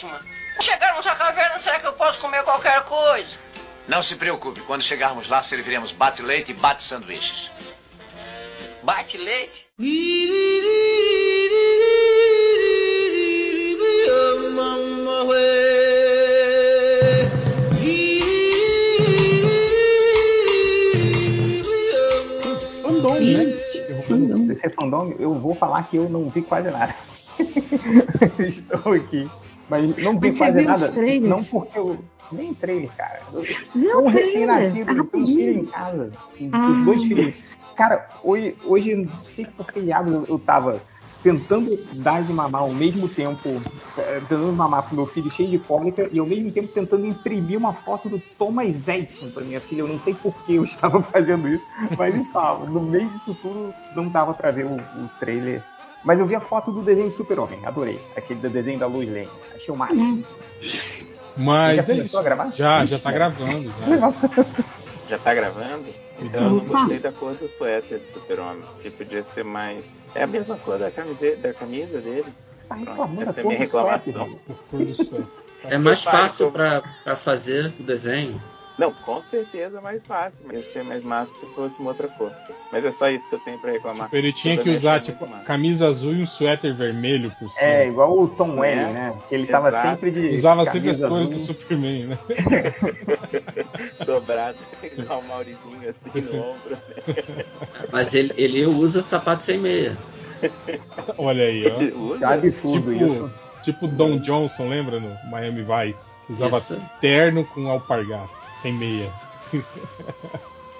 Batman. Chegarmos à caverna, será que eu posso comer qualquer coisa? Não se preocupe, quando chegarmos lá, serviremos bate-leite e bate-sanduíches. Bate-leite? Fandom, né? Fandom. DC Fandom, eu vou falar que eu não vi quase nada. Estou aqui. Mas não vi viu nada. Não porque eu. Nem trailer, cara. Não, um recém-nascido, eu tenho um filho em casa. Ah. Os dois filhos. Cara, hoje, hoje não sei por que diabo eu, tava tentando dar de mamar ao mesmo tempo, eh, tentando mamar pro meu filho cheio de cólica e ao mesmo tempo tentando imprimir uma foto do Thomas Edison pra minha filha. Eu não sei por que eu estava fazendo isso, mas estava. No meio disso tudo, não dava pra ver o, o trailer. Mas eu vi a foto do desenho Super-Homem, adorei. Aquele do desenho da Lois Lane. Achei o máximo. Mas Já começou isso. a gravar? Já, já tá gravando. já. Já tá gravando? Então eu não Opa. gostei da cor do suéter do super-homem. Que podia ser mais. É a mesma cor da camisa, da camisa dele. Tá Pronto, reclamando essa é minha reclamação. é. É mais fácil pra fazer o desenho. Não, com certeza é mais fácil. Mas ia ser mais massa se fosse uma outra cor. Mas é só isso que eu tenho pra reclamar. Tipo, ele tinha que usar, tipo, camisa azul e um suéter vermelho por cima. É, igual o Tom Welling, É, né? Que ele tava exato. sempre de. Usava sempre as cores do. Superman, né? Dobrado, igual o Maurizinho assim no ombro. Mas ele, ele usa sapato sem meia. Olha aí, ó. Que Usa? absurdo Tipo, isso. tipo Don Johnson, lembra no Miami Vice? Que usava Isso. terno com alpargata, sem meia.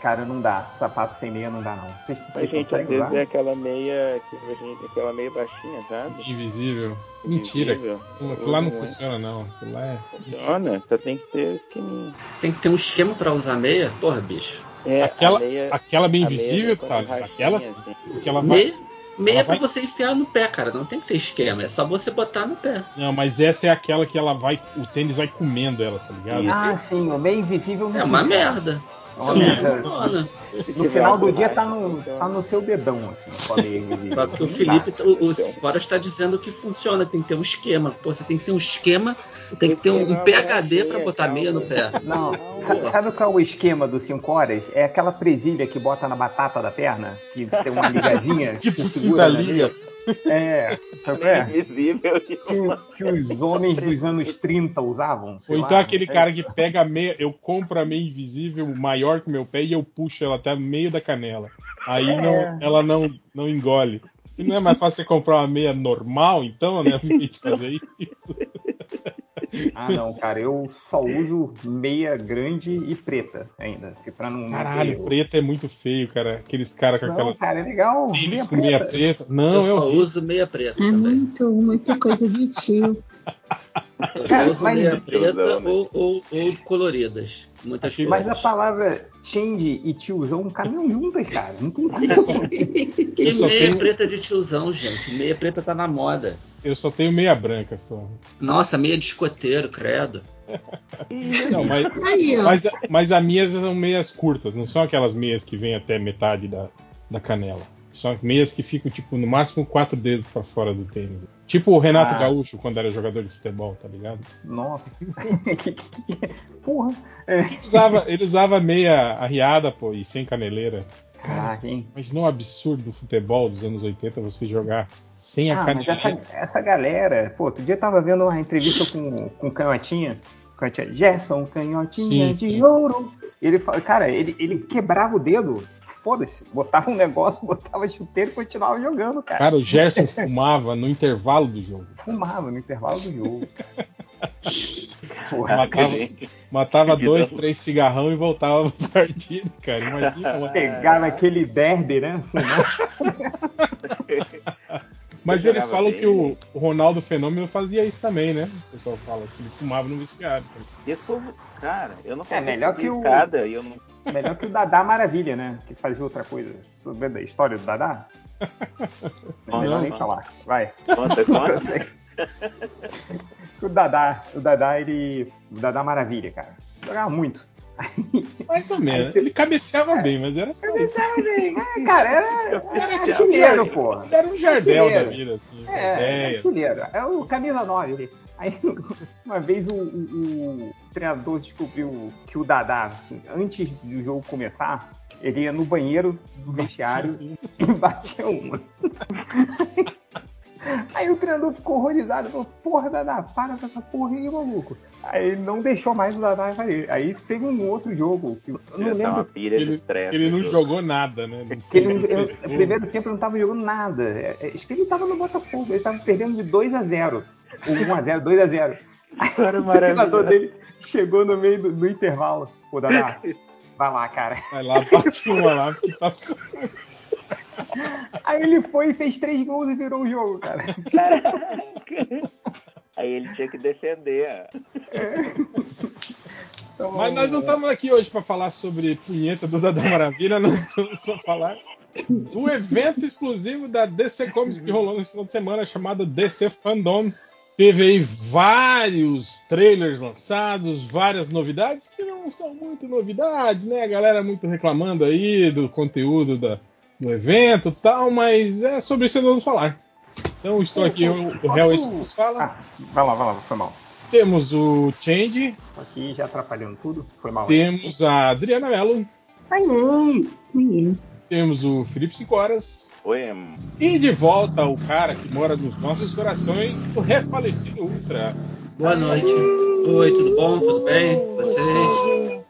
Cara, não dá. Sapato sem meia não dá, não. Vocês, Mas, vocês gente, às vezes é aquela meia. a Aquela meia baixinha, sabe? Invisível. Mentira. Invisível. Aquilo lá não funciona, não. Aquilo lá é. Funciona, só tem que ter esqueminha. Tem que ter um esquema pra usar meia? Porra, bicho. É, Aquela, a meia, aquela bem a invisível, tá? Aquela, assim. aquela vai. Meia, meia é pra vai- você enfiar no pé, cara. Não tem que ter esquema. É só você botar no pé. Não, mas essa é aquela que ela vai. O tênis vai comendo ela, tá ligado? Ah, sim, o meio invisível É uma merda. É uma Sim. No final do dia tá no, tá no seu dedão, assim. Só que o Felipe, o, o está dizendo que funciona, tem que ter um esquema. Pô, você tem que ter um esquema, tem que ter um, um PHD pra botar meia no pé. Não, sa- sabe qual é o esquema dos 5 horas? É aquela presilha que bota na batata da perna, que tem uma ligazinha. Tipo meia. É, sabe é? Invisível. Que, que os homens dos anos 30 usavam. sei Ou lá, então não aquele cara que pega a meia, eu compro a meia invisível maior que o meu pé e eu puxo ela até o meio da canela. Aí É. não, ela não, não engole. E não é mais fácil você comprar uma meia normal, então, né? Fazer isso. Ah, não, cara, eu só uso meia grande e preta ainda. Que pra não. Caralho, ter- preta é muito feio, cara. Aqueles caras com Não, aquelas cara, é legal. tênis com meia preta. Não, eu é só uso meia preta É também. muito, muita coisa de tio. Eu Cara, mas- meia preta ou, ou, ou coloridas. Muitas Mas a palavra change e tiozão caminham juntas, cara. Não tem como. Que só meia tenho, preta de tiozão, gente. Meia preta tá na moda. eu só tenho meia branca só. Nossa, meia de escoteiro, credo. Não, mas, mas, mas as minhas são meias curtas, não são aquelas meias que vêm até metade da, da canela. São meias que ficam, tipo, no máximo quatro dedos pra fora do tênis. Tipo o Renato Ah. Gaúcho quando era jogador de futebol, tá ligado? Nossa. Porra. Ele usava, ele usava meia arriada, pô, e sem caneleira. Caraca, hein? Mas não é um absurdo do futebol dos anos 80 você jogar sem a Ah, mas caneleira. essa, essa galera, pô, outro dia eu tava vendo uma entrevista com, com o Canhotinha, Canhotinha, Gerson, Canhotinha Sim, de sim. ouro. Ele cara, ele, ele quebrava o dedo, foda-se, botava um negócio, botava chuteiro e continuava jogando, cara. Cara, o Gerson fumava no intervalo do jogo. Fumava no intervalo do jogo. Porra, Matava, matava Que dois, três cigarrão e voltava pro partido, cara. Imagina. uma- pegava aquele derby, né? Fumava. Mas eles falam bem, que o, o Ronaldo Fenômeno fazia isso também, né? O pessoal fala que ele fumava no vestiário. E esse povo, cara, eu não É, melhor que o- escada e eu não. Melhor que o Dadá Maravilha, né? Que fazia outra coisa. Souber da história do Dadá? Não, Melhor não, nem não. falar. Vai. Conta, conta. o Dadá, o Dadá, ele. O Dadá Maravilha, cara. Jogava muito. Mais ou menos. Ele cabeceava bem, mas era isso. Tava bem, é, cara, era, era Era artilheiro, porra. Era um jardel da vida, assim. É, é artilheiro. É o camisa 9. Aí, uma vez o, o- o treinador descobriu que o Dadá, antes do jogo começar, ele ia no banheiro do vestiário e batia uma. Aí o treinador ficou horrorizado, falou, porra, Dadá, para com essa porra aí, maluco. Aí ele não deixou mais o Dadá fazer. Aí teve um outro jogo, que eu não lembro pilha de Ele, ele não jogou nada, né? Não que ele, fez no primeiro tempo ele não tava jogando nada. É, é, Acho que ele tava no Botafogo, ele tava perdendo de 2 a 0 Ou 1 a 0 2 a 0 Cara, O treinador dele chegou no meio do, do intervalo. Pô, Dadá, vai lá, cara. Vai lá, bate uma lá, porque tá. Aí ele foi e fez três gols e virou o jogo, cara. Aí ele tinha que defender. Então, Mas nós não estamos aqui hoje para falar sobre punheta do Dada Maravilha, nós estamos para falar do evento exclusivo da DC Comics que rolou no final de semana, chamado DC Fandom. Teve aí vários trailers lançados, várias novidades que não são muito novidades, né? A galera muito reclamando aí do conteúdo da- do evento e tal, mas é sobre isso que nós vamos falar. Então estou aqui, o, o Real Express fala. Ah, vai lá, vai lá, foi mal. Temos o Change, aqui já atrapalhando tudo, foi mal. temos a Adriana Mello, Ai, ai. Ai, temos o Felipe Sicoras Oi, e de volta o cara que mora nos nossos corações, o refalecido Ultra, Boa noite. Oi, tudo bom? Tudo bem? Vocês?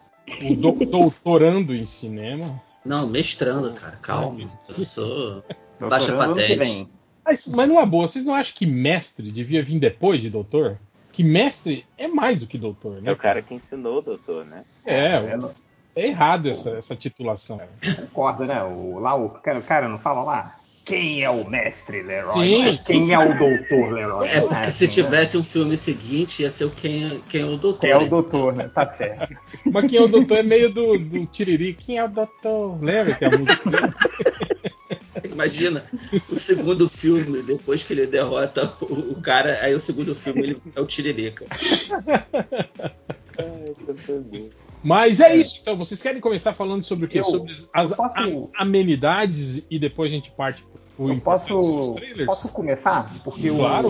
o do- doutorando em cinema. Não, mestrando, cara. Calma. Eu sou baixa patente. Mas, mas numa boa, vocês não acham que mestre devia vir depois de doutor? Que mestre é mais do que doutor, é né? o cara que ensinou o doutor, né? É, Eu não é errado essa, essa titulação. concordo, né? O, lá o cara, o cara não fala lá. Quem é o mestre Leroy? Sim, é Quem é o doutor Leroy? É porque se né? tivesse um filme seguinte, ia ser o quem, quem é o doutor. Quem é o entendeu? doutor, né? Tá certo. Mas quem é o doutor é meio do, do tiriri. Quem é o doutor? Lembra que a música. Imagina o segundo filme, depois que ele derrota o, o cara, aí o segundo filme ele é o Tiririca. Mas é isso, então. Vocês querem começar falando sobre o quê? Eu- sobre as eu posso- a- amenidades e depois a gente parte pro Eu posso, posso começar? Porque eu- Claro.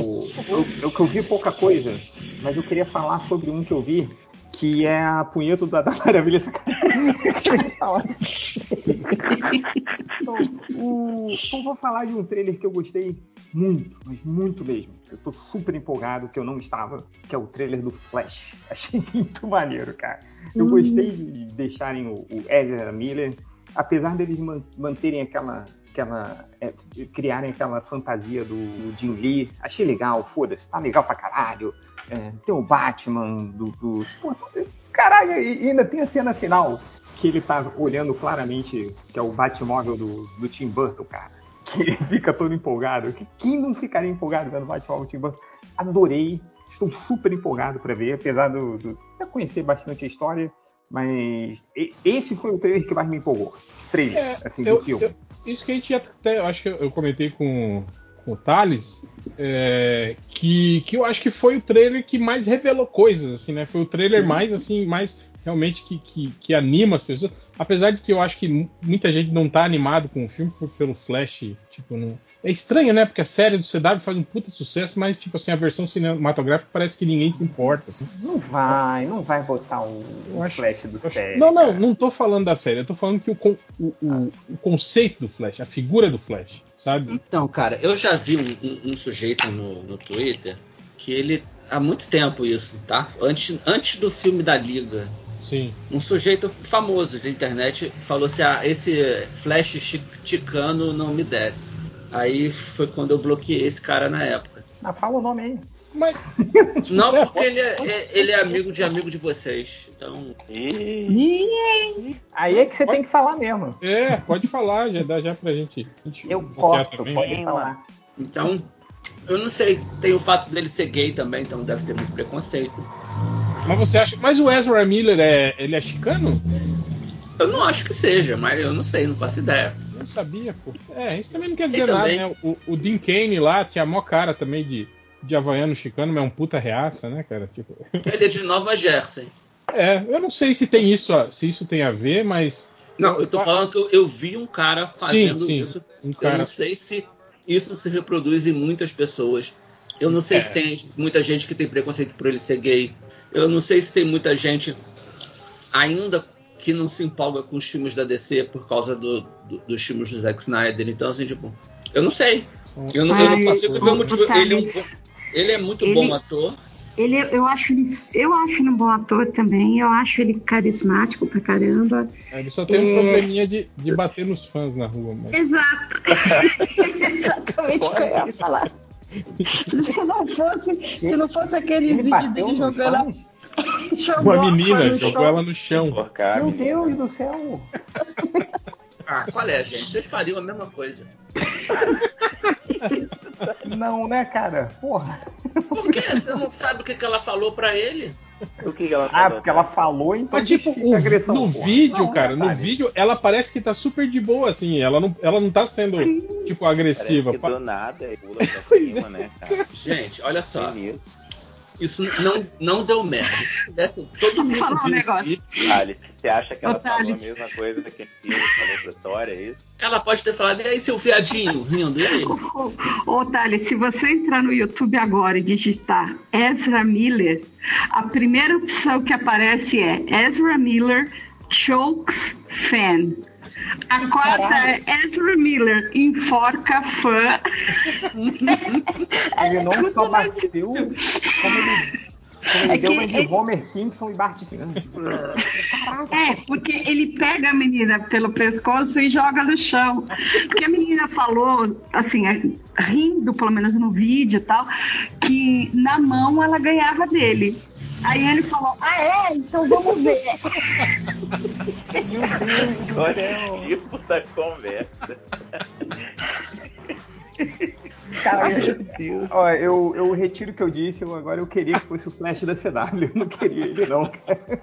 eu, eu, que eu vi pouca coisa, mas eu queria falar sobre um que eu vi, que é a punheta da, da Maravilha. Eu então, o- então vou falar de um trailer que eu gostei muito, mas muito mesmo. Eu tô super empolgado, que eu não estava, que é o trailer do Flash. Achei muito maneiro, cara. Eu Hum. gostei de deixarem o, o Ezra Miller, apesar deles man- manterem aquela. aquela é, criarem aquela fantasia do, do Jim Lee. Achei legal, foda-se, tá legal pra caralho. É, tem o Batman do. do pô, caralho, e e ainda tem a cena final que ele tá olhando claramente, que é o Batmóvel do, do Tim Burton, cara. Que ele fica todo empolgado. Que- Quem não ficaria empolgado vendo o Batmóvel do Tim Burton? Adorei. Estou super empolgado para ver, apesar do, do. Já conhecer bastante a história, mas esse foi o trailer que mais me empolgou. Trailer, É, assim, eu- do filme. eu- isso que a gente até. Eu acho que eu, eu comentei com, com o Thales. é, que, que eu acho que foi o trailer que mais revelou coisas, assim, né? Foi o trailer mais, assim, mais realmente que, que, que anima as pessoas. Apesar de que eu acho que mu- muita gente não tá animado com o filme por- pelo Flash, tipo, não... É estranho, né? Porque a série do CW faz um puta sucesso, mas, tipo assim, a versão cinematográfica parece que ninguém se importa, assim. Não vai, não vai botar o, Eu o acho- flash do acho- série. Não, não, não tô falando da série. Eu tô falando que o, con- o, o- o conceito do Flash, a figura do Flash, sabe? Então, cara, eu já vi um, um- um sujeito no, no Twitter que ele. Há muito tempo isso, tá? Antes, antes do filme da Liga. Sim. Um sujeito famoso da internet falou assim: ah, esse flash ticano não me desce. Aí foi quando eu bloqueei esse cara na época. Ah, fala o nome aí. Mas Não, porque ele é, é- ele é amigo de amigo de vocês. Então, Aí é que você tem que falar mesmo. é, pode falar, já dá já pra gente. Eu corto, também, pode né? falar. então, eu não sei. Tem o fato dele ser gay também, então deve ter muito preconceito. Mas você acha. Mas o Ezra Miller é. ele é chicano? Eu não acho que seja, mas eu não sei, não faço ideia. Não sabia, pô. É, isso também não quer dizer nada, né? O, o Dean Kane lá tinha a mó cara também de, de havaiano chicano, mas é um puta reaça, né, cara? Tipo. Ele é de Nova Jersey. É, eu não sei se tem isso, se isso tem a ver, mas. Não, eu tô falando que eu, eu vi um cara fazendo sim, isso. um Eu cara. não sei se isso se reproduz em muitas pessoas. Eu não sei É. se tem muita gente que tem preconceito por ele ser gay. Eu não sei se tem muita gente ainda que não se empolga com os filmes da DC por causa do- do- dos filmes do Zack Snyder. Então, assim, tipo, eu não sei. Eu não, eu não Ai, consigo ver o motivo. Ele é, um ele é muito ele- bom ator. Ele, eu acho ele, eu acho ele um bom ator também. Eu acho ele carismático pra caramba. Ele só tem um É. probleminha de, de bater nos fãs na rua. Mas... Exato. Exatamente o que eu ia falar. Se não fosse, se não fosse aquele Ele vídeo dele jogando, jogou Uma a menina jogou chão. ela no chão. Enforcar, Meu. Deus do céu. Ah, qual é, gente? Vocês fariam a mesma coisa. Não, né, cara? Porra. Por quê? Você não sabe o que, que ela falou pra ele? O que que ela Ah, falou? porque ela falou, então. Mas, tipo, o- agressão, no porra. vídeo, Não, cara, no detalhe. vídeo, ela parece que tá super de boa, assim. Ela não, ela não tá sendo, tipo, Parece agressiva. que Pa- do nada pula pra cima, né, cara? Gente, olha só. Tem isso. Não, não deu merda. Se tivesse todo Só mundo falar um negócio. Thales, você acha que ela Ô, falou a mesma coisa que a Pio falou pra história, é isso? ela pode ter falado, e aí, seu viadinho, rindo, e aí? Ô, ô, Thales, se você entrar no YouTube agora e digitar Ezra Miller, a primeira opção que aparece é Ezra Miller Chokes Fan. A quarta é Ezra Miller enforca fã. Ele não Tudo só bateu, como ele, como ele É deu uma de é- Homer Simpson e Bart Simpson. É, porque ele pega a menina pelo pescoço e joga no chão. Porque a menina falou, assim, é, rindo, pelo menos no vídeo e tal, que na mão ela ganhava dele. Aí ele falou, ah é? Então vamos ver. Olha o tipo da conversa. Cara, ó, eu, eu retiro o que eu disse, eu- agora eu queria que fosse o Flash da CW, eu não queria ele não, cara.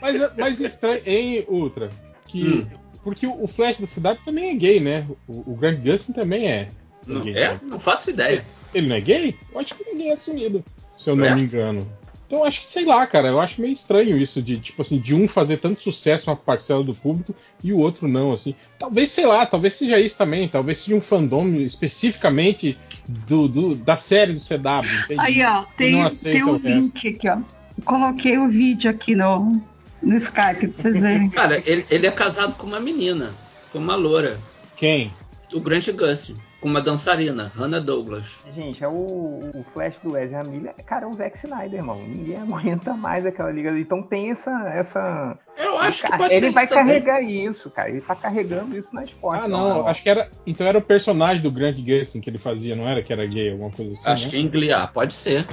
Mas, mas estranho, hein, Ultra? Que, Porque o, Flash da cidade também é gay, né? O, o Grant Gustin também é. Não, gay. é? Não faço ideia. Ele não é gay? Eu acho que ninguém é assumido, se eu não É? me engano. Então eu acho que, sei lá, cara, eu acho meio estranho isso de, tipo assim, de um fazer tanto sucesso uma parcela do público e o outro não, assim. Talvez, sei lá, talvez seja isso também, talvez seja um fandom especificamente do, do- da série do CW, entende? Aí, ó, Que tem, tem um link aqui, ó. Coloquei o vídeo aqui no, no Skype pra vocês verem. Cara, ele, ele é casado com uma menina, com uma loura. Quem? O Grant Gustin, com uma dançarina, Hannah Douglas. Gente, é o, o Flash do Ezra Miller. Cara, é o Zack Snyder, irmão. Ninguém aguenta mais aquela liga. Então tem essa. essa... Eu acho que Ele- pode ele ser vai isso também. carregar isso, cara. Ele tá carregando isso nas costas. Ah, não, acho que era. Então era o personagem do Grant Gustin que ele fazia, não era que era gay, alguma coisa assim. Acho né? que em Glee, ah, pode ser.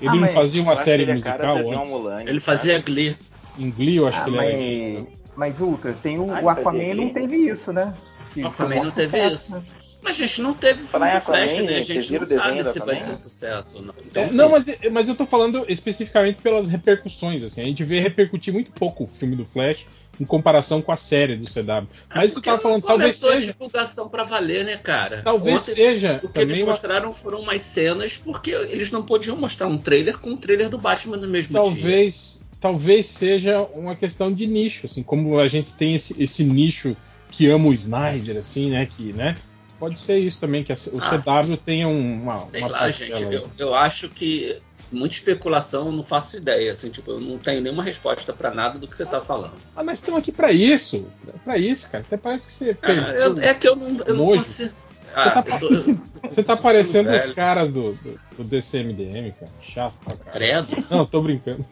Ele Ah, não mas fazia uma série que é cara musical antes. Ele fazia Glee. Em Glee, eu acho Ah, que ele era gay. mas, mas Ultra, tem o, Ah, o ele Aquaman não teve isso, né? Que O Aquaman não teve sucesso, isso. né? Mas, gente, não teve filme Falar em do Flash, né? A gente não o sabe se vai ser um sucesso ou não. Então, não, mas, mas eu tô falando especificamente pelas repercussões. Assim, a gente vê repercutir muito pouco o filme do Flash em comparação com a série do CW. Mas isso que eu tava falando, talvez a seja. divulgação pra valer, né, cara? Talvez Ontem, seja O que eles mostraram foram umas cenas porque eles não podiam mostrar um trailer com o trailer do Batman no mesmo dia. talvez, talvez seja uma questão de nicho, assim, como a gente tem esse, esse nicho que ama o Snyder, assim, né? Que, né? Pode ser isso também, que o Ah. CW tenha uma. Sei uma lá, gente. Eu, eu acho que muita especulação, eu não faço ideia. Assim, tipo, eu não tenho nenhuma resposta pra nada do que você tá falando. Ah, nós estamos aqui pra isso. Pra isso, cara. Até parece que você Ah, eu- é que eu não, eu não Nojo. Consigo. Você tá Ah, tô, Você tá parecendo os caras do, do, do DCMDM, cara. Chato pra caralho. credo. Não, tô brincando.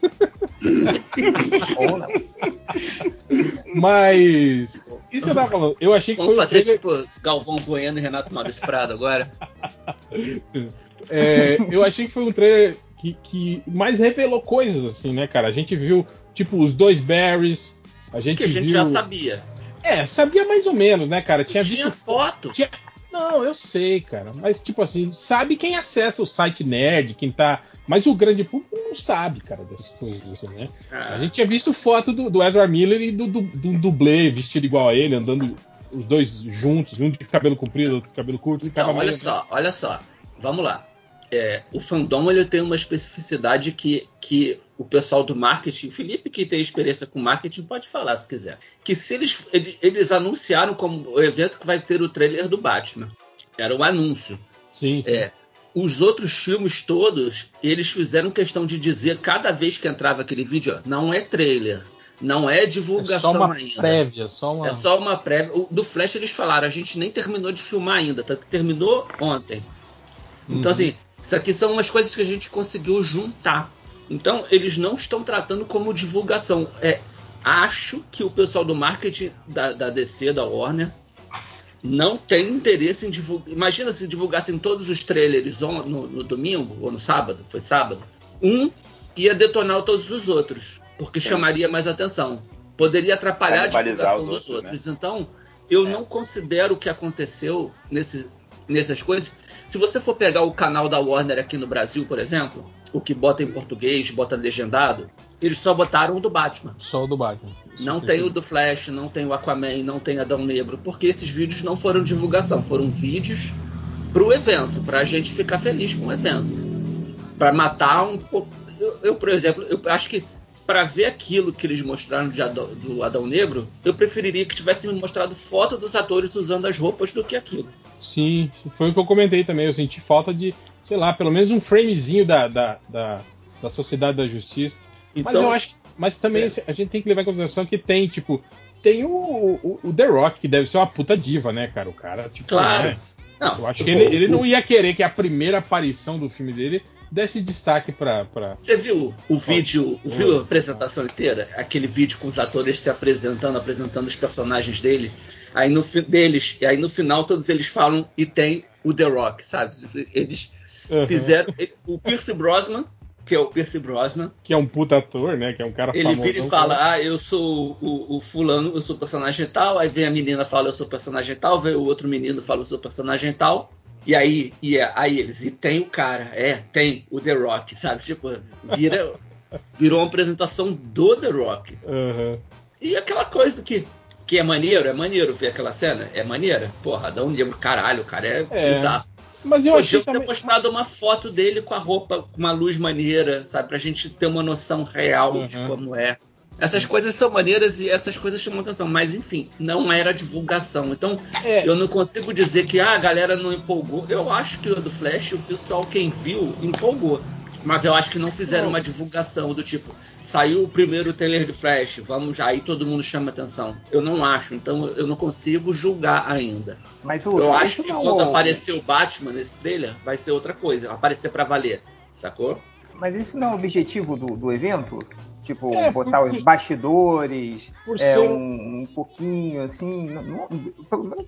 Mas. Isso eu tava falando. Eu achei que Vamos foi um fazer trailer- tipo Galvão Bueno e Renato Maurício Prado agora. é, eu achei que foi um trailer que, que mais revelou coisas, assim, né, cara? A gente viu, tipo, os dois Barrys. A gente Que a gente viu. já sabia. É, sabia mais ou menos, né, cara? Tinha Tinha visto. foto. Tinha- Não, eu sei, cara. Mas, tipo assim, sabe quem acessa o site nerd, quem tá. Mas o grande público não sabe, cara, dessas coisas, assim, né? Ah, A gente tinha visto foto do, do Ezra Miller e do, do, do dublê vestido igual a ele, andando os dois juntos, um de cabelo comprido, outro de cabelo curto. Então, olha só, olha só. Vamos lá. É, o fandom ele tem uma especificidade que, que o pessoal do marketing, Felipe que tem experiência com marketing pode falar se quiser, que se eles, eles, eles anunciaram como o evento que vai ter o trailer do Batman, era um anúncio. Sim. sim. É, os outros filmes todos, eles fizeram questão de dizer cada vez que entrava aquele vídeo, ó, não é trailer, não é divulgação é só uma ainda. prévia, só uma... É só uma prévia. O, do Flash eles falaram, a gente nem terminou de filmar ainda, tanto que terminou ontem. Então, Uhum. assim, isso aqui são umas coisas que a gente conseguiu juntar. Então, eles não estão tratando como divulgação. É, acho que o pessoal do marketing da, da DC, da Warner, não tem interesse em divulgar. Imagina se divulgassem todos os trailers on- no, no domingo ou no sábado, foi sábado. Um ia detonar todos os outros, porque Sim. chamaria mais atenção. Poderia atrapalhar a divulgação os dos outros, outros. Então, eu É. não considero o que aconteceu nesse, nessas coisas. Se você for pegar o canal da Warner aqui no Brasil, por exemplo, o que bota em português, bota legendado, eles só botaram o do Batman. Só o do Batman. Não tem o do Flash, não tem o Aquaman, não tem Adão Negro, porque esses vídeos não foram divulgação, foram vídeos pro evento, pra gente ficar feliz com o evento. Pra matar um pouco. Eu, eu, por exemplo, eu acho que pra ver aquilo que eles mostraram Adão- do Adão Negro, eu preferiria que tivessem me mostrado foto dos atores usando as roupas do que aquilo. Sim, foi o que eu comentei também. Eu senti falta de, sei lá, pelo menos um framezinho da, da, da, da Sociedade da Justiça. mas eu acho que. Mas também é. a gente tem que levar em consideração que tem, tipo, tem o, o, o The Rock, que deve ser uma puta diva, né, cara? O cara, tipo, Claro. né? Não, Eu acho que ele, ele não ia querer que a primeira aparição do filme dele desse destaque pra. pra... Você viu o vídeo, viu a apresentação inteira? Aquele vídeo com os atores se apresentando, apresentando os personagens dele. Aí no deles, e aí no final todos eles falam e tem o The Rock, sabe? Eles Uhum. fizeram o Pierce Brosnan, que é o Pierce Brosnan, Que é um puta ator, né? Que é um cara ele vira e fala: "Ah, eu sou o, o fulano, eu sou personagem tal". Aí vem a menina fala: "Eu sou personagem tal". Vem o outro menino fala: "Eu sou personagem tal". E aí, e é- aí eles, e tem o cara, é, tem o The Rock, sabe? Tipo, vira virou uma apresentação do The Rock. Uhum. E aquela coisa que que é maneiro, é maneiro ver aquela cena, é maneira. Porra, dá um livro, caralho, o cara é, É. bizarro. Mas eu achei Podiam ter também. mostrado uma foto dele com a roupa, com uma luz maneira, sabe? Pra gente ter uma noção real de Uhum. como é. Essas coisas são maneiras e essas coisas chamam atenção, mas enfim, não era divulgação. Então, É, eu não consigo dizer que ah, a galera não empolgou. Eu acho que o do Flash, o pessoal, quem viu, empolgou. Mas eu acho que não fizeram uma divulgação do tipo, saiu o primeiro trailer do Flash, vamos já, aí todo mundo chama atenção. Eu não acho, então eu não consigo julgar ainda. Mas o, Eu esse acho que não- quando aparecer o Batman nesse trailer, vai ser outra coisa. Aparecer pra valer, sacou? Mas isso não é o objetivo do, do evento? Tipo, É, botar por- os bastidores, por é, ser um, um pouquinho assim. Não, não-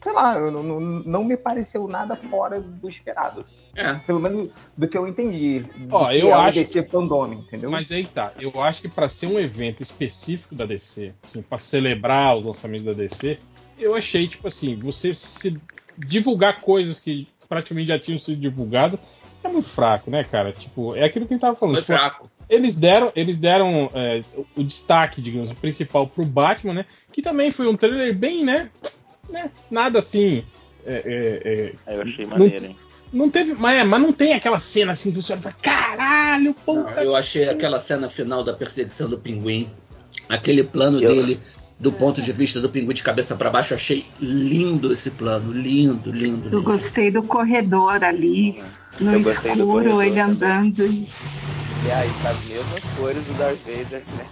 sei lá, não, não, não me pareceu nada fora do esperado. É. Pelo menos do que eu entendi. Ó, que eu é acho- DC Fandom, entendeu? Mas aí tá, eu acho que pra ser um evento específico da DC, assim, para celebrar os lançamentos da DC, eu achei tipo assim, você se divulgar coisas que praticamente já tinham sido divulgadas é muito fraco, né, cara? Tipo, é aquilo que a gente tava falando. Foi tipo, fraco. eles deram, eles deram é, o- destaque, digamos, principal pro Batman, né? Que também foi um trailer bem, né? né nada assim. é, é, é, Aí eu achei Não- maneiro, hein? não teve, mas, é, mas não tem aquela cena assim olha e fala, caralho, Não, puta eu achei aquela cena final da perseguição do pinguim, aquele plano Eu- dele, do ponto de vista do pinguim de cabeça pra baixo, eu achei lindo esse plano. Lindo, lindo, Eu lindo. gostei do corredor ali, no Eu gostei do escuro, ele também. andando. E aí, tá as mesmas cores do Darth Vader, né?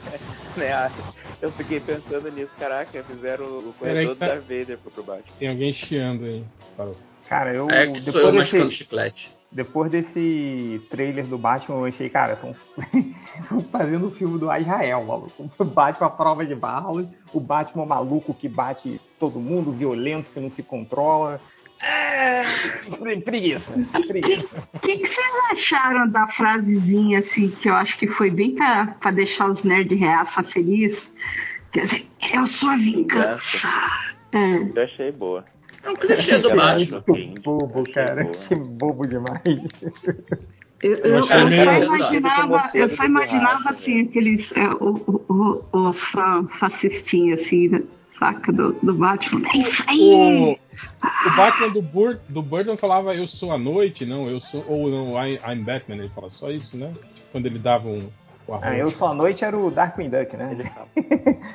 né? Eu fiquei pensando nisso, caraca, fizeram o corredor do tá- Darth Vader pro, Batman. Tem alguém chiando aí. Parou. Cara, eu. É que sou eu mascando desse, chiclete. depois desse trailer do Batman, eu achei, cara, estão fazendo o filme do Israel, maluco. O Batman à prova de balas, o Batman maluco que bate todo mundo, violento, que não se controla. É, pre- preguiça, preguiça. O que, que vocês acharam da frasezinha assim, que eu acho que foi bem pra, pra deixar os nerds reaça feliz? Quer dizer, eu sou a vingança. É. Eu achei boa. É um clichê do Batman. Bobo, cara. Achei bobo demais. Eu, eu- Eu só imaginava, eu só imaginava assim, aqueles é, o- o- o- os fã fascistinhos assim, né? Saca? Do, do Batman. É isso O, aí! o Batman do, Bur, do Burton falava eu sou a noite, não, eu sou. Ou não, I, I'm Batman, ele fala só isso, né? Quando ele dava um. o Ah, eu só à noite era o Darkwing Duck, né? Ele fala.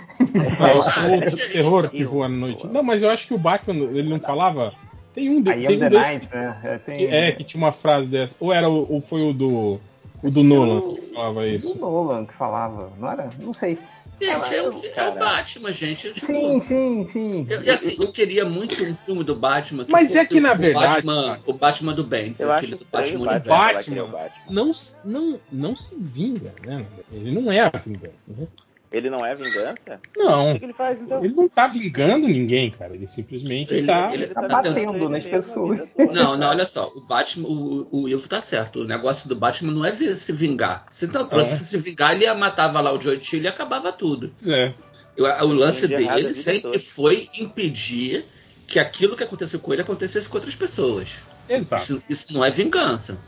Ah, eu sou o terror que voa à noite. Não, mas eu acho que o Batman, ele não falava. Tem um, de, Aí tem um desses night, né? É, tem, que, é, que tinha uma frase dessa. Ou era o, ou foi o do. O do Nolan que falava o isso. Nolan que falava, não era? Não sei. Gente, é, o, é o. Batman, gente. Tipo, Sim, sim, sim. Eu, e assim, eu queria muito um filme do Batman. Que Mas é que, na o verdade, Batman, o Batman do Eu acho aquele do Batman Universo. é Batman. Batman. Não, não, não se vinga, né? Ele não é a vingança. Né? Ele não é vingança? O Não. que, que ele faz então? Ele não tá vingando ninguém, cara. Ele simplesmente Ele- tá. ele- Tá Tá batendo nas a pessoas. Não, não, olha só, o Batman, o, o Ivo tá certo. O negócio do Batman não é ver- se vingar. Se não fosse É. se vingar, ele ia matava lá o Joe Chill e acabava tudo. É. O, o lance a dele sempre toda. foi impedir que aquilo que aconteceu com ele acontecesse com outras pessoas. Exato. Isso, isso não é vingança.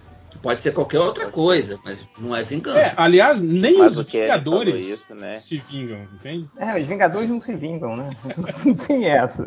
Pode ser qualquer outra coisa, mas não é É, vingança. aliás, nem Mas os falou Vingadores isso, né? se vingam, entende? É, os Vingadores não se vingam, né? Não tem essa.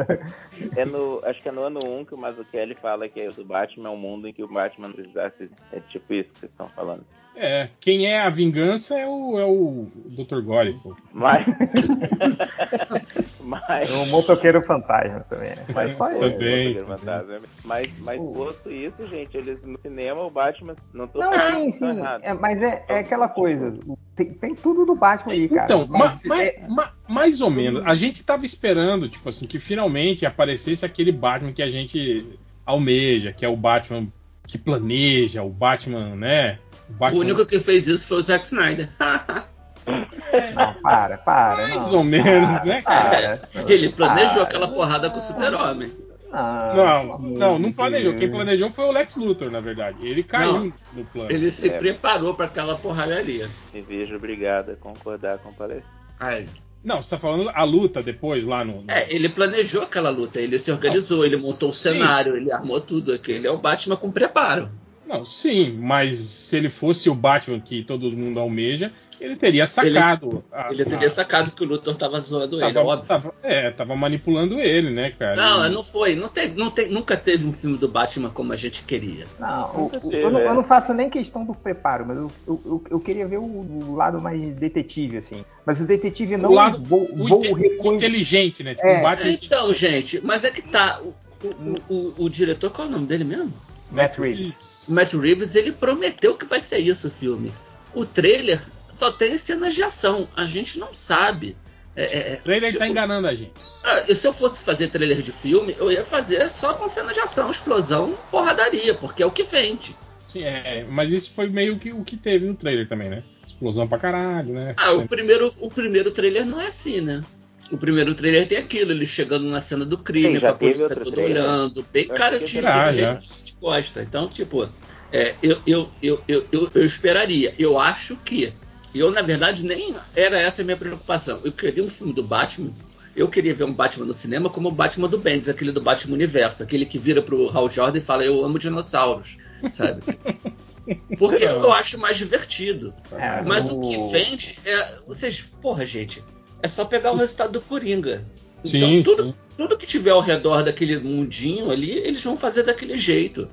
É no, acho que é no ano 1 que o Mazzucchelli fala que o Batman é um mundo em que o Batman não precisasse. É tipo isso que vocês estão falando. É, quem é a vingança é o, é o Dr. Gore. pô. Mas. mas. O motoqueiro fantasma também. né? Mas só Também. ele. Motoqueiro Fantasma. Mas, mas posto isso, gente, eles no cinema, o Batman. Não tô Não, falando sim, estão sim. É, mas é, é aquela coisa. Tem, tem tudo do Batman aí, cara. Então, ma- mas, ma- é- ma- mais ou menos. A gente tava esperando, tipo assim, que finalmente aparecesse aquele Batman que a gente almeja, que é o Batman que planeja, o Batman, né? O O Batman único que fez isso foi o Zack Snyder. Não, para, para. mais não. ou menos, né, cara? Para. Ele planejou Para. aquela porrada com o Super-Homem. Não, Não, não, não planejou. Quem planejou foi o Lex Luthor, na verdade. Ele caiu Não. no plano. Ele se É. preparou para aquela porralharia. Me vejo obrigado a concordar com o palestra. Ai, Não, você tá falando a luta depois lá no. no- É, ele planejou aquela luta, ele se organizou, ele montou o Sim. cenário, ele armou tudo aquele. É o Batman com preparo. Não, sim, mas se ele fosse o Batman que todo mundo almeja, ele teria sacado. a- Ele teria a- sacado que o Luthor tava zoando ele, é Tava, óbvio. tava- é, tava manipulando ele, né, cara? Não, E- não foi. Não teve, não tem, nunca teve um filme do Batman como a gente queria. Não, o- eu, não, eu não faço nem questão do preparo, mas eu, eu, eu- eu queria ver o, o lado mais detetive, assim. Mas o detetive não o lado vou, o vou inte- inteligente, né? Tipo, É. um Batman Então, gente, mas é que tá. O, o, o, o diretor, qual é o nome dele mesmo? Matt Reeves. Matt Reeves, ele prometeu que vai ser isso o filme. O trailer só tem cenas de ação. A gente não sabe. É, é, O trailer tipo, tá enganando a gente. ah, e se eu fosse fazer trailer de filme, eu ia fazer só com cena de ação, explosão, porradaria, porque é o que vende. Sim, é, mas isso foi meio que o que teve no trailer também, né? Explosão pra caralho, né? Ah, o primeiro, o primeiro trailer não é assim, né? O primeiro trailer tem aquilo, ele chegando na cena do crime, Sim, com a polícia toda trailer. olhando, bem Eu cara de, do jeito já. que a gente gosta. Então, tipo, é, eu, eu, eu, eu, eu, eu esperaria. Eu acho que. Eu, na verdade, nem era essa a minha preocupação. Eu queria um filme do Batman. Eu queria ver um Batman no cinema como o Batman do Bendis, aquele do Batman Universo, aquele que vira pro Hal Jordan e fala, eu amo dinossauros, sabe? Porque eu acho mais divertido. É, Mas o- o que vende é. Vocês, porra, gente, é só pegar o resultado do Coringa. Sim, Então, tudo, sim. tudo que tiver ao redor daquele mundinho ali, eles vão fazer daquele jeito.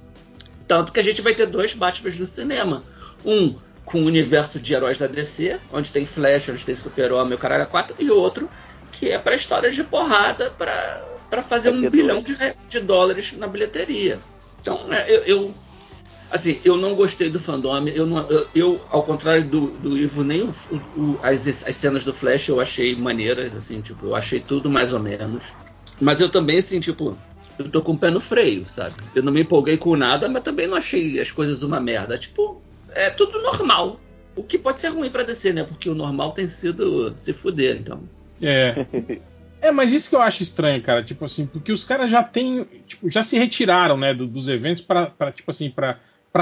Tanto que a gente vai ter dois Batmans no cinema. Um com o universo de heróis da DC, onde tem Flash, onde tem Super-Homem, o caralho 4, e outro que é pra história de porrada, pra, pra fazer Vai um bilhão de, de dólares na bilheteria. Então, é, eu, eu- assim, eu não gostei do fandom. Eu, não- eu- eu, ao contrário do, do Ivo, nem o- o- as, as cenas do Flash eu achei maneiras, assim, tipo, eu achei tudo mais ou menos. Mas eu também, assim, tipo, eu tô com o pé no freio, sabe? Eu não me empolguei com nada, mas também não achei as coisas uma merda. Tipo, é tudo normal. O que pode ser ruim pra descer, né? Porque o normal tem sido se fuder, então. É. É, mas isso que eu acho estranho, cara. Tipo assim, porque os caras já têm. Tipo, já se retiraram, né, do- dos eventos pra, pra, tipo assim, pra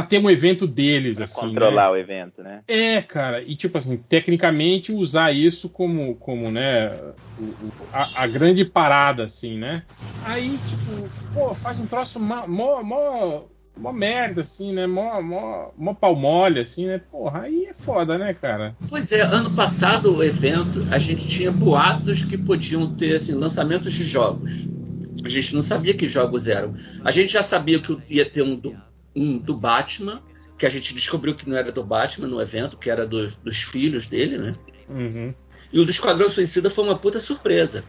ter um evento deles, Pra assim. controlar né? o evento, né? É, cara, e tipo assim, tecnicamente usar isso como, como né, o- o- a, a grande parada, assim, né? Aí, tipo, pô, faz um troço mó, mó Mó merda, assim, né? Mó, mó, mó assim, né? Porra, aí é foda, né, cara? Pois é, ano passado o evento, a gente tinha boatos que podiam ter assim, lançamentos de jogos. A gente não sabia que jogos eram. A gente já sabia que ia ter um do, um do Batman, que a gente descobriu que não era do Batman no evento, que era dos, dos filhos dele, né? Uhum. E o do Esquadrão Suicida foi uma puta surpresa.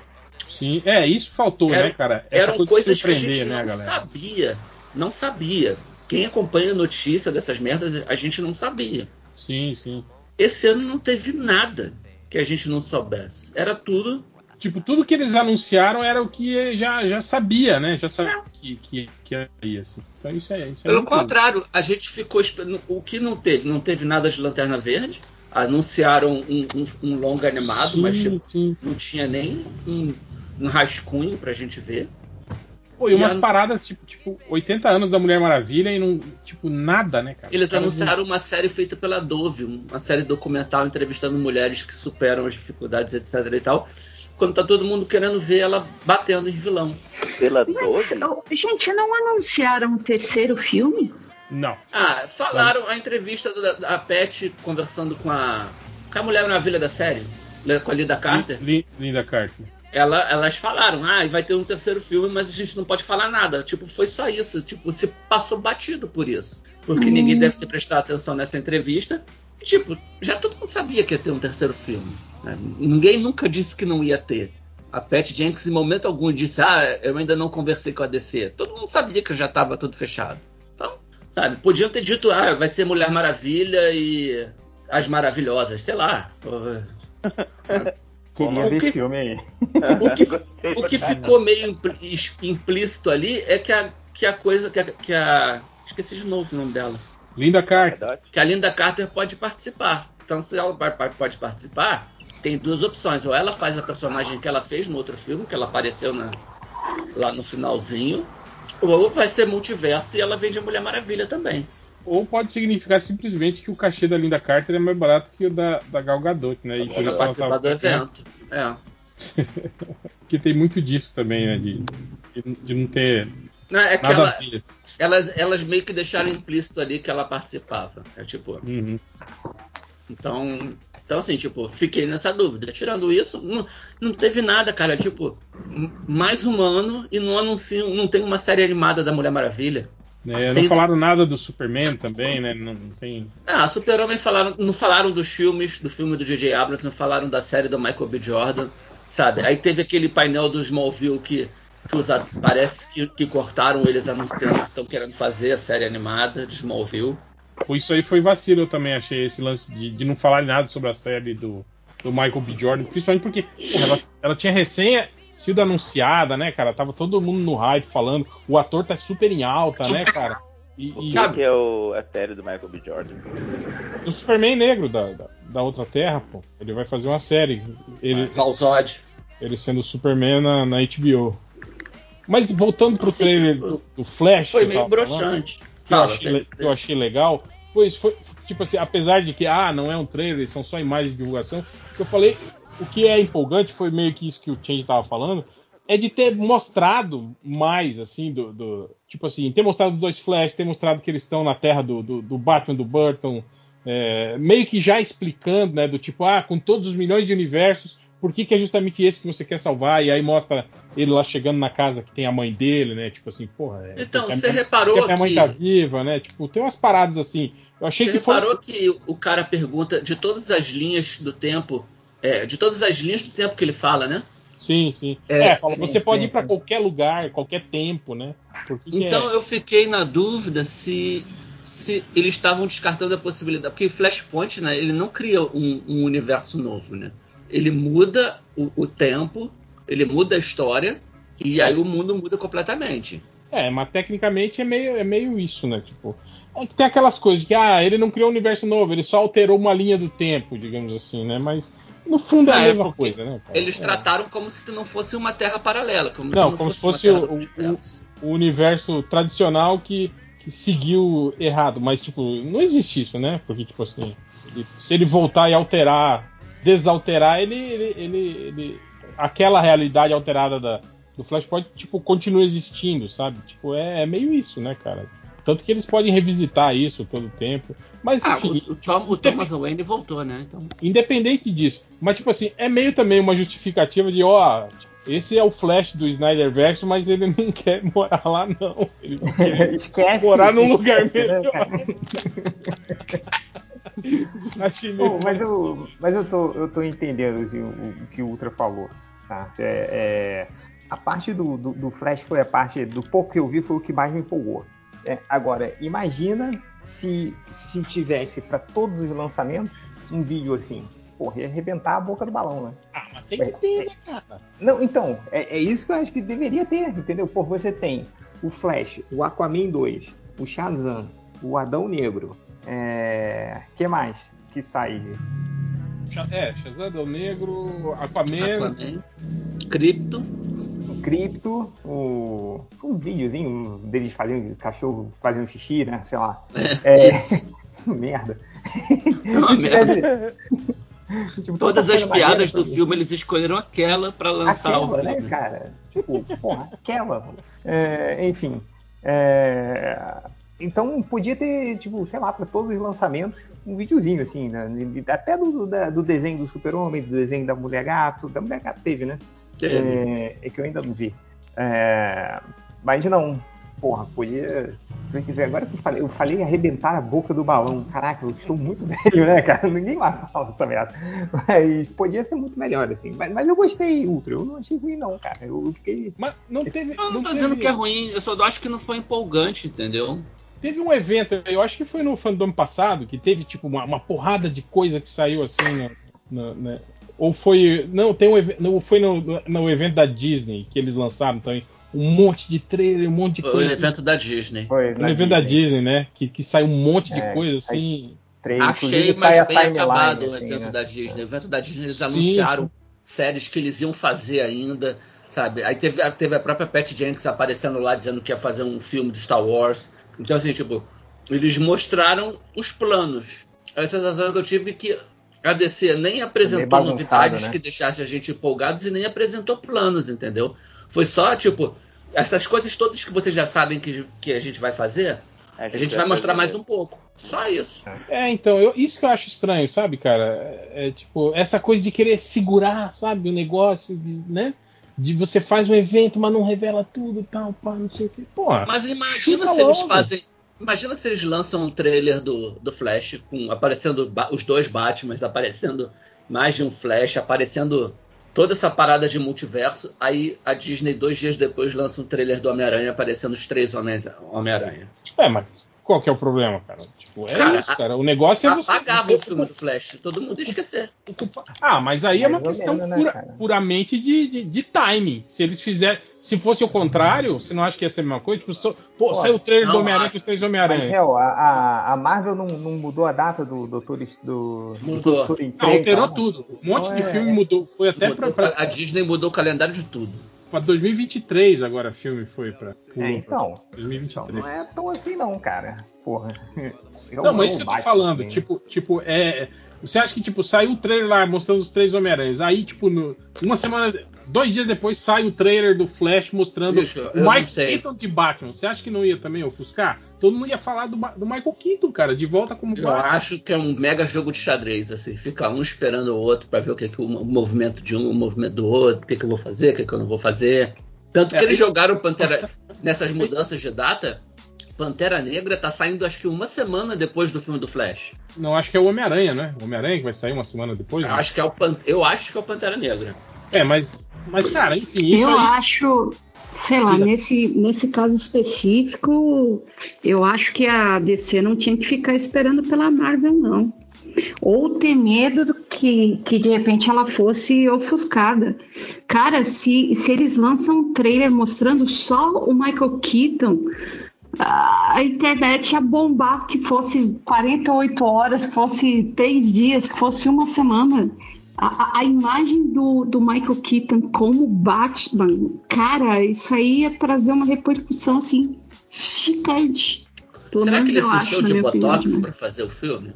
Sim, é, isso faltou, Era- né, cara? Essa Eram coisas que a gente né, não galera? sabia. Não sabia. Quem acompanha a notícia dessas merdas, a gente não sabia. Sim, sim. Esse ano não teve nada que a gente não soubesse. Era tudo. Tipo, tudo que eles anunciaram era o que já, já sabia, né? Já sabia que, que, que ia, assim. Então isso é isso. é Pelo contrário, a gente ficou esperando. O que não teve? Não teve nada de Lanterna Verde. Anunciaram um, um- um longa animado, sim, mas tipo, não tinha nem um, um rascunho pra gente ver. Pô, e umas E a- paradas, tipo, tipo, 80 anos da Mulher Maravilha e não, tipo, nada, né, cara? Eles Cara, anunciaram uma série feita pela Dove, uma série documental entrevistando mulheres que superam as dificuldades, etc e tal. Quando tá todo mundo querendo ver ela batendo em vilão. Pela Mas, Dove? oh, gente, não anunciaram o terceiro filme? Não. Ah, falaram a entrevista da, da Pet conversando com a, com a Mulher Maravilha da série, com a Lida Carter. Li- Linda Carter. Ela, elas falaram, ah, vai ter um terceiro filme, mas a gente não pode falar nada. Tipo, foi só isso. Tipo, se passou batido por isso. Porque ninguém deve ter prestado atenção nessa entrevista. E, tipo, já todo mundo sabia que ia ter um terceiro filme. né? Ninguém nunca disse que não ia ter. A Pat Jenkins, em momento algum, disse, ah, eu ainda não conversei com a DC. Todo mundo sabia que já estava tudo fechado. Então, sabe, podiam ter dito, ah, vai ser Mulher Maravilha e As Maravilhosas, sei lá. Queria O ver que- esse filme aí. O que, o que ficou meio impl- is- implícito ali é que a, que a coisa. Que a, que a- Esqueci de novo o nome dela. Linda Carter. Verdade. Que a Linda Carter pode participar. Então, se ela pode participar, tem duas opções. Ou ela faz a personagem que ela fez no outro filme, que ela apareceu na- lá no finalzinho. Ou vai ser multiverso e ela vem de Mulher Maravilha também. Ou pode significar simplesmente que o cachê da Linda Carter é mais barato que o da, da Gal Gadot, né? E por isso participar do evento. É. Porque tem muito disso também, né? De, de, de não ter Não, é que nada ela, a ver. elas, elas meio que deixaram implícito ali que ela participava. É tipo. Uhum. Então, então assim, tipo, fiquei nessa dúvida. Tirando isso, não, não teve nada, cara. Tipo, mais um ano e não anunciam, não tem uma série animada da Mulher Maravilha. Não Tem- falaram nada do Superman também, né? Não, não tem. Ah, Super-Homem falaram, não falaram dos filmes, do filme do J.J. Abrams, não falaram da série do Michael B. Jordan, sabe? Aí teve aquele painel do Smallville que, que os parece que, que cortaram eles anunciando que estão querendo fazer a série animada de Smallville. Isso aí foi vacilo, eu também achei esse lance de, de não falar nada sobre a série do, do Michael B. Jordan, principalmente porque ela, ela tinha recém sido anunciada, né, cara? Tava todo mundo no hype falando, o ator tá super em alta, né, cara? E, O e que, que é o, a série do Michael B. Jordan? o Superman negro da, da, da outra Terra, pô, ele vai fazer uma série, ele, Valzod. ele sendo o Superman na, na HBO. Mas voltando pro Assim, trailer tipo, do, do Flash, Foi que meio falando, broxante. que eu, achei, que eu achei legal. Pois foi, tipo assim, apesar de que, ah, não é um trailer, são só imagens de divulgação, o que eu falei, o que é empolgante foi meio que isso que o Change tava falando, é de ter mostrado mais, assim, do, do- tipo assim, ter mostrado dois Flash, ter mostrado que eles estão na terra do, do, do Batman, do Burton, é, meio que já explicando, né, do tipo, ah, com todos os milhões de universos, por que, que é justamente esse que você quer salvar? E aí mostra ele lá chegando na casa que tem a mãe dele, né? Tipo assim, porra. é- Então, você minha- reparou porque a minha mãe que- tá viva, né? Tipo, tem umas paradas assim. Eu achei Você que foi. reparou que o cara pergunta de todas as linhas do tempo, é, de todas as linhas do tempo que ele fala, né? Sim, sim. É, É, fala, você pode ir sim. qualquer lugar, qualquer tempo, né? Então é? eu fiquei na dúvida se, se eles estavam descartando a possibilidade. Porque Flashpoint, né, ele não cria um, um universo novo, né? Ele muda o, o tempo, ele muda a história, e aí o mundo muda completamente. É, mas tecnicamente é meio, é meio isso, né? Tipo, é que tem aquelas coisas de que, ah, ele não criou um universo novo, ele só alterou uma linha do tempo, digamos assim, né? Mas no fundo é a Ah, é mesma coisa, né? cara? Eles É. trataram como se não fosse uma terra paralela, como Não, se não como se fosse, fosse terra do o- multiverso. o universo tradicional que, que seguiu errado. Mas, tipo, não existe isso, né? Porque, tipo assim, ele- se ele voltar e alterar, desalterar, ele. ele, ele, ele- aquela realidade alterada da, do Flashpoint, tipo, continua existindo, sabe? Tipo, é, é meio isso, né, cara? Tanto que eles podem revisitar isso todo o tempo. Mas Ah, enfim, o, o Tom- o Thomas Wayne voltou, né? Então, independente disso. Mas, tipo assim, é meio também uma justificativa de, ó, esse é o Flash do Snyderverse, mas ele não quer morar lá, não. Ele querer Esquece. morar num lugar esquece, né, melhor. cara? Achei meio Pô, mas eu, mas eu, tô, eu tô entendendo assim, o, o que o Ultra falou. Tá? É, é, a parte do, do, do Flash foi a parte, do pouco que eu vi, foi o que mais me empolgou. É, agora, imagina se, se tivesse para todos os lançamentos um vídeo assim. Porra, ia arrebentar a boca do balão, né? Ah, mas tem que ter, né, cara? Não, então, é, é isso que eu acho que deveria ter, entendeu? Pô, você tem o Flash, o Aquaman 2, o Shazam, o Adão Negro. É. que mais que sai? É, Shazam, Adão Negro, Aquaman. Aquaman, Crypto. O Crypto, o. um videozinho deles fazendo cachorro fazendo xixi, né? Sei lá. É, É. merda. Uma merda. Tipo, Todas as piadas do filme eles escolheram aquela pra lançar o aquela, filme. né, cara? Tipo, porra, aquela. É, enfim. é, então podia ter, tipo, sei lá, para todos os lançamentos, um videozinho, assim, né? Até do, da- do desenho do Super-Homem, do desenho da Mulher Gato. Da Mulher Gato teve, né? É, é que eu ainda não vi. É, mas não, porra, podia. Agora que eu falei, eu falei arrebentar a boca do balão. Caraca, eu estou muito velho, né, cara? Ninguém mais fala essa merda. Mas podia ser muito melhor, assim. Mas, mas eu gostei, Ultra. Eu não achei ruim, não, cara. Eu fiquei. Mas não teve. Eu não tô teve- dizendo que é ruim, eu só acho que não foi empolgante, entendeu? Teve um evento, eu acho que foi no fandom passado, que teve tipo uma, uma porrada de coisa que saiu assim no, no- né? Ou foi. Não, tem um foi no, no- no evento da Disney que eles lançaram também. Um monte de trailer, um monte de O coisa. assim. evento da Disney. Foi no evento da Disney, né? Que, que saiu um monte de É, coisa assim. Trailer, Achei, sai mas bem timeline, acabado o assim, evento né? da Disney. O evento da Disney eles Sim, anunciaram sim. séries que eles iam fazer ainda, sabe? Aí teve, a- teve a própria Pat Jenkins aparecendo lá dizendo que ia fazer um filme de Star Wars. Então, assim, tipo, eles mostraram os planos. A sensação que eu tive que a DC nem apresentou bagunçado, novidades né? que deixassem a gente empolgados e nem apresentou planos, entendeu? Foi só, tipo, essas coisas todas que vocês já sabem que, que a gente vai fazer, a gente vai mostrar mais um pouco. Só isso. É, então, eu- isso que eu acho estranho, sabe, cara? É, é, tipo, essa coisa de querer segurar, sabe, o negócio, de, né? De você faz um evento, mas não revela tudo, tal, pá, não sei o que. Porra, Mas imagina se eles logo. fazem. Imagina se eles lançam um trailer do, do Flash, com aparecendo os dois Batmans, aparecendo mais de um Flash, aparecendo toda essa parada de multiverso. Aí a Disney, dois dias depois, lança um trailer do Homem-Aranha, aparecendo os três Homem-Aranha. é, mas qual que é o problema, cara? Tipo, é Cara, isso, cara. O negócio é você. Apagava você o filme do Flash, todo mundo ia esquecer. Ah, mas aí é Mais uma questão menos, né, pura- cara? puramente de, de, de timing. Se eles fizerem. Se fosse o contrário, você não acha que ia ser a mesma coisa? Tipo, só- pô, Pô, saiu o trailer do não Homem-Aranha com os três Mas, Homem-Aranha. A, a, Marvel não, não mudou a data do Doutor, do, do Mudou. Doutor Não, Estranho, alterou tá? tudo. Um monte Então de é- filme mudou. Foi até pra, Mudou- pra, a Disney mudou o calendário de tudo. Pra 2023 agora filme foi pra. pulou É, então. pra 2023. Então, não é tão assim não, cara. Porra. Eu Não, mas isso que eu tô falando, assim. tipo, tipo, é. Você acha que, tipo, saiu o trailer lá mostrando os três Homem-Aranhas, aí, tipo, no- uma semana, dois dias depois sai o trailer do Flash mostrando Bicho, o Mike sei. Keaton de Batman. Você acha que não ia também ofuscar? Todo mundo ia falar do, do Michael Keaton, cara, de volta como Eu Batman. acho que é um mega jogo de xadrez, assim, fica um esperando o outro pra ver o que, que o, movimento de um, o movimento do outro, o que, que eu vou fazer, o que, que eu não vou fazer. Tanto que É, eles jogaram Pantera nessas mudanças de data. Pantera Negra tá saindo acho que uma semana depois do filme do Flash. Não, acho que é o Homem-Aranha, né? O Homem-Aranha que vai sair uma semana depois. Eu né? acho que é o Pan- eu acho que é o Pantera Negra. É, mas, mas, cara, enfim, isso eu aí. acho, sei lá, nesse, nesse caso específico, eu acho que a DC não tinha que ficar esperando pela Marvel, não. Ou ter medo do que, que de repente ela fosse ofuscada. Cara, se, se eles lançam um trailer mostrando só o Michael Keaton, a internet ia bombar que fosse 48 horas, que fosse três dias, que fosse uma semana. A, a- imagem do, do Michael Keaton como Batman, cara, isso aí ia trazer uma repercussão assim gigante. Pelo Será que ele se encheu de opinião, botox né? pra fazer o filme?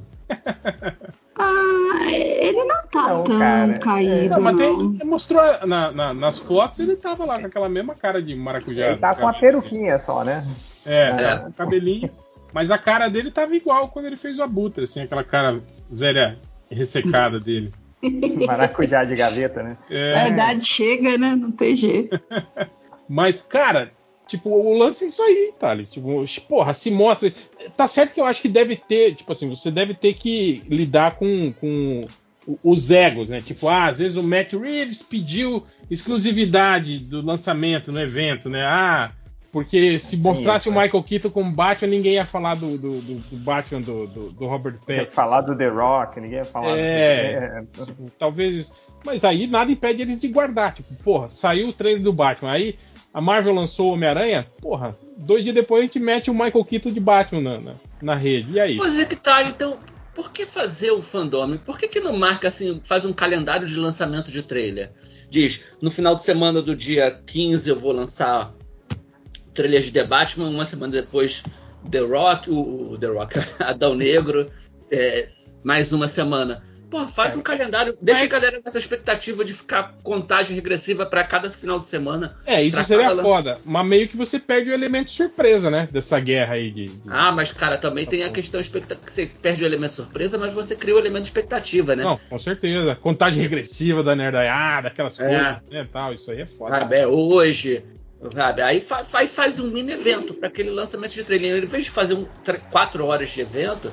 Ah, ele não tá Não, tão cara, caído, Não, mas não. tem, mostrou na- na- nas fotos, ele tava lá com aquela mesma cara de maracujá. Ele tá com a peruquinha só, né? É, É. o cabelinho. Mas a cara dele tava igual quando ele fez o Abutre, assim, aquela cara velha ressecada dele. Maracujá de gaveta, né? É, A idade chega, né? Não tem jeito. Mas, cara, tipo, o lance é isso aí, Thales. Tipo, porra, se mostra. Tá certo que eu acho que deve ter, tipo assim, você deve ter que lidar com, com os egos, né? Tipo, ah, às vezes o Matt Reeves pediu exclusividade do lançamento no evento, né? Ah, porque se mostrasse o isso. Michael Keaton como Batman, ninguém ia falar do, do, do- do Batman do, do, do Robert Ia Pattinson. falar do The Rock, ninguém ia falar. É. Tipo, talvez. Mas aí nada impede eles de guardar. Tipo, porra, saiu o trailer do Batman. Aí a Marvel lançou o Homem-Aranha. Porra, dois dias depois a gente mete o Michael Keaton de Batman na, na, na rede. E aí? Pois é que tá, então. Por que fazer o fandom? Por que, que não marca assim, faz um calendário de lançamento de trailer? Diz, no final de semana do dia 15 eu vou lançar trailer de The Batman, uma semana depois The Rock, o, o The Rock, Adão Negro, é, mais uma semana. Pô, faz um calendário, deixa a galera com essa expectativa de ficar contagem regressiva para cada final de semana. É, isso seria cada- foda. Mas meio que você perde o elemento surpresa, né? Dessa guerra aí de. de- Ah, mas cara, também tem a questão expecta- que você perde o elemento surpresa, mas você cria o elemento expectativa, né? Não, com certeza. Contagem regressiva da nerdaiada, aquelas É. coisas, né? Tal, isso aí é foda. Sabe, é hoje. Sabe? Aí fa- fa- faz um mini evento para aquele lançamento de trailer. Em vez de fazer um, quatro horas de evento,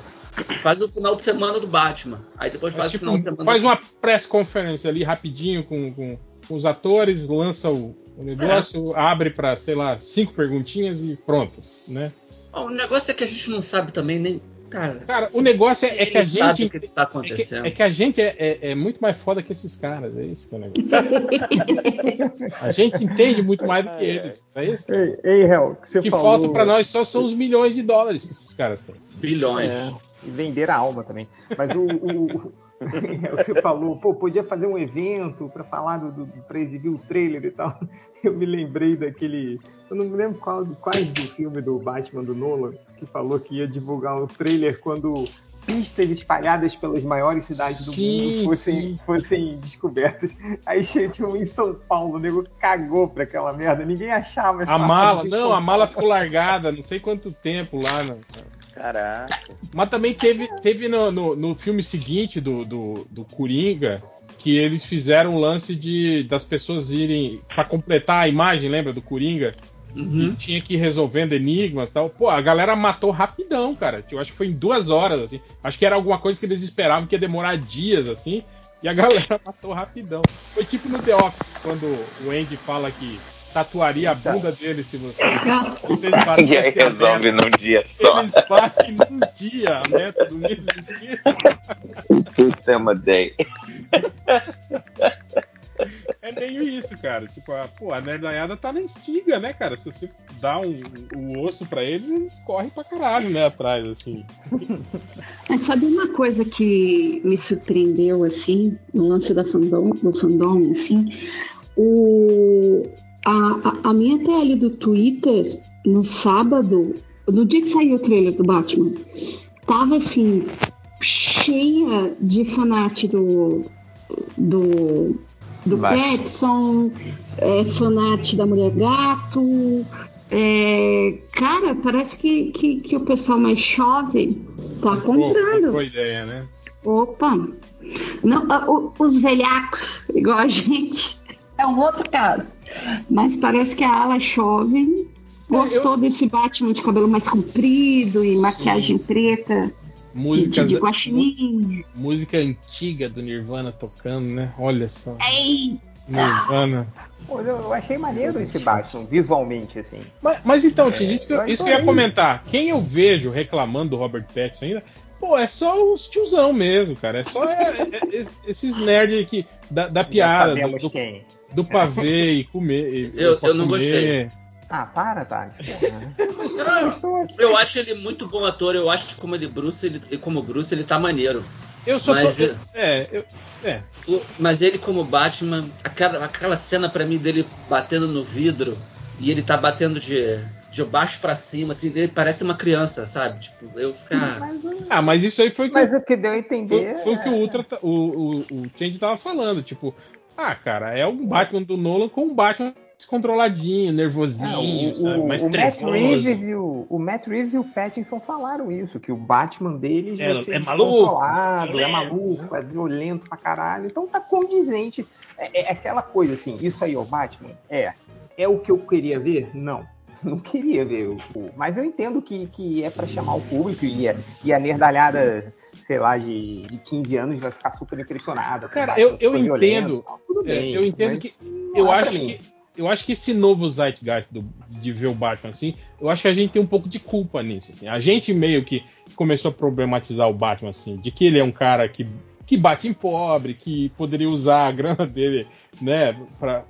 faz o final de semana do Batman. Aí depois faz É, tipo, o final de semana. faz uma press conference ali rapidinho com, com, com os atores, lança o, o negócio, abre pra, sei lá, cinco perguntinhas e pronto, né? O negócio é que a gente não sabe também nem. Cara, Cara, o negócio é, é que a sabe gente. o que tá É que, acontecendo. é que a gente é, é- é muito mais foda que esses caras, é isso que é o negócio. a gente entende muito mais do que eles. É isso que, Ei, ei Hel, que você o que falou. falta pra nós só são os milhões de dólares que esses caras têm. Bilhões. É, e vender a alma também. Mas o. o- você falou, pô, podia fazer um evento pra falar do, do pra exibir o trailer e tal. Eu me lembrei daquele. Eu não me lembro qual, quais do filme do Batman do Nolan, que falou que ia divulgar o trailer quando pistas espalhadas pelas maiores cidades do Sim, mundo fossem, fossem descobertas. Aí tinha um em São Paulo, o nego cagou pra aquela merda, ninguém achava. A mala, não, a mala ficou largada, não sei quanto tempo lá. no- Caraca. Mas também teve, teve no, no, no filme seguinte do, do, do Coringa que eles fizeram o lance de das pessoas irem pra completar a imagem, lembra do Coringa? Uhum. E tinha que ir resolvendo enigmas e tal. Pô, a galera matou rapidão, cara. Eu acho que foi em duas horas, assim. Acho que era alguma coisa que eles esperavam que ia demorar dias, assim. E a galera matou rapidão. Foi tipo no The Office, quando o Andy fala que tatuaria a bunda dele se você. Vocês E aí batessem a resolve num dia só. Eles batem num dia a meta do mesmo dia. Put them a day. É meio isso, cara. Tipo, a, pô, a nerdaiada tá na estiga, né, cara? Se você dá um, um osso pra eles, eles correm pra caralho, né, atrás, assim. Mas sabe uma coisa que me surpreendeu, assim, no lance da fandom, do fandom, assim? O, a, a, a minha TL do Twitter, no sábado, no dia que saiu o trailer do Batman, tava, assim, cheia de fanart do, do, do Batman. Petson, é, fanart da Mulher Gato. é, cara, parece que, que, que o pessoal mais jovem tá comprando. boa ideia, né? Opa! Não, ah, o- os velhacos, igual a gente, é um outro caso. Mas parece que a ala jovem gostou desse Batman de cabelo mais comprido e maquiagem preta de, Música, de guaxinim. música antiga do Nirvana tocando, né? Olha só. Ei! Nirvana. Pô, eu eu achei maneiro esse Batman, visualmente, assim. Mas, mas então, Tim, isso, que eu, isso que eu ia comentar. Quem eu vejo reclamando do Robert Pattinson ainda, pô, é só os tiozão mesmo, cara. É só é, é, é, esses nerds que da, da Já piada, do, sabemos do, quem. Do pavê e comer. e- Eu- eu não comer. gostei. Ah, para. Porra. Eu acho ele muito bom ator. Eu acho que como ele Bruce, ele, como Bruce, ele tá maneiro. Eu só Mas, tô. É, eu, é. O- Mas ele como Batman, aquela, aquela cena pra mim dele batendo no vidro e ele tá batendo de, de baixo pra cima, assim, dele parece uma criança, sabe? Tipo, eu ficar. Ah, mas isso aí foi o que, Mas é porque deu a foi, entender. foi o, que o Ultra, tá- o, o, o Change tava falando. Tipo, ah, cara, é um Batman do Nolan com um Batman descontroladinho, nervosinho, É, sabe? mais o, Matt trevoso. Reeves e o, o Matt Reeves e o Pattinson falaram isso, que o Batman deles É- vai ser é maluco, descontrolado, é violento, maluco, é violento pra caralho. Então tá condizente. É, é aquela coisa assim, isso aí, o Batman, é. É o que eu queria ver? Não. Não queria ver o. o- Mas eu entendo que, que é pra chamar o público e a, e a nerdalhada, sei lá, de, de 15 anos vai ficar super impressionada. Cara, eu- eu entendo. tal. Tudo É, bem, eu entendo que. Eu é acho que. Eu acho que esse novo zeitgeist do- de ver o Batman assim, eu acho que a gente tem um pouco de culpa nisso. assim. A gente meio que começou a problematizar o Batman assim, de que ele é um cara que, que bate em pobre, que poderia usar a grana dele, né,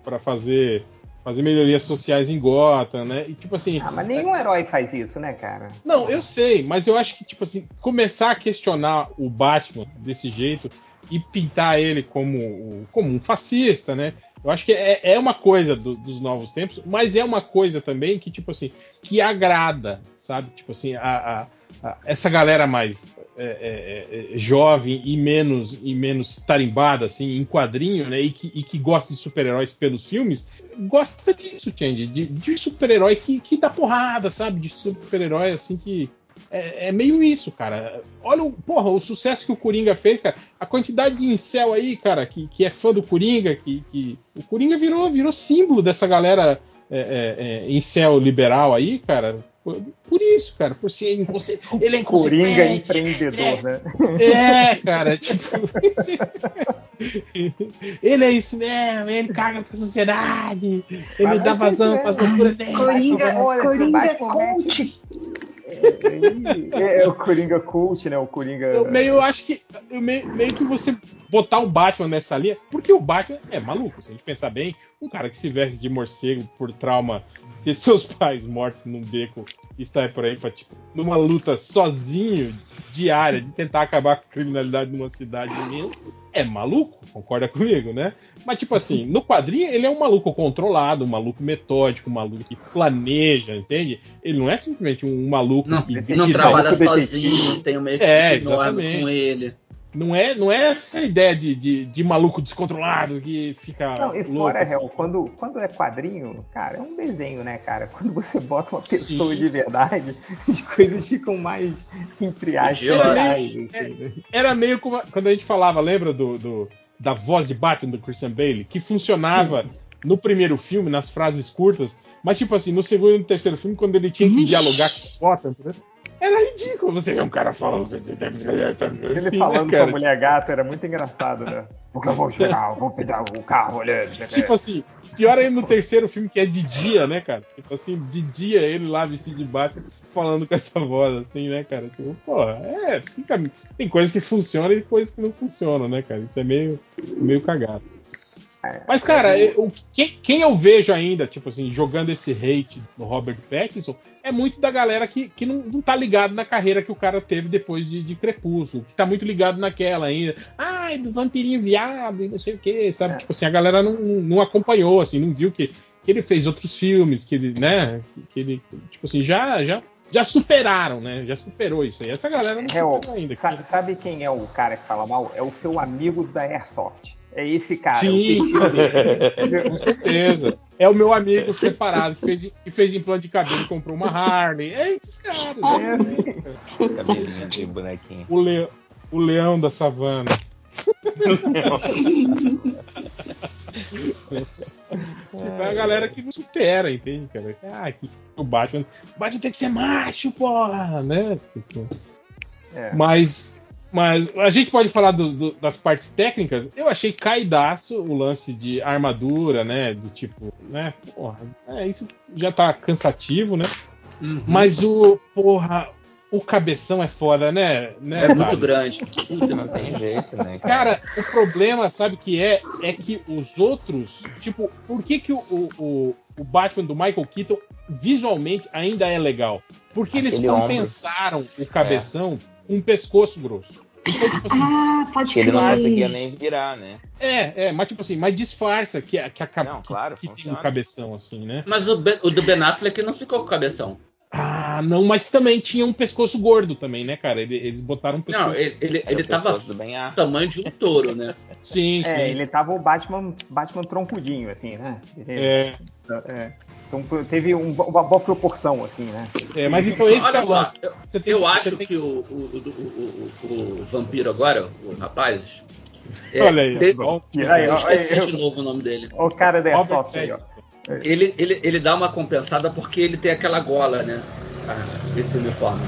pra fazer fazer melhorias sociais em Gotham, né? E tipo assim, Ah, mas nenhum herói faz isso, né, cara? não, eu sei, mas eu acho que, tipo assim, começar a questionar o Batman desse jeito e pintar ele como, como um fascista, né? Eu acho que é, é uma coisa do- dos novos tempos, mas é uma coisa também que, tipo assim, que agrada, sabe? Tipo assim, a- a- essa galera mais é, é, é, jovem e menos e menos tarimbada, assim, em quadrinho, né? E que, e que gosta de super-heróis pelos filmes, gosta disso, Change, de, de super-herói que, que dá porrada, sabe? De super-herói, assim, que, é, é meio isso, cara. Olha, o, porra, o sucesso que o Coringa fez, cara. A quantidade de incel aí, cara, que, que é fã do Coringa, que, que o Coringa virou, virou símbolo dessa galera é, é, é, incel liberal aí, cara. Por, por isso, cara, por ser inconse... ele é Coringa empreendedor, né? É, cara, tipo. ele é isso mesmo, ele caga pra sociedade, ele Mas dá é vazão mesmo. loucuras dele. Coringa, Olha, Coringa é coach. É, é o Coringa cult, né? O Coringa. Eu meio acho que. Meio, meio que você botar o Batman nessa linha. Porque o Batman é maluco, se a gente pensar bem, um cara que se veste de morcego por trauma de seus pais mortos num beco e sai por aí pra, tipo, numa luta sozinho, diária, de tentar acabar com a criminalidade numa cidade imensa. É maluco, concorda comigo, né? Mas, tipo assim, no quadrinho ele é um maluco controlado, um maluco metódico, um maluco que planeja, entende? Ele não é simplesmente um maluco Não, que, não trabalha sozinho, tem uma É, equipe enorme exatamente. com ele. Não é, não é essa ideia de, de, de maluco descontrolado que fica. Não, e louco, fora, assim. Hel, quando, quando é quadrinho, cara, é um desenho, né, cara? Quando você bota uma pessoa Sim. de verdade, as coisas ficam mais, entre aspas, Idiota. reais, É? Era meio como quando a gente falava, lembra do, do- da voz de Batman do Christian Bale, que funcionava no primeiro filme, nas frases curtas, mas tipo assim, no segundo e no terceiro filme, quando ele tinha que dialogar com o Gotham, entendeu? Era ridículo você ver um cara falando com esse tempo. Ele assim, falando né, com a mulher gata era muito engraçado, né? Porque eu vou chegar, eu vou pegar o carro olhando. Tipo assim, pior ainda no terceiro filme, que é de dia, né, cara? Tipo assim, de dia ele lá vestido de Batman falando com essa voz, assim, né, cara? Tipo, porra, é, fica. Tem coisas que funcionam e coisas que não funcionam, né, cara? Isso é meio, meio cagado. É, Mas, cara, eu- quem, quem eu vejo ainda, tipo assim, jogando esse hate no Robert Pattinson, é muito da galera que, que não, não tá ligado na carreira que o cara teve depois de, de Crepúsculo, que tá muito ligado naquela ainda. Ai, do vampirinho viado e não sei o que, sabe? É. Tipo assim, a galera não, não acompanhou, assim, não viu que, que ele fez outros filmes, que ele, né, que ele, tipo assim, já, já, já superaram, né? Já superou isso aí. Essa galera não Hel, superou ainda. sa- sabe quem é o cara que fala mal? É o seu amigo da Airsoft. É esse cara. Sim. Com certeza. É o meu amigo separado que fez, que fez implante de cabelo e comprou uma Harley. É esses caras. É né? Cabelinho de bonequinho. O, le- o leão da savana. Tipo, é a galera que não supera, entende, cara? Ah, que o Batman. O Batman tem que ser macho, porra, né? Tipo, É. Mas, mas a gente pode falar dos- do- das partes técnicas. Eu achei caidaço o lance de armadura, né? Do tipo, né? Porra, é, isso já tá cansativo, né? Uhum. Mas o, porra, o cabeção é foda, né? né é muito grande. Puta, Não tem jeito, né, Cara, o problema, sabe que é? É que os outros, tipo, por que, que o, o, o- Batman do Michael Keaton visualmente ainda é legal? Porque eles Aquele ombro. compensaram o cabeção com um pescoço grosso. Então, tipo assim, Ah, pode ele não conseguia nem virar, né? é, é, mas tipo assim, mas disfarça que, a- que, a, ca- Não, que- claro, que, tem o cabeção, assim, né? Mas o, Ben- o do Ben Affleck não ficou com o cabeção. Ah, não, mas também tinha um pescoço gordo também, né, cara? Ele- Eles botaram um pescoço. Não, ele, ele, ele o tava do Affleck. tamanho de um touro, né? Sim, sim. É, ele tava o Batman, Batman troncudinho, assim, né? Ele- É, é. Então teve um- uma boa proporção, assim, né? é, mas então esse que é Olha o só, eu, Você tem eu acho você tem que o, o, o, o- o- o vampiro agora, o rapaz. é, Olha aí, teve- aí, eu esqueci eu- de novo o nome dele. O cara da Robert Airsoft aí, ó. Ele, ele, ele dá uma compensada porque ele tem aquela gola, né? Ah, esse uniforme.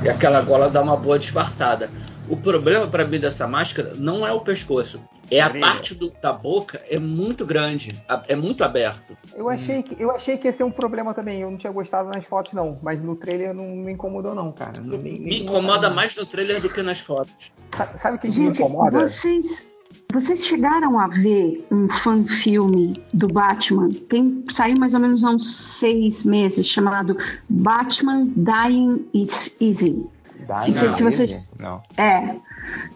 E aquela gola dá uma boa disfarçada. O problema pra mim dessa máscara não é o pescoço. É a parte do- da boca é muito grande, é muito aberto. Eu achei, que, eu achei que ia ser um problema também. Eu não tinha gostado nas fotos, não. Mas no trailer não me incomodou, não, cara. Nem- Me nem- incomoda mais no trailer do que nas fotos. Sa- Sabe o que me Gente, incomoda? vocês, vocês chegaram a ver um fan-filme do Batman? Tem, saiu mais ou menos há uns seis meses, chamado Batman Dying It's Easy. Dá Não sei se não, vocês- Não. É,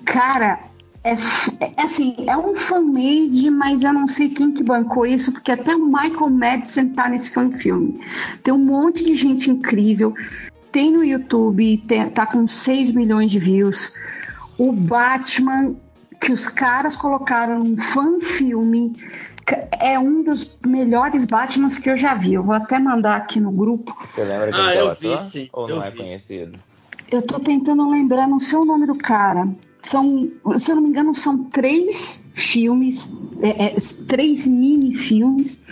cara, é, é assim, é um fan-made, mas eu não sei quem que bancou isso, porque até o Michael Madsen tá nesse fan-filme. Tem um monte de gente incrível, tem no YouTube, tem- tá com 6 milhões de views. O Batman que os caras colocaram num fan-filme é um dos melhores Batmans que eu já vi. Eu vou até mandar aqui no grupo. Você lembra Ah, quem é eu o vi, sim, Ou eu não é vi. conhecido? Eu tô tentando lembrar, não sei o nome do cara. São, se eu não me engano, são três filmes, é, é, três mini-filmes,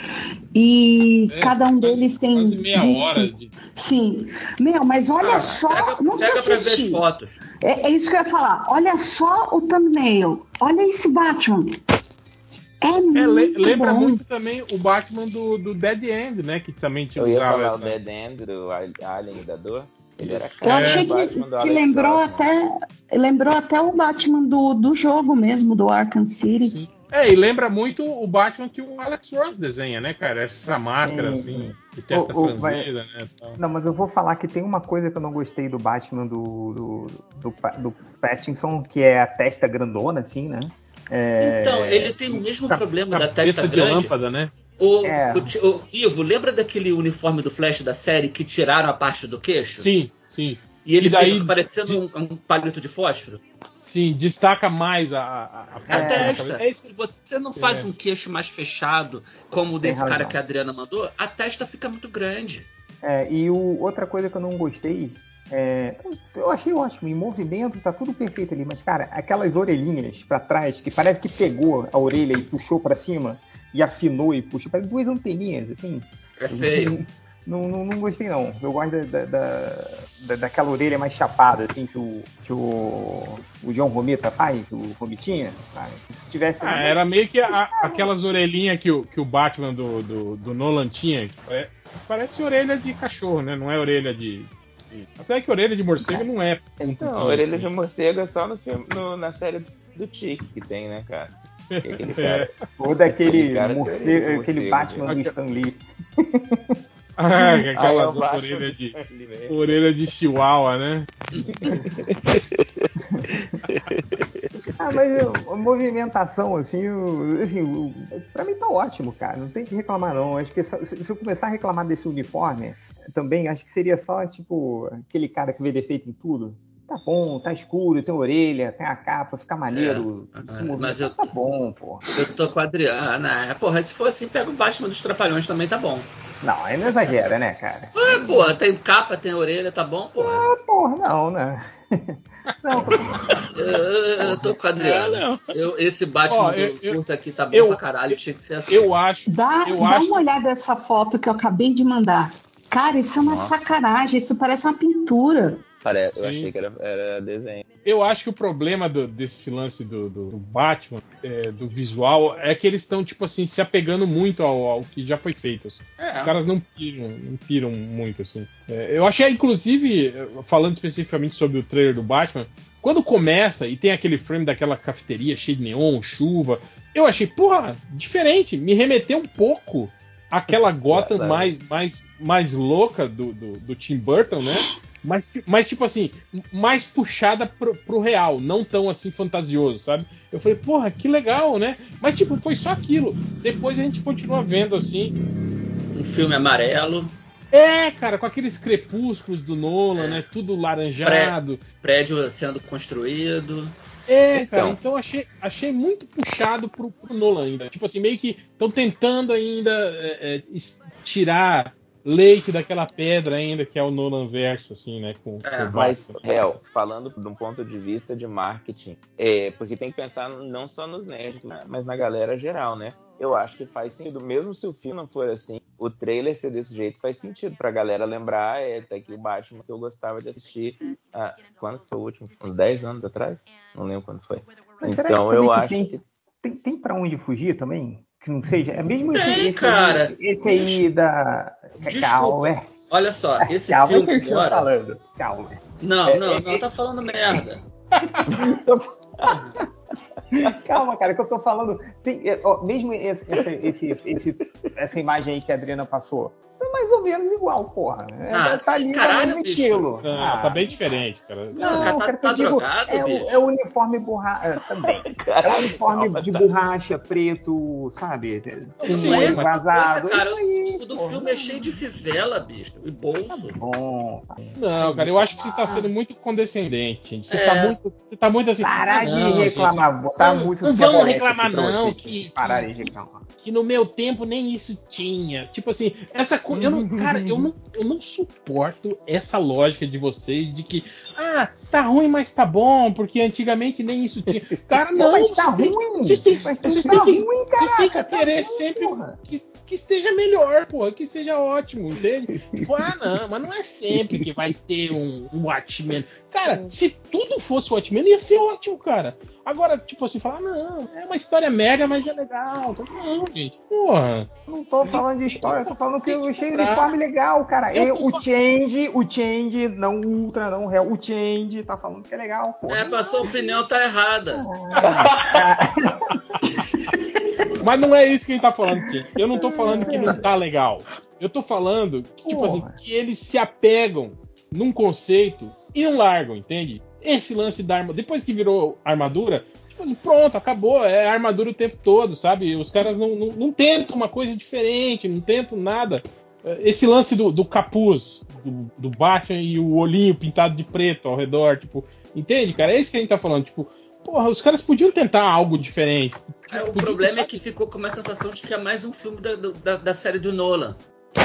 e É, cada um quase- deles tem. Quase meia 25. hora de. Sim. Meu, mas olha Ah, só. pega, não pega precisa pra ver as assistir. fotos. É, é isso que eu ia falar. Olha só o thumbnail. Olha esse Batman. É É, muito le- lembra bom. muito também o Batman do, do Dead End, né? Que também tinha Eu ia falar essa. o Dead End do Al- Alien da Dor. Ele era Eu cara achei do que, do que lembrou até lembrou até o Batman do, do jogo mesmo, do Arkham City. Sim. É, e lembra muito o Batman que o Alex Ross desenha, né, cara? Essa máscara, Sim. assim, de testa O- o- vai- franzida, né? tal. Não, mas eu vou falar que tem uma coisa que eu não gostei do Batman do, do, do, do Pattinson, que é a testa grandona, assim, né? É, Então, ele tem o mesmo problema da testa de grande. lâmpada, né? O, É. o o- Ivo, lembra daquele uniforme do Flash da série que tiraram a parte do queixo? Sim, sim. E ele E daí- fica parecendo um, um palito de fósforo? Sim, destaca mais a, a, a- A testa. É. Se você não faz É. um queixo mais fechado, como o desse cara que a Adriana mandou, a testa fica muito grande. É, e o, outra coisa que eu não gostei, é, eu achei ótimo, em movimento tá tudo perfeito ali, mas cara, aquelas orelhinhas pra trás, que parece que pegou a orelha e puxou pra cima, e afinou e puxou, parece duas anteninhas, assim. É feio. Não, não, não gostei não, eu gosto da, da, da- da- daquela orelha mais chapada, assim, que o, que o, o João Romita faz, o Romitinha, sabe? Se tivesse... Ah, era meio que a- aquelas orelhinhas que o, que o Batman do, do, do Nolan tinha, que pare- parece orelha de cachorro, né? Não é orelha de. Até que orelha de morcego não é. Não, tucano, orelha assim. de morcego é só no filme, no- na série do Tique que tem, né, cara? Que é aquele cara. Ou daquele Aquele cara morcego, de aquele morcego, Batman né? do Stan Lee. Ah, Ah, é aquela Batman orelha de. mesmo. Orelha de chihuahua, né? Ah, mas a movimentação, assim, o- assim o- pra mim tá ótimo, cara. Não tem que reclamar, não. Acho que só- se se eu começar a reclamar desse uniforme, também acho que seria só, tipo, aquele cara que vê defeito em tudo. Tá bom, tá escuro, tem orelha, tem a capa, fica maneiro. É, se mas eu- Tá bom, pô. Eu tô com a Adriana. É, porra, se for assim, pega o Batman dos Trapalhões também, tá bom. Não, aí não exagera, né, cara? Ah, porra, tem capa, tem orelha, tá bom, porra. Ah, porra, não, né? Não, Eu, eu- tô com a Adriana. É, não. Eu, esse Batman Ó, do eu- eu- curto aqui tá bom eu- pra caralho, tinha que ser assim. Eu acho. Dá, Eu dá acho- uma olhada nessa foto que eu acabei de mandar. Cara, isso é uma Nossa. sacanagem, isso parece uma pintura. Parece, eu Sim. achei que era, era desenho. Eu acho que o problema do- desse lance do, do- do Batman, é, do visual, é que eles estão, tipo assim, se apegando muito ao, ao que já foi feito. assim. É. Os caras não piram, não piram muito, assim. É, eu achei, inclusive, falando especificamente sobre o trailer do Batman, quando começa e tem aquele frame daquela cafeteria cheia de neon, chuva, eu achei, porra, diferente. Me remeteu um pouco Gotham Exatamente. mais, mais, mais louca do, do, do Tim Burton, né? Mas, mas, tipo assim, mais puxada pro, pro real, não tão assim fantasioso, sabe? Eu falei, porra, que legal, né? Mas, tipo, foi só aquilo. Depois a gente continua vendo assim. Um filme amarelo. É, cara, com aqueles crepúsculos do Nolan, né? Tudo laranjado. Prédio sendo construído. É, Então. cara, então achei, achei muito puxado pro, pro Nolan ainda. Tipo assim, meio que estão tentando ainda é, é, tirar leite daquela pedra ainda, que é o Nolan verso, assim, né? Com, É, com Mas, real, falando de um ponto de vista de marketing, é, porque tem que pensar não só nos nerds, mas na galera geral, né? Eu acho que faz sentido, mesmo se o filme não for assim, o trailer ser desse jeito faz sentido pra galera lembrar, é, até que o Batman que eu gostava de assistir, ah, quando foi o último? Uns 10 anos atrás? Não lembro quando foi. Mas será Então que eu acho tem, que tem, tem pra onde fugir também? Que não seja. É mesmo esse, Tem, esse cara. Aí, esse aí da. Desculpa. Calma, Olha só, esse calma filme que agora. falando. Calma. Não, É, não, é, não, tá falando merda. Calma, cara, que eu tô falando. tem- é, ó, mesmo esse- esse- esse- esse- essa imagem aí que a Adriana passou, é mais ou menos igual, porra. É, Ah, tá ali caralho, no estilo. Ah, Ah, tá bem diferente, cara. Não, cara, tá- cara, tá digo, drogado, é, o- bicho? é o uniforme borracha. também. É o uniforme de tá. borracha preto, sabe? Com Sim, mas vazado. coisa, cara, Isso aí, O do porra. filme é cheio de fivela, bicho. E bolso. Bom, Não, cara, eu acho que você tá sendo muito condescendente, gente. Você, É. tá, muito, você tá muito assim. parar "Ah, de não, reclamar, botar Não, não vamos reclamar, pra não, que- Pararem de reclamar. que no meu tempo nem isso tinha. Tipo assim, essa coisa. Eu não, cara, eu não, eu não suporto essa lógica de vocês de que, ah, tá ruim, mas tá bom, porque antigamente nem isso tinha. Cara, não, mas tá vocês têm- ruim. Vocês têm, Mas tá que, ruim, vocês têm que tá querer ruim, sempre que, que esteja melhor, porra, que seja ótimo, entende? Tipo, ah, não, mas não é sempre que vai ter um, um Watchmen. Cara, se tudo fosse Watchmen, ia ser ótimo, cara. Agora, tipo assim, falar, não, é uma história merda, mas é legal. Não, gente, porra. Não tô falando de história, eu tô falando que eu achei o uniforme legal, cara. Eu o Change, o Change, não o Ultra, não o Real, o Change tá falando que é legal, pô. É, a sua opinião tá errada. Mas não é isso que a gente tá falando aqui. Eu não tô falando que não tá legal. Eu tô falando que, tipo assim, que eles se apegam num conceito e não largam, entende? Esse lance da arma. Depois que virou armadura, tipo assim, pronto, acabou. É armadura o tempo todo, sabe? Os caras não, não, não tentam uma coisa diferente, não tentam nada. Esse lance do, do capuz do, do Batman e o olhinho pintado de preto ao redor, tipo, entende, cara? É isso que a gente tá falando, tipo, porra, os caras podiam tentar algo diferente. É, o problema é que ficou com uma sensação de que é mais um filme da, da, da série do Nolan.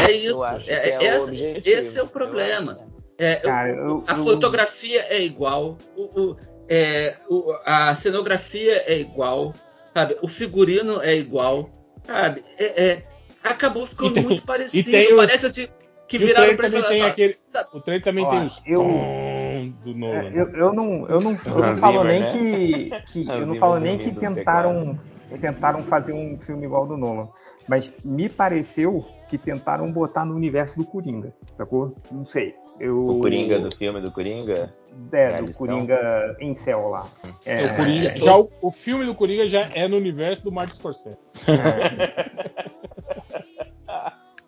É isso. acho que É- é essa- objetivo. esse é o problema. né? É, Cara, o- eu- a eu- fotografia é igual, o, o- é, o- a cenografia é igual, sabe? O figurino é igual, sabe? É, é, acabou ficando E tem- muito parecido. os- Parece assim que E o viraram também falar tem assim, aquele. O trailer também Ó, tem os eu- do Nolan. É, eu, eu não, eu não, eu não falo Zimmer, nem né? que, que eu não falo nem que tentaram, tentaram fazer um filme igual ao do Nolan, mas me pareceu que tentaram botar no universo do Coringa, sacou? Não sei. Eu, O Coringa do filme do Coringa. é, do. Coringa em céu lá. É, o, Coringa- é. já o, o filme do Coringa já é no universo do Martin Scorsese.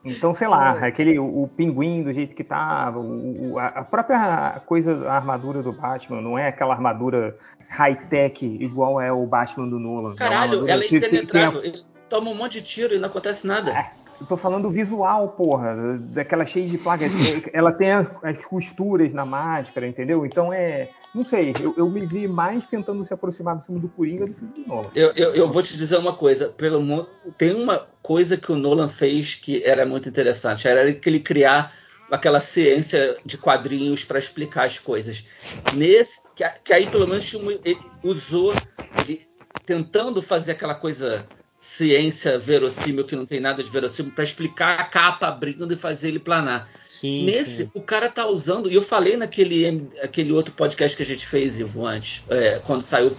Então, sei lá, aquele o, o pinguim do jeito que tava, o, a, própria coisa, a armadura do Batman, não é aquela armadura high-tech igual é o Batman do Nolan. É Caralho, armadura ela é tem a- impenetrável. Ele toma um monte de tiro e não acontece nada. Eu tô falando do visual, porra, daquela cheia de placas. Ela tem as, as costuras na máscara, entendeu? Então é. Não sei, eu, eu me vi mais tentando se aproximar do filme do Coringa do que do Nolan. Eu, eu, eu vou te dizer uma coisa, pelo tem uma coisa que o Nolan fez que era muito interessante, era que ele criar aquela ciência de quadrinhos para explicar as coisas. Nesse, que, que aí pelo menos ele usou, ele tentando fazer aquela coisa ciência verossímil que não tem nada de verossímil para explicar a capa abrindo e fazer ele planar. Sim, Nesse, sim. o cara tá usando, e eu falei naquele aquele outro podcast que a gente fez, Ivo, antes, é, quando saiu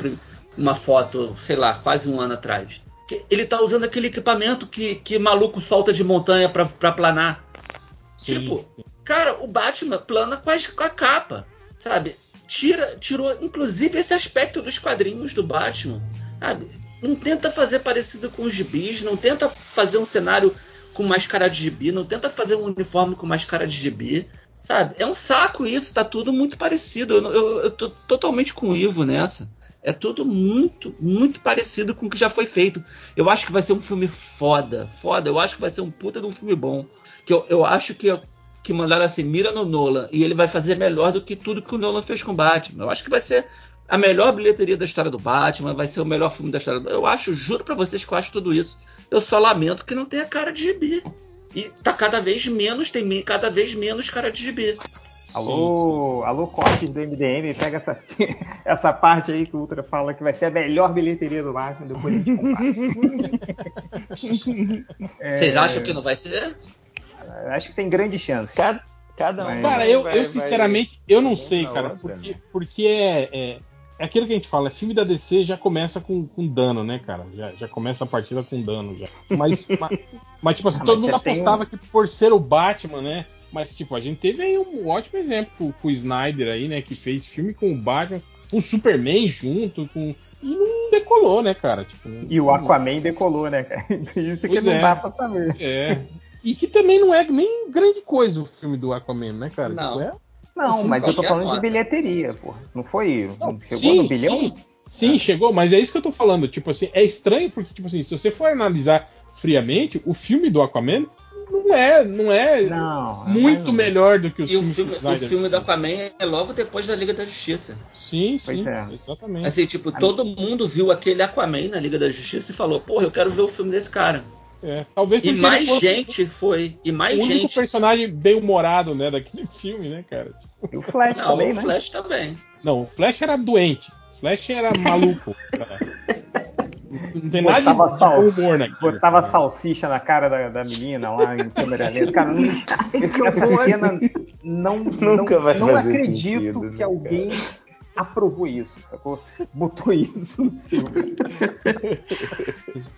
uma foto, sei lá, quase um ano atrás. ele tá usando aquele equipamento que, que maluco solta de montanha pra, pra planar. Sim, tipo, cara, o Batman plana com a capa, sabe? Tira, tirou, inclusive, esse aspecto dos quadrinhos do Batman, sabe? Não tenta fazer parecido com os gibis, não tenta fazer um cenário com mais cara de gibi, não tenta fazer um uniforme com mais cara de gibi, sabe? É um saco isso, tá tudo muito parecido. Eu, eu, eu tô totalmente com o Ivo nessa. É tudo muito, muito parecido com o que já foi feito. Eu acho que vai ser um filme foda, foda. Eu acho que vai ser um puta de um filme bom. Que eu, eu acho que que mandaram assim, mira no Nolan, e ele vai fazer melhor do que tudo que o Nolan fez com Batman. Eu acho que vai ser a melhor bilheteria da história do Batman, vai ser o melhor filme da história do... Eu acho, juro para vocês que eu acho tudo isso. Eu só lamento que não tenha cara de gibi. E tá cada vez menos, tem cada vez menos cara de gibi. Alô, alô, cortes do MDM, pega essa, essa parte aí que o Ultra fala que vai ser a melhor bilheteria do Batman, depois a gente é... Vocês acham que não vai ser? Acho que tem grande chance. Cada, cada um. Cara, eu, vai, eu sinceramente, vai... eu não sei, cara, porque, né? porque é, é, é, aquilo que a gente fala, filme da DC já começa com, com dano, né, cara? Já, já começa a partida com dano já. Mas, mas, mas, tipo assim, ah, todo mundo apostava um... que por ser o Batman, né? Mas, tipo, a gente teve aí um ótimo exemplo com, o Snyder aí, né? Que fez filme com o Batman, com o Superman junto, com. E não decolou, né, cara? Tipo, não... E o Aquaman decolou, né, cara? Isso pois que não é. dá pra saber. É. E que também não é nem grande coisa o filme do Aquaman, né, cara? Não, tipo, é... não mas eu tô falando de bilheteria, pô. Não foi? Não, chegou sim, no bilhão? Sim, sim, chegou, mas é isso que eu tô falando. Tipo assim, é estranho porque, tipo assim, se você for analisar friamente, o filme do Aquaman não é, não é não, muito melhor do que o filme. O filme, o filme do Aquaman é logo depois da Liga da Justiça. Sim, sim, é. exatamente. Assim, tipo, todo mundo viu aquele Aquaman na Liga da Justiça e falou, porra, eu quero ver o filme desse cara. É, talvez e mais gente foi. E mais o gente. único personagem bem humorado, né, daquele filme, né, cara? E o Flash não, também, o né? Flash também. Não, o Flash era doente. O Flash era maluco. Não tem nada de sal... humor naquilo. Botava salsicha na cara da, da menina lá em câmera lenta. Cara, não, essa cena não, Nunca não, vai não acredito sentido, que né, alguém aprovou isso, sacou? Botou isso no filme.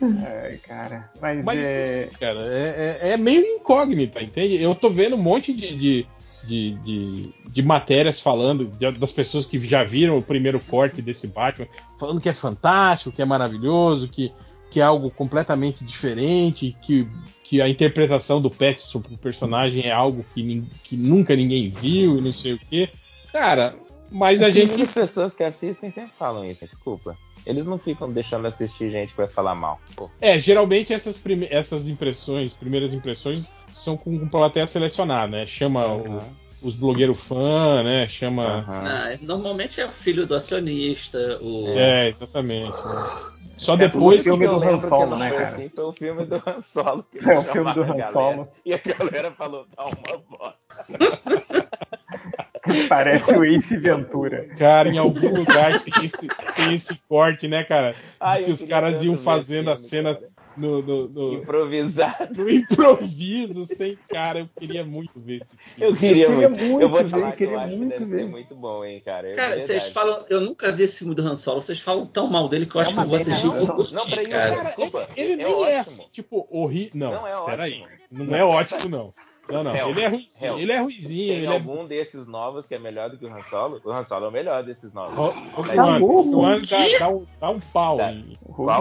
Ai, cara. Mas, Mas é... cara, é, é, é, meio incógnita, entende? Eu tô vendo um monte de, de, de, de, de matérias falando de, das pessoas que já viram o primeiro corte desse Batman, falando que é fantástico, que é maravilhoso, que, que é algo completamente diferente, que, que a interpretação do Pattinson pro personagem é algo que, que nunca ninguém viu e não sei o quê. Cara, mas a gente. As pessoas que assistem sempre falam isso, desculpa. Eles não ficam deixando assistir gente que vai falar mal. Pô. É, geralmente essas, prime... essas impressões, primeiras impressões, são com, com plateia selecionada, né? Chama uhum. o, os blogueiros fã, né? Chama. Uhum. Ah, normalmente é o filho do acionista. O... É, exatamente. Né? Só é, depois o filme do Han Solo, né, cara? Assim, foi o filme do Han Solo. é o filme do Han Solo. E a galera falou, tá uma bosta. Parece o Ace Ventura. Cara, em algum lugar tem esse, tem esse corte, né, cara? Ai, que os caras iam fazendo as cenas no, no, no, improvisado. No improviso, sem cara. Eu queria muito ver esse filme. Eu queria, eu queria muito. muito. Eu vou te falar que eu acho que deve ver. ser muito bom, hein, cara. cara, vocês falam. Eu nunca vi esse filme do Han Solo. Vocês falam tão mal dele que eu é acho que eu vou assistir não, não, não, peraí, cara. cara. Desculpa, ele, ele é nem é, é assim, tipo, horrível. Não, não é ótimo. Peraí. Não é ótimo, não. Não, não. Ele é ruizinho. Ele é ruizinho. Tem ele algum é... desses novos que é melhor do que o Han Solo? O Han Solo é o melhor desses novos. O, tá o One dá, dá, um, dá um pau tá.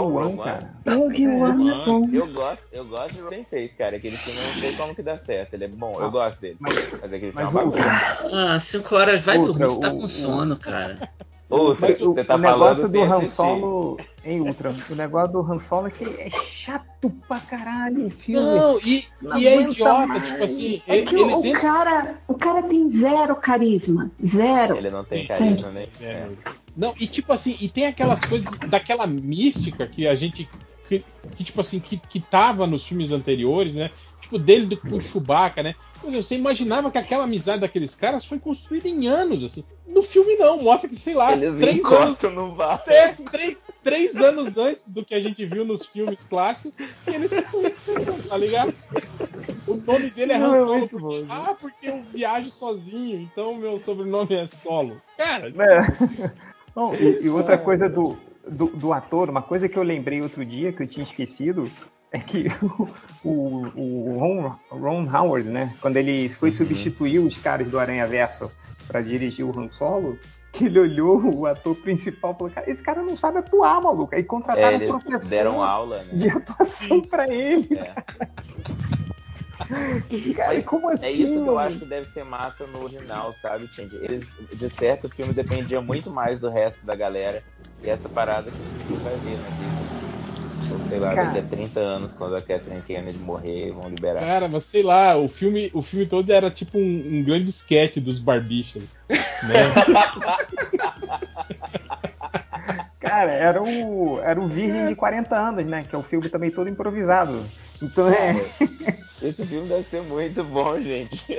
o One, cara? Rogue One. Eu gosto, eu gosto de bem feito, cara. Aquele filme eu não sei como que dá certo. Ele é bom, eu gosto dele. Mas, mas aquele filme é uma bagunça. Ah, cinco horas vai dormir, você tá com sono, cara. Ultra, Mas você tá o negócio do Han Solo em Ultra, o negócio do Han Solo é que é chato pra caralho o filme. Não, e, não e é idiota, mais. tipo assim. É que o, sempre... cara, o cara tem zero carisma. Zero. Ele não tem carisma, né? É. Não, e tipo assim, e tem aquelas coisas daquela mística que a gente. Que, que tipo assim, que, que tava nos filmes anteriores, né? Tipo, dele do, com o Chewbacca, né? Você imaginava que aquela amizade daqueles caras foi construída em anos, assim. No filme não, mostra que, sei lá, Eles três encostam anos, no bar. É, três, três anos antes do que a gente viu nos filmes clássicos, eles tá ligado? O nome dele é Han Solo. Porque, ah, porque eu viajo sozinho, então meu sobrenome é Solo. Cara. É. E, e, outra coisa do, do, do ator, uma coisa que eu lembrei outro dia que eu tinha esquecido é que o, o Ron, Ron, Howard, né, quando ele foi uhum. substituir os caras do Aranha Verso para dirigir o Han Solo, que ele olhou o ator principal e falou: cara, esse cara não sabe atuar, maluco. Aí contrataram é, um professor deram aula, né? de atuação para ele. É. Cara, como assim? É isso que eu acho que deve ser massa no original, sabe, Tindy? Eles, de certo, o filme dependia muito mais do resto da galera. E essa parada que você vai ver, né? Ou sei lá, Cara. daqui a 30 anos, quando a Catherine Kennedy morrer, vão liberar. Cara, mas sei lá, o filme, o filme todo era tipo um, um grande sketch dos barbichas. Né? Cara, era o, era o Virgem de 40 anos, né? Que é o filme também todo improvisado. Então é. Esse filme deve ser muito bom, gente.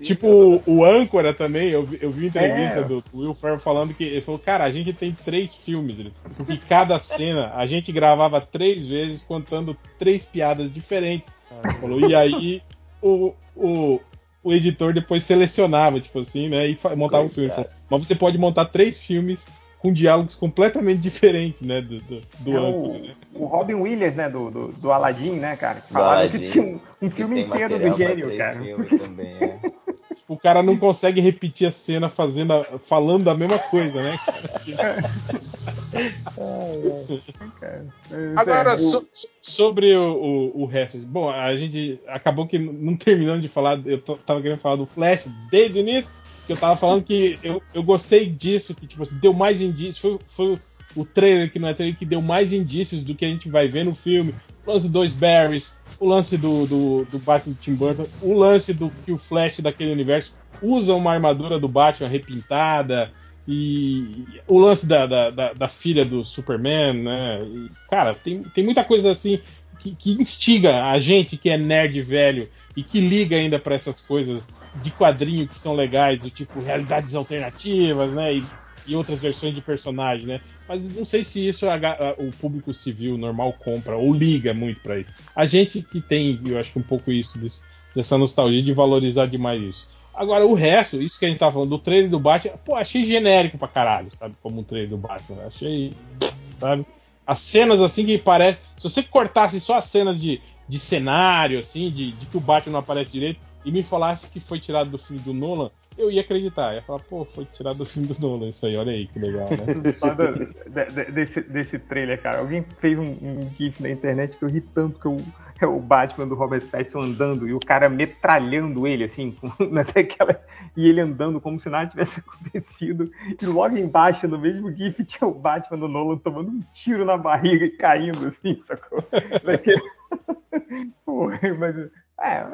É tipo o, âncora também, eu, vi- eu vi uma entrevista É. do Will Ferrell falando que ele falou, cara, a gente tem três filmes, porque cada cena a gente gravava três vezes contando três piadas diferentes. Ele falou, e aí o, o, o editor depois selecionava, tipo assim, né? E montava o filme. Ele falou, mas você pode montar três filmes com diálogos completamente diferentes, né? Do, do, do É âncora, né? o, o Robin Williams, né, do, do, do Aladdin, né, cara? Que falava Aladdin, que tinha um, um filme inteiro do gênio, cara. também, é. O cara não consegue repetir a cena fazendo a- falando a mesma coisa, né? Agora, É, o- so- sobre o, o, o resto. Bom, a gente acabou que não terminando de falar. Eu tava querendo falar do Flash desde o início. Eu tava falando que eu, eu gostei disso, que tipo, assim, deu mais indícios. Foi, foi o trailer que não é trailer que deu mais indícios do que a gente vai ver no filme. O lance dos Barrys, o lance do, do, do Batman Tim Burton, o lance do que o Flash daquele universo usa uma armadura do Batman repintada. E o lance da, da, da- da filha do Superman, né? E, cara, tem, tem muita coisa assim que, que instiga a gente que é nerd velho e que liga ainda pra essas coisas de quadrinho que são legais, do tipo realidades alternativas, né? E, e outras versões de personagem, né? Mas não sei se isso a a- o público civil normal compra ou liga muito pra isso. A gente que tem, eu acho que um pouco isso, desse- dessa nostalgia de valorizar demais isso. Agora, o resto, isso que a gente tava falando do trailer do Batman, pô, achei genérico pra caralho, sabe? Como um trailer do Batman. Achei, sabe? As cenas assim que parece. Se você cortasse só as cenas de, de cenário, assim, de, de que o Batman não aparece direito, e me falasse que foi tirado do filme do Nolan, eu ia acreditar. Ia falar, pô, foi tirado do filme do Nolan isso aí, olha aí que legal, né? Desse, desse trailer, cara. Alguém fez um, um GIF na internet que eu ri tanto que eu, é o Batman do Robert Pattinson andando e o cara metralhando ele, assim, com, naquela, e ele andando como se nada tivesse acontecido. E logo embaixo, no mesmo GIF, tinha o Batman do Nolan tomando um tiro na barriga e caindo, assim, sacou? Daquele... Porra, mas. É,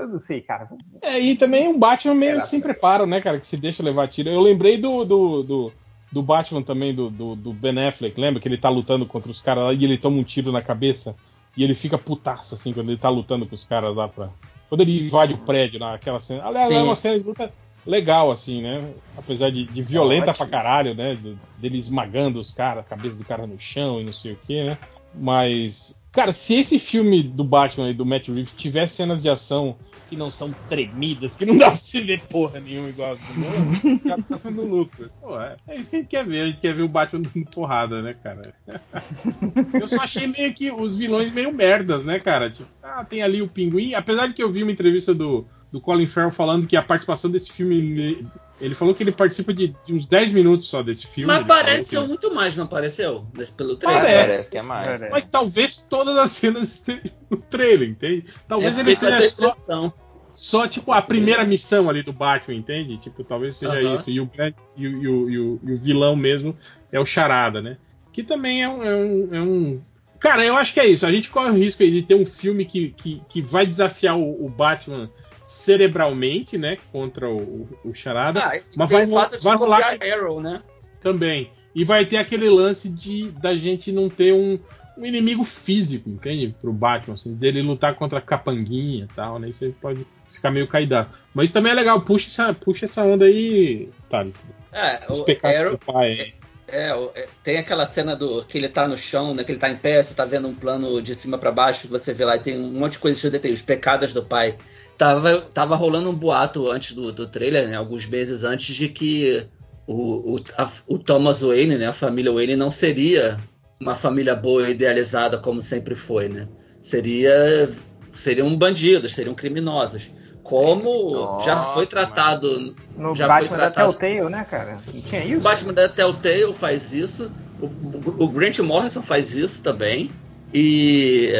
eu não sei, cara. É, e também um Batman meio Era, sem preparo, né, cara? Que se deixa levar tiro. Eu lembrei do, do, do, do Batman também, do, do, do Ben Affleck, lembra? Que ele tá lutando contra os caras lá e ele toma um tiro na cabeça e ele fica putaço, assim, quando ele tá lutando com os caras lá pra. Quando ele invade o prédio, naquela cena. Aliás, é Sim. uma cena de luta legal, assim, né? Apesar de, de violenta Ótimo. pra caralho, né? dele esmagando os caras, a cabeça do cara no chão e não sei o que, né? Mas, cara, se esse filme do Batman e do Matt Reeves tivesse cenas de ação que não são tremidas, que não dá pra você ver porra nenhuma igual as do Nolan, já tá dando lucro. Pô, é, é isso que a gente quer ver, a gente quer ver o Batman dando porrada, né, cara? Eu só achei meio que os vilões meio merdas, né, cara? Tipo, ah, tem ali o Pinguim, apesar de que eu vi uma entrevista do, do Colin Farrell falando que a participação desse filme, ele, falou que ele participa de, de uns 10 minutos só desse filme. Mas falou apareceu que- muito mais, não apareceu? Pelo trailer. Parece. Parece que é mais. Parece. Mas talvez todas as cenas estejam no trailer, entende? Talvez É, ele seja só, só, tipo, a primeira missão ali do Batman, entende? Tipo, talvez seja Aham. isso. E o, e, o, e o- e o- e o vilão mesmo é o Charada, né? Que também é um, é um- é um- Cara, eu acho que é isso. A gente corre o risco aí de ter um filme que, que, que vai desafiar o, o Batman cerebralmente, né? Contra o, o, Charada. Ah, Mas vai de vai rolar Arrow, né? também. E vai ter aquele lance de da gente não ter um, um inimigo físico, entende? Pro Batman, assim, dele lutar contra a capanguinha e tal, né? Isso pode ficar meio caidado. Mas também é legal, puxa essa, puxa essa onda aí, Thales. É, Os o pecados Arrow, do pai. É, o- é, tem aquela cena do que ele tá no chão, né, que ele tá em pé, você tá vendo um plano de cima pra baixo, que você vê lá e tem um monte de coisas que eu detalhei, os pecados do pai. Tava, tava rolando um boato antes do, do trailer, né, alguns meses antes, de que o, o, a- o Thomas Wayne, né, a família Wayne, não seria uma família boa e idealizada como sempre foi, né? Seria, seriam bandidos, seriam criminosos. Como Nossa, já foi tratado No já foi Batman da tratado Telltale, né, cara? Não tinha o isso? Batman da Telltale faz isso. O, o- o Grant Morrison faz isso também. E,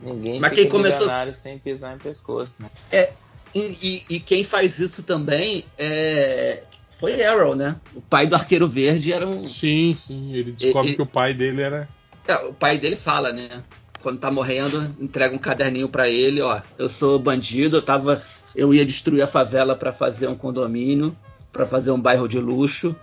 Ninguém Mas quem começou- milionário sem pisar em pescoço, né? e, e- e quem faz isso também é, foi Arrow, né? O pai do Arqueiro Verde era um. Sim, sim. Ele descobre E- e- que o pai dele era. é, o pai dele fala, né? quando tá morrendo, entrega um caderninho para ele, ó. Eu sou bandido, eu tava. Eu ia destruir a favela para fazer um condomínio, para fazer um bairro de luxo.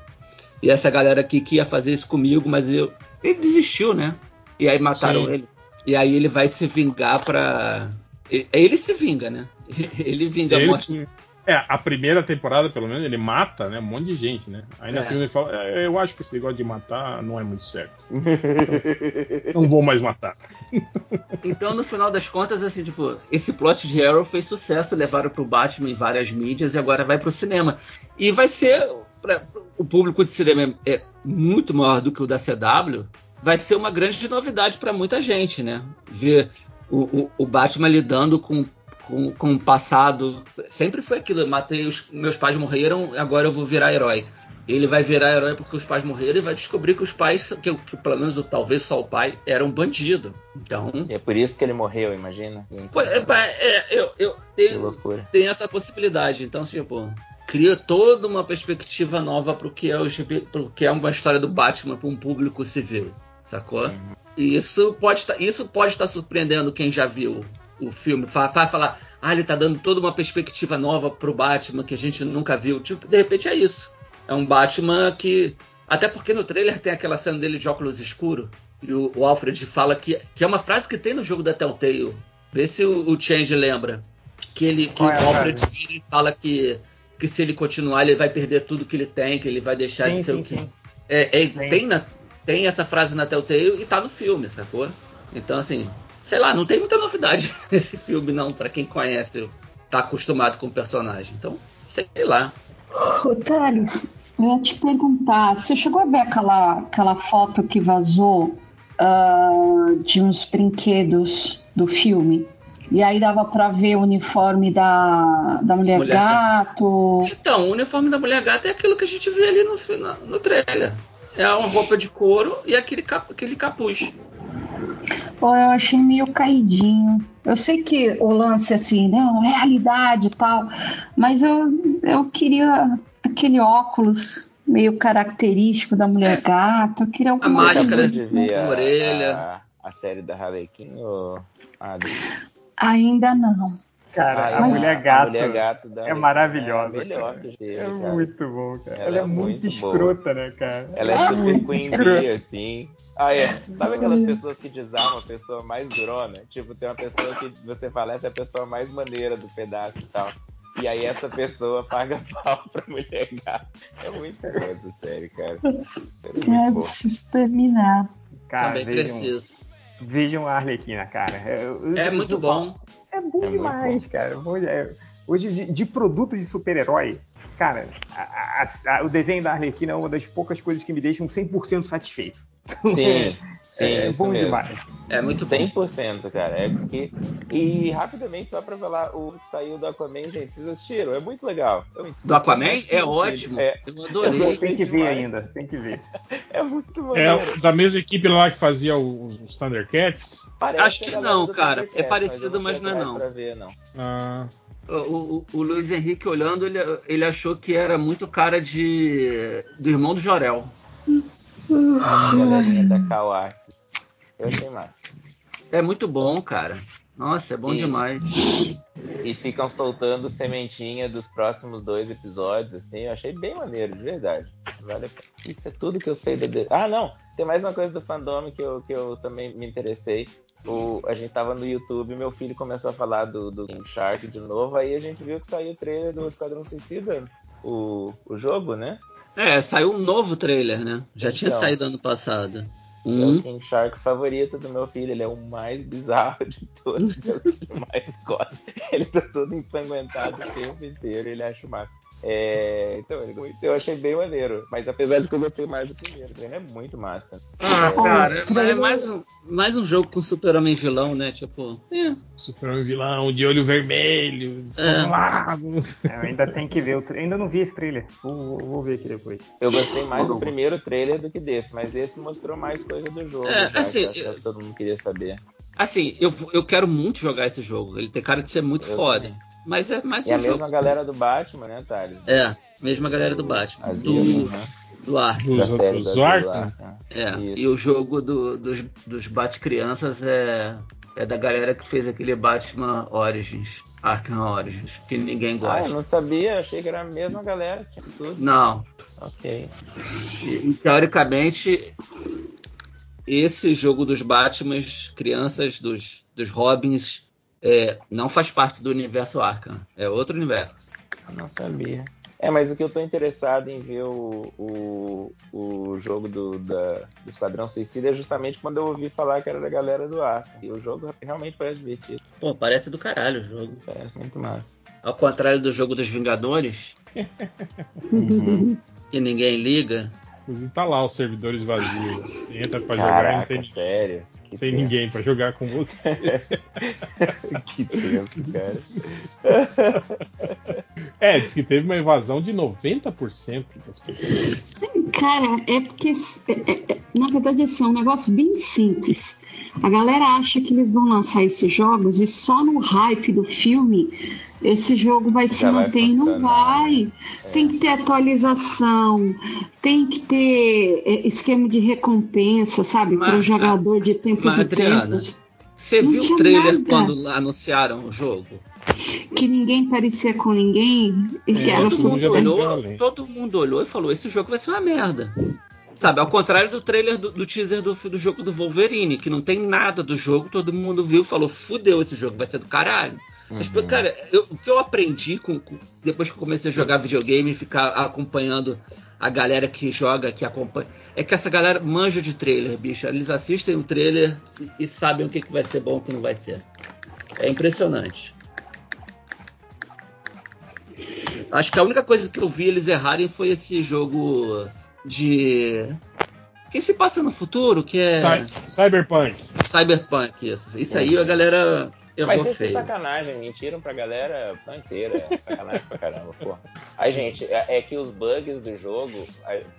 E essa galera aqui que ia fazer isso comigo, mas eu. Ele desistiu, né? E aí mataram Sim. ele. E aí ele vai se vingar pra. e- Ele se vinga, né? Ele vinga a Ele, morte. sim. É, a primeira temporada, pelo menos, ele mata, né? Um monte de gente, né? Aí na É. segunda ele fala, "É, eu acho que esse negócio de matar não é muito certo. Não vou mais matar. Então, no final das contas, assim, tipo, esse plot de Arrow fez sucesso, levaram pro Batman em várias mídias e agora vai pro cinema. E vai ser. pra- o público de cinema é muito maior do que o da CW. Vai ser uma grande novidade para muita gente, né? Ver o, o- o Batman lidando com, com, com o passado. Sempre foi aquilo, eu matei os. Meus pais morreram, agora eu vou virar herói. Ele vai virar herói porque os pais morreram e vai descobrir que os pais, que, que pelo menos talvez só o pai, era um bandido. Então, é por isso que ele morreu, imagina. Pô, é, é, eu, eu tenho, tem essa possibilidade. Então, assim, pô, cria toda uma perspectiva nova pro que é, o, que é uma história do Batman para um público civil, sacou? E isso pode estar isso pode estar surpreendendo quem já viu o filme. Vai falar, ah, ele tá dando toda uma perspectiva nova pro Batman que a gente nunca viu. Tipo, de repente é isso. É um Batman que. Até porque no trailer tem aquela cena dele de óculos escuro. E o, o Alfred fala que, que é uma frase que tem no jogo da Telltale. Vê se o, o Change lembra. Que, ele, que é o Alfred vira e fala que, que se ele continuar, ele vai perder tudo que ele tem, que ele vai deixar de Sim, ser sim, o que. sim. É, é, tem, na- tem essa frase na Telltale e tá no filme, sacou? Então, assim, sei lá, não tem muita novidade nesse filme, não, pra quem conhece, tá acostumado com o personagem. Então, sei lá. Ô, Thales, eu ia te perguntar, você chegou a ver aquela, aquela foto que vazou ah, de uns brinquedos do filme? E aí dava pra ver o uniforme da, da mulher, Mulher gato. Então, o uniforme da mulher gata é aquilo que a gente vê ali no, na- no trailer. É uma roupa de couro e aquele, cap- aquele capuz. Pô, eu achei meio caidinho. Eu sei que o lance assim, não, realidade e tal, mas eu, eu queria aquele óculos meio característico da mulher gato. Eu queria alguma É. máscara coisa de a, orelha. a, a série da Harlequin ou Adam? Ainda não. Cara, Ah, a é, mulher a gato mulher gato da é maravilhosa. É a melhor cara. que teve, É cara. muito bom, cara. Ela Ela, é, é muito muito boa. escrota, né, cara? Ela é Ah, super muito Queen. Bee, assim. Ah, é. Sabe aquelas pessoas que desarmam a pessoa mais durona? Tipo, tem uma pessoa que você fala, essa é a pessoa mais maneira do pedaço e tal. E aí essa pessoa paga pau pra mulher gato. É muito boa essa série, cara. É boa. preciso terminar. Cara, Também vejam, preciso. vejam a Arlequina, cara. Eu- eu- É eu- muito falo- bom. É bom É demais, cara. Bom, é- hoje, de, de produto de super-herói, cara, a- a- a- o desenho da Arlequina é uma das poucas coisas que me deixam 100% satisfeito. Sim, sim, é bom mesmo. demais. É muito bom. 100%, cara. É porque... E rapidamente, só pra falar, o que saiu do Aquaman, gente, vocês assistiram? É muito legal. É Do Aquaman é ótimo. É. Eu adorei. Tem que ver ainda, tem que ver. É muito maneiro. É da mesma equipe lá que fazia os, os Thundercats. Parece Acho que não, cara. É parecido, mas não é não. Pra ver, não. Ah, O, o- o Luiz Henrique olhando, ele, ele achou que era muito cara de do irmão do Jorel. A galerinha da Arts. Eu achei massa. É muito bom, cara. Nossa, é bom Isso. demais. E ficam soltando sementinha dos próximos dois episódios, assim. Eu achei bem maneiro, de verdade. Vale. Isso é tudo que eu sei da. de- Ah, não! Tem mais uma coisa do fandom que eu, que eu também me interessei. O, a gente tava no YouTube e meu filho começou a falar do, do King Shark de novo. Aí a gente viu que saiu o trailer do Esquadrão Suicida, o, o jogo, né? É, saiu um novo trailer, né? Já tinha Então. saído ano passado. É o Um, King Shark favorito do meu filho. Ele é o mais bizarro de todos. É o que mais gosta. Ele tá todo ensanguentado o tempo inteiro. Ele acha o máximo. É, então, ele- eu achei bem maneiro. Mas apesar de que eu gostei mais do primeiro. O primeiro é muito massa. Ah, cara, é, trailer- é mais, um, mais um jogo com super-homem vilão, né? Tipo, é, super vilão de olho vermelho, descontrolado. É, ainda tem que ver. o tra- Ainda não vi esse trailer. Vou, vou- ver aqui depois. Eu gostei mais do primeiro trailer do que desse. Mas esse mostrou mais coisa do jogo. É, já, assim, que eu- eu- todo mundo queria saber. Assim, eu, eu quero muito jogar esse jogo. Ele tem cara de ser muito Eu foda. também. Mas é mais E um a jogo. mesma galera do Batman, né, Thales? É, mesma galera do Batman. As Do, ilhas, né? do ar. Dos, da série Zork, Zoar, né? É, Isso. e o jogo do- dos, dos Bate-Crianças é, é da galera que fez aquele Batman Origins, Arkham Origins, que ninguém Ah, eu gosta. não sabia, achei que era a mesma galera. Tinha tudo. Não, Ok. E, e, teoricamente, esse jogo dos Batmans, crianças, dos, dos Robins, é, não faz parte do universo Arkham. É outro universo. Não sabia. É, mas o que eu tô interessado em ver o, o, o jogo do, da, do Esquadrão Suicida é justamente quando eu ouvi falar que era da galera do ar. E o jogo realmente parece divertido. Pô, parece do caralho o jogo. Parece muito massa. Ao contrário do jogo dos Vingadores, Uhum. que ninguém liga. Inclusive tá lá os servidores vazios. Você entra pra jogar e não Caraca, tem, sério. Que tem tenso. ninguém pra jogar com você. que tenso, cara. É, diz que teve uma evasão de 90% das pessoas. Cara, é porque, é- é- é- na verdade, assim, é um negócio bem simples. A galera acha que eles vão lançar esses jogos e só no hype do filme esse jogo vai se Já vai manter e não funcionar, vai. né? Tem que ter atualização, tem que ter é, esquema de recompensa, sabe? Para o jogador de tempos mas, e Adriana, tempos. Você Não viu o trailer nada. quando anunciaram o jogo? Que ninguém parecia com ninguém e que É, era todo mundo olhou, né? todo mundo olhou e falou: esse jogo vai ser uma merda. Sabe, ao contrário do trailer do, do teaser do, do jogo do Wolverine, que não tem nada do jogo, todo mundo viu e falou: fudeu, esse jogo vai ser do caralho. Mas, Uhum. cara, eu- o que eu aprendi com- com- depois que eu comecei a jogar videogame e ficar acompanhando a galera que joga, que acompanha, é que essa galera manja de trailer, bicho. Eles assistem o trailer e, e sabem o que, que vai ser bom e o que não vai ser. É impressionante. Acho que a única coisa que eu vi eles errarem foi esse jogo de. Que se passa no futuro, que é Cy- Cyberpunk. Cyberpunk. Isso, isso aí a galera errou Mas isso é feio. sacanagem, mentiram pra galera inteira. É sacanagem pra caramba, pô. Aí, gente, é, é que os bugs do jogo,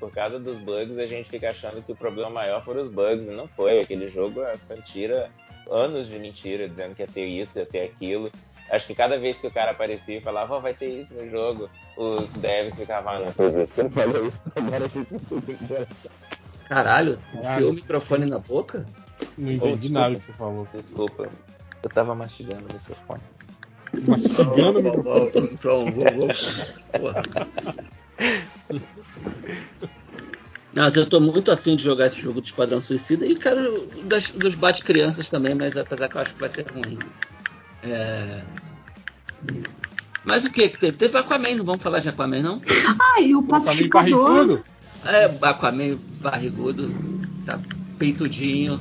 por causa dos bugs, a gente fica achando que o problema maior foram os bugs, e não foi. Aquele jogo é mentira, anos de mentira, dizendo que ia ter isso, ia ter aquilo. Acho que cada vez que o cara aparecia e falava, "Ó, vai ter isso no jogo, os devs ficavam, "Ah, não acredito que ele falou isso, agora isso tudo embora." Caralho, enfiou o microfone na boca? Não Oh, entendi desculpa. nada que você falou. Desculpa, eu tava mastigando o microfone. Mastigando o microfone. Porra. Mas eu tô muito afim de jogar esse jogo do Esquadrão Suicida e quero das- dos bate-crianças também, mas apesar que eu acho que vai ser ruim. É... Mas o que que teve? Teve Aquaman, não vamos falar de Aquaman, não? Ah, e o pacificador. barrigudo. É, Aquaman barrigudo, tá peitudinho.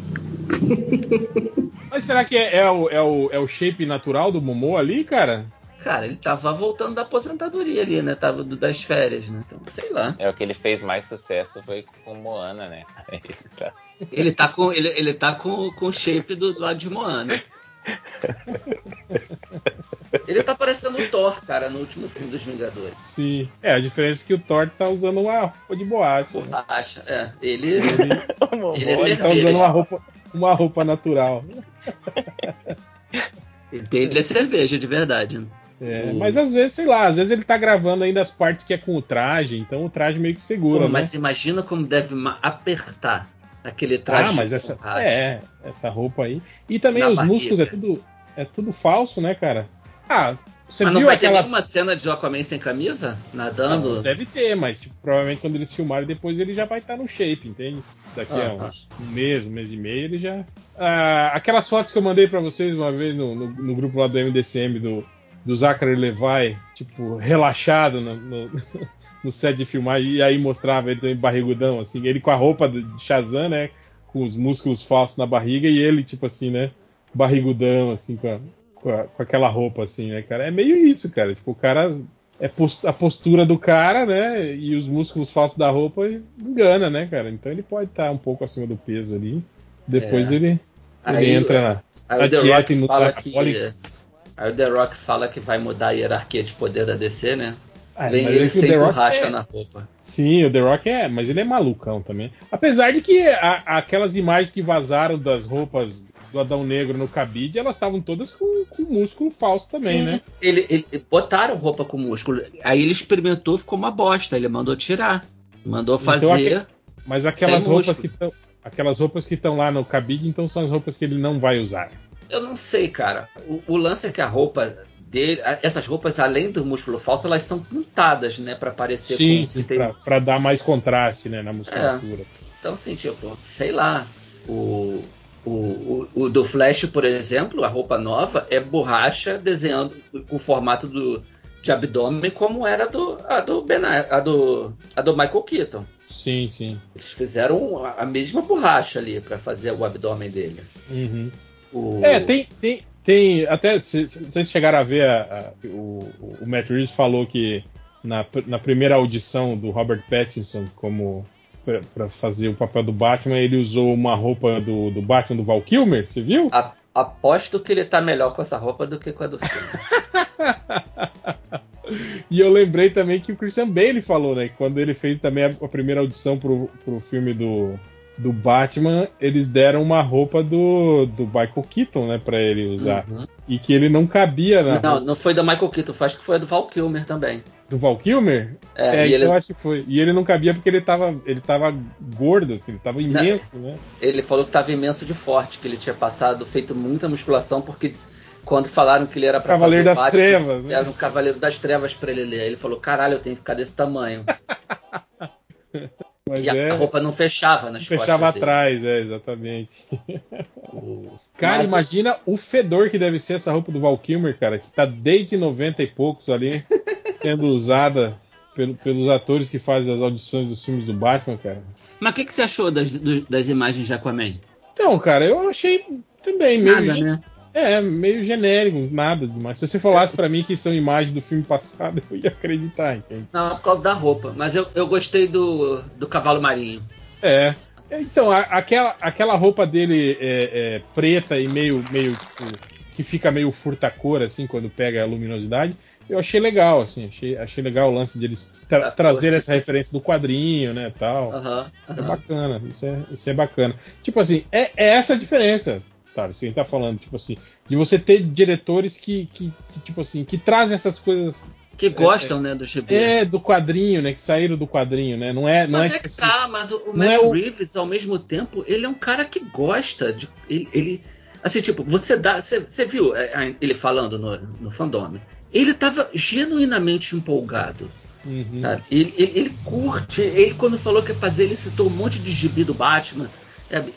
Mas será que é, é o, é, o, é o shape natural do Momo ali, cara? Cara, ele tava voltando da aposentadoria ali, né? Tava do- das férias, né? Então, sei lá. É o que ele fez mais sucesso foi com Moana, né? Ele tá- Ele tá com, ele, ele tá com, com o shape do, do lado de Moana. Ele tá parecendo o Thor, cara, no último filme dos Vingadores. Sim. É, a diferença é que o Thor tá usando uma roupa de boate. né? Borracha. É, ele. Ele, Ele é ele tá usando uma roupa, uma roupa natural. Ele é cerveja, de verdade. né? É, Hum. Mas às vezes, sei lá, às vezes ele tá gravando ainda as partes que é com o traje, então o traje meio que segura, Pô, mas né? imagina como deve apertar aquele traje. Ah, mas essa, é, essa roupa aí. E também Na os barriga. músculos é tudo, é tudo falso, né, cara? Ah, você Mas não vai ter aquelas... nenhuma cena de Aquaman sem camisa? Nadando? Não, deve ter, mas tipo, provavelmente quando eles filmarem depois ele já vai estar no shape, entende? Daqui a Ah, uns, um mês, um mês e meio ele já. Ah, aquelas fotos que eu mandei pra vocês uma vez no, no, no grupo lá do MDCM do, do Zachary Levi, tipo, relaxado no, no, no set de filmagem, e aí mostrava ele também barrigudão, assim, ele com a roupa de Shazam, né? Com os músculos falsos na barriga, e ele, tipo assim, né? Barrigudão, assim, com a, com, a- com aquela roupa, assim, né, cara? É meio isso, cara. Tipo, o cara é pos- a postura do cara, né? E os músculos falsos da roupa engana, né, cara? Então ele pode estar um pouco acima do peso ali. Depois É. ele, ele Aí- entra na, na dieta e que. Nutracolics. Aí o The Rock fala que vai mudar a hierarquia de poder da DC, né? Ele é que o sem The Rock borracha é- na roupa. Sim, o The Rock é, mas ele é malucão também. Apesar de que a- aquelas imagens que vazaram das roupas do Adão Negro no cabide, elas estavam todas com, com músculo falso também, Sim, né? Ele, ele- botaram roupa com músculo. Aí ele experimentou, ficou uma bosta. Ele mandou tirar. Mandou Então, fazer. aque- Mas aquelas roupas músculo. que estão. Aquelas roupas que estão lá no cabide, então são as roupas que ele não vai usar. Eu não sei, cara. O, o lance é que a roupa dele. Essas roupas, além do músculo falso, elas são pintadas, né? Pra parecer sim, com- sim tem- pra dar mais contraste né, na musculatura. Então, assim, tipo, sei lá. O, o, o, o do Flash, por exemplo, a roupa nova é borracha desenhando o formato do, de abdômen como era do, a, do ben, a, do, a do Michael Keaton. Sim, sim. Eles fizeram a mesma borracha ali pra fazer o abdômen dele. Uhum. O- É, tem, tem, tem. Até se se vocês chegaram a ver, a- a- o, o Matt Reeves falou que na, na primeira audição do Robert Pattinson como para fazer o papel do Batman, ele usou uma roupa do, do Batman do Val Kilmer, você viu? a- aposto que ele tá melhor com essa roupa do que com a do filme. E eu lembrei também que o Christian Bale falou, né? que Quando ele fez também a, a primeira audição pro, pro filme do, do Batman, eles deram uma roupa do, do Michael Keaton, né, pra ele usar. Uhum. E que ele não cabia na Não, roupa não foi da Michael Keaton, acho que foi a do Val Kilmer também. do Val Kilmer. É, É, e então ele, eu acho que foi. E ele não cabia porque ele tava, ele tava gordo, assim, ele tava imenso, né? ele falou que tava imenso de forte, que ele tinha passado, feito muita musculação, porque quando falaram que ele era pra Cavaleiro fazer das Batman, Trevas, né? Era um Cavaleiro das Trevas pra ele ler. Ele falou, caralho, eu tenho que ficar desse tamanho. Mas e a, é, a roupa não fechava nas fechava costas dele. atrás, é, exatamente. O- Cara, Mas- imagina o fedor que deve ser essa roupa do Val Kilmer, cara, que tá desde 90 e poucos ali, sendo usada pelo- pelos atores que fazem as audições dos filmes do Batman, cara. Mas o que, que você achou das, do- das imagens de Aquaman? Então, cara, eu achei também meio, Nada, gen- né? É, meio genérico, nada demais. Se você falasse pra mim que são imagens do filme passado, eu ia acreditar, entende? Não, por causa da roupa. Mas eu, eu gostei do, do cavalo marinho. É. Então, a- aquela, aquela roupa dele é, é, preta e meio, meio tipo, que fica meio furta-cor, assim, quando pega a luminosidade, eu achei legal, assim, achei, achei legal o lance de eles tra Ah, trazer essa referência do quadrinho, né, tal. É bacana, isso é, isso é bacana. Tipo assim, é, é essa a diferença, tá? Isso que a gente tá falando, tipo assim, de você ter diretores que, que, que, tipo assim, que trazem essas coisas Que gostam, né, do gibi. é do quadrinho, né, que saíram do quadrinho, né? Não é, não Mas é, é que assim, tá, mas o, o não Matt é o- Reeves, ao mesmo tempo, ele é um cara que gosta de. Ele. ele- assim, tipo, você dá. Você, você viu é, é, ele falando no, no fandom? Ele tava genuinamente empolgado. Uhum. Ele, ele, ele curte. Ele, quando falou que ia fazer, ele citou um monte de gibi do Batman.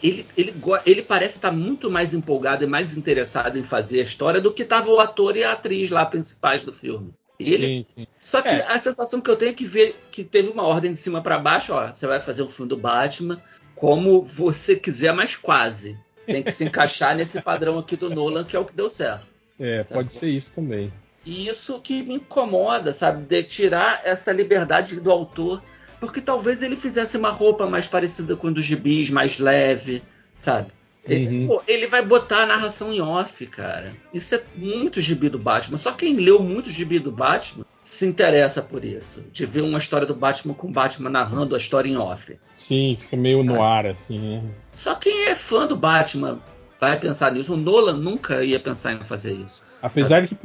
Ele, ele, ele parece estar muito mais empolgado e mais interessado em fazer a história do que tava o ator e a atriz lá principais do filme. Ele, Sim, sim. só que É. a sensação que eu tenho é que ver que teve uma ordem de cima pra baixo, ó, você vai fazer um filme do Batman como você quiser, mas quase. Tem que se encaixar nesse padrão aqui do Nolan, que é o que deu certo. É, pode ser isso também. E isso que me incomoda, sabe? De tirar essa liberdade do autor, porque talvez ele fizesse uma roupa mais parecida com a dos gibis, mais leve, sabe? Ele, Uhum. pô, ele vai botar a narração em off, cara. Isso é muito gibi do Batman. Só quem leu muito gibi do Batman se interessa por isso. De ver uma história do Batman com o Batman narrando a história em off. Sim, fica meio no ar, assim, né? Só quem é fã do Batman vai pensar nisso. O Nolan nunca ia pensar em fazer isso. Apesar de que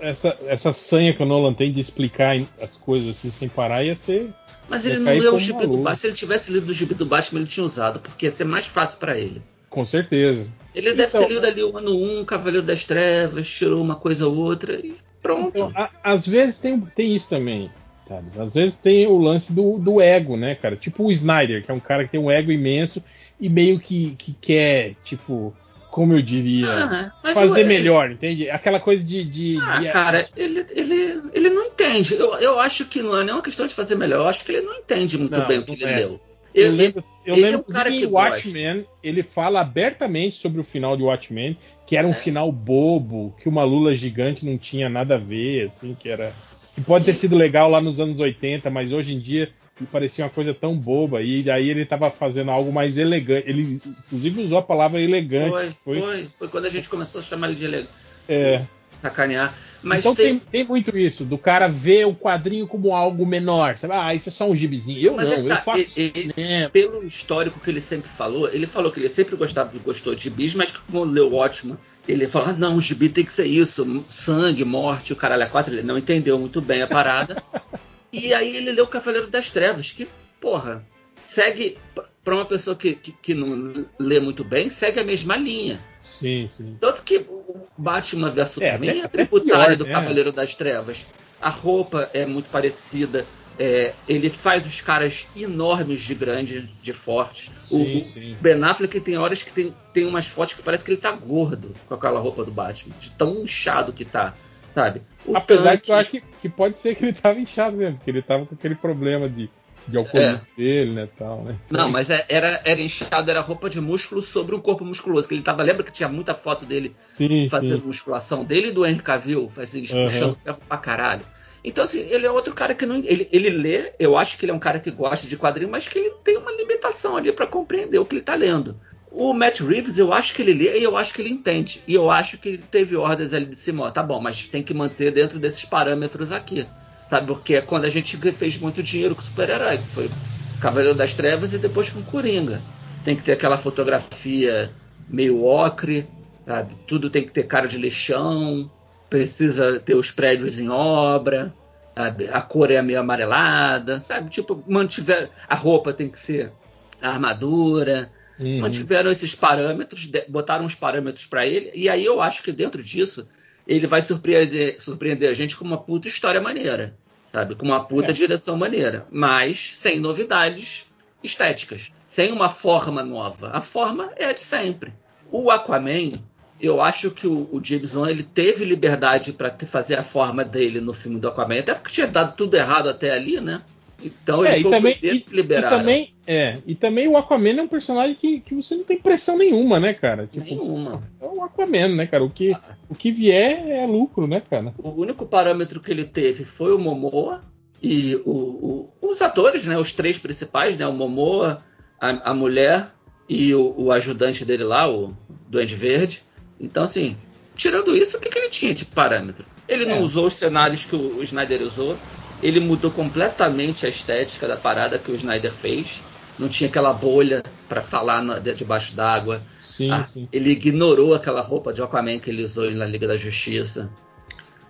essa, essa sanha que o Nolan tem de explicar as coisas assim sem parar ia ser. Mas ele não leu o como gibi do. Batman. Se ele tivesse lido o gibi do Batman, ele tinha usado, porque ia ser mais fácil pra ele. Com certeza. Ele deve Então, ter lido ali o ano 1, Cavaleiro das Trevas, tirou uma coisa ou outra e pronto. Então, a- às vezes tem, tem isso também. Thales. Às vezes tem o lance do, do ego, né, cara? Tipo o Snyder, que é um cara que tem um ego imenso e meio que, que quer, tipo, como eu diria, Ah, fazer melhor, entende? Aquela coisa de. de, Ah, de- cara, ele, ele, ele não entende. Eu, eu acho que não é nenhuma questão de fazer melhor. Eu acho que ele não entende muito Não, bem o que ele é. leu. Eu Ele- lembro, eu é lembro um cara que que em Watchmen ele fala abertamente sobre o final de Watchmen, que era um É. final bobo, que uma lula gigante não tinha nada a ver, assim, que era. Que pode ter sido legal lá nos anos 80, mas hoje em dia me parecia uma coisa tão boba. E daí ele estava fazendo algo mais elegante. Ele, inclusive, usou a palavra elegante. Foi, que foi, foi, foi quando a gente começou a chamar ele de ele- é, sacanear. Mas então tem, tem, tem muito isso, do cara ver o quadrinho como algo menor. Sabe? Ah, isso é só um gibizinho. Eu Mas não, é que eu tá, faço e- e- cinema. pelo histórico que ele sempre falou, ele falou que ele sempre gostava, gostou de gibis, mas que como leu ótimo, ele falou: ah, não, gibi tem que ser isso, sangue, morte, o caralho a quatro. Ele não entendeu muito bem a parada. e aí ele leu o Cavaleiro das Trevas, que porra, segue para uma pessoa que, que, que, não lê muito bem, segue a mesma linha. Sim, sim. Tanto que Batman vs Superman é, é, é tributário do né? Cavaleiro das Trevas. A roupa é muito parecida. É, ele faz os caras enormes de grande, de fortes. Sim, o, sim. Ben Affleck tem horas que tem, tem umas fotos que parece que ele tá gordo com aquela roupa do Batman, de tão inchado que tá, sabe? O Apesar tanque... que eu acho que, que, pode ser que ele tava inchado mesmo, porque ele tava com aquele problema de, de alcoolismo é. dele, né, tal, né? Não, mas é, era, era inchado, era roupa de músculo sobre um corpo musculoso, que ele tava, lembra que tinha muita foto dele sim, fazendo sim. musculação, dele e do Henry Cavill, fazendo, uhum. puxando ferro pra caralho. Então, assim, ele é outro cara que não. Ele, ele lê, eu acho que ele é um cara que gosta de quadrinho, mas que ele tem uma limitação ali para compreender o que ele está lendo. O Matt Reeves, eu acho que ele lê e eu acho que ele entende. E eu acho que ele teve ordens ali de cima, ó, tá bom, mas tem que manter dentro desses parâmetros aqui. Sabe? Porque é quando a gente fez muito dinheiro com super-herói, que foi Cavaleiro das Trevas e depois com Coringa. Tem que ter aquela fotografia meio ocre, sabe? Tudo tem que ter cara de lixão, precisa ter os prédios em obra, a, a cor é meio amarelada, sabe? Tipo, mantiver a roupa tem que ser a armadura, uhum. mantiveram esses parâmetros, botaram os parâmetros para ele, e aí eu acho que dentro disso ele vai surpreender, surpreender a gente com uma puta história maneira, sabe? Com uma puta é. direção maneira, mas sem novidades estéticas, sem uma forma nova. A forma é a de sempre. O Aquaman, eu acho que o, o James Wan ele teve liberdade para fazer a forma dele no filme do Aquaman, até porque tinha dado tudo errado até ali, né? Então ele é, foi também, o primeiro que liberaram. E também, é, e também o Aquaman é um personagem que, que você não tem pressão nenhuma, né, cara? Tipo, nenhuma. É o Aquaman, né, cara? O que, ah. o que vier é lucro, né, cara? O único parâmetro que ele teve foi o Momoa e o, o, os atores, né? Os três principais, né? O Momoa, a, a mulher e o, o ajudante dele lá, o Duende Verde. Então, assim, tirando isso, o que, que ele tinha de parâmetro? Ele não é. usou os cenários que o, o Snyder usou, ele mudou completamente a estética da parada que o Snyder fez. Não tinha aquela bolha para falar na, debaixo d'água. Sim, ah, sim. Ele ignorou aquela roupa de Aquaman que ele usou na Liga da Justiça.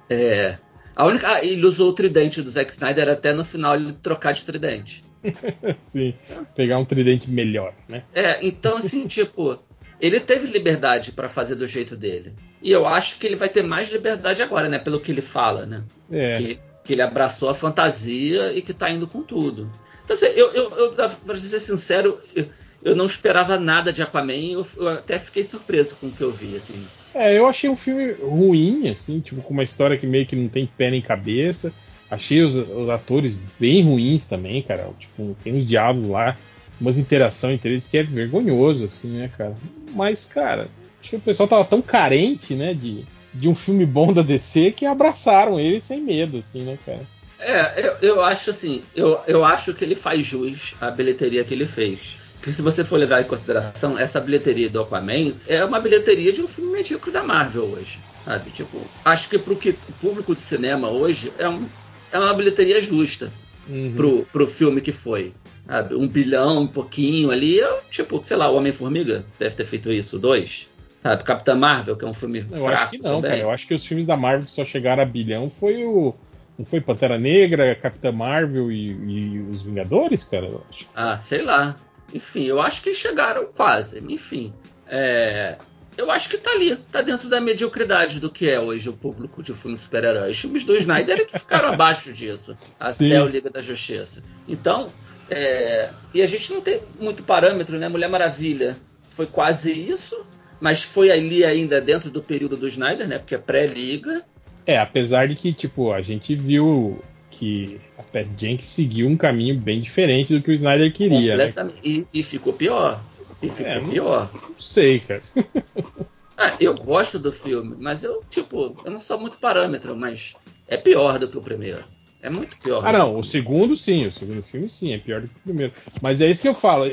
É, a única, ah, ele usou o tridente do Zack Snyder até no final ele trocar de tridente. sim, pegar um tridente melhor, né? É, então assim, tipo, ele teve liberdade para fazer do jeito dele. E eu acho que ele vai ter mais liberdade agora, né? Pelo que ele fala, né? É. Que, que ele abraçou a fantasia e que tá indo com tudo. Então, assim, eu, eu, eu pra ser sincero, eu, eu não esperava nada de Aquaman, eu, eu, até fiquei surpreso com o que eu vi, assim. É, eu achei um filme ruim, assim, tipo, com uma história que meio que não tem pé nem cabeça. Achei os, os atores bem ruins também, cara. Tipo, tem uns diabos lá umas interações entre eles que é vergonhoso, assim, né, cara? Mas, cara, acho que o pessoal tava tão carente, né, de, de um filme bom da DC que abraçaram ele sem medo, assim, né, cara? É, eu, eu acho assim, eu, eu acho que ele faz jus à bilheteria que ele fez. Porque se você for levar em consideração, essa bilheteria do Aquaman é uma bilheteria de um filme medíocre da Marvel hoje. Sabe? Tipo, acho que pro que o público de cinema hoje é, um, é uma bilheteria justa uhum. pro, pro filme que foi sabe? Um bilhão, um pouquinho ali. Eu, tipo, sei lá, o Homem-Formiga deve ter feito isso, dois. Sabe? Capitã Marvel, que é um filme Eu acho que não, também. cara. Eu acho que os filmes da Marvel que só chegaram a bilhão foi o. Não foi Pantera Negra, Capitã Marvel e, e os Vingadores, cara? Ah, sei lá. Enfim, eu acho que chegaram quase. Enfim. É, eu acho que tá ali, tá dentro da mediocridade do que é hoje o público de filmes super-heróis. Os filmes do Snyder é que ficaram abaixo disso, até Sim. o Liga da Justiça. Então, é, e a gente não tem muito parâmetro, né? Mulher Maravilha foi quase isso, mas foi ali ainda dentro do período do Snyder, né? Porque é pré-liga. É, apesar de que, tipo, a gente viu que a Pat Jenkins seguiu um caminho bem diferente do que o Snyder queria. Né? E, e, ficou pior. E ficou é, pior. Não sei, cara. ah, eu gosto do filme, mas eu, tipo, eu não sou muito parâmetro, mas é pior do que o primeiro. É muito pior. Ah, não. O segundo, sim. O segundo filme, sim. É pior do que o primeiro. Mas é isso que eu falo.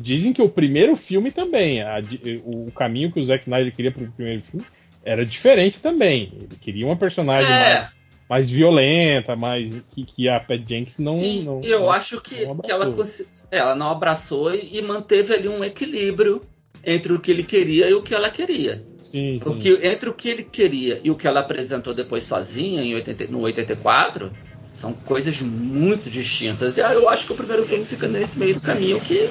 Dizem que o primeiro filme também. A, o caminho que o Zack Snyder queria para o primeiro filme era diferente também. Ele queria uma personagem é. mais, mais, violenta, mais que, que a Pat Jenkins não. Sim, não eu não, acho que, que ela, ela não abraçou e manteve ali um equilíbrio entre o que ele queria e o que ela queria. Sim, sim. Que, entre o que ele queria e o que ela apresentou depois sozinha em 80, no 84 São coisas muito distintas. E eu acho que o primeiro filme fica nesse meio do caminho que,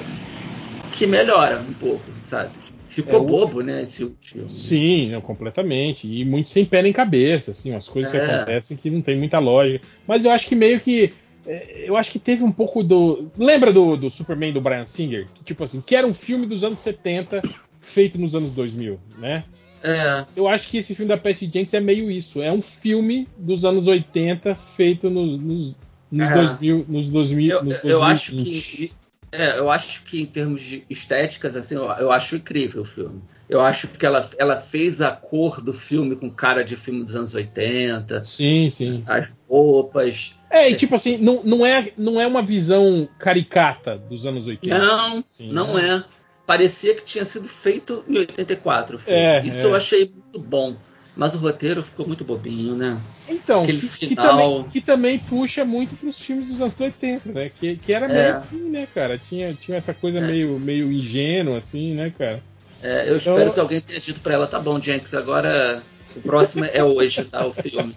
que melhora um pouco, sabe? Ficou É, o- bobo, né, esse último. Sim, não, completamente. E muito sem pé nem cabeça, assim, umas coisas que É. acontecem que não tem muita lógica. Mas eu acho que meio que. é, Eu acho que teve um pouco do. Lembra do, do Superman do Brian Singer? Que, tipo assim, que era um filme dos anos 70 feito nos anos 2000, né? É, Eu acho que esse filme da Patty Jenkins é meio isso. É um filme dos anos 80 feito nos, nos, nos É. 2000. Nos 2000 eu, nos eu acho 2020. que. É, eu acho que em termos de estéticas, assim, eu, eu acho incrível o filme. Eu acho que ela, ela fez a cor do filme com cara de filme dos anos 80, Sim, sim. as roupas. É, e tipo assim, não, não, é, não é uma visão caricata dos anos 80. Não, Sim, não né? é. Parecia que tinha sido feito em 84 o filme. É, Isso é. eu achei muito bom. Mas o roteiro ficou muito bobinho, né? Então, Aquele que, que final- também, que também puxa muito pros filmes dos anos 80, né? Que, que era meio É. assim, né, cara? Tinha, tinha essa coisa meio, meio ingênua, assim, né, cara? É, eu Então- espero que alguém tenha dito pra ela, tá bom, Jenks, agora o próximo é hoje, tá? O filme.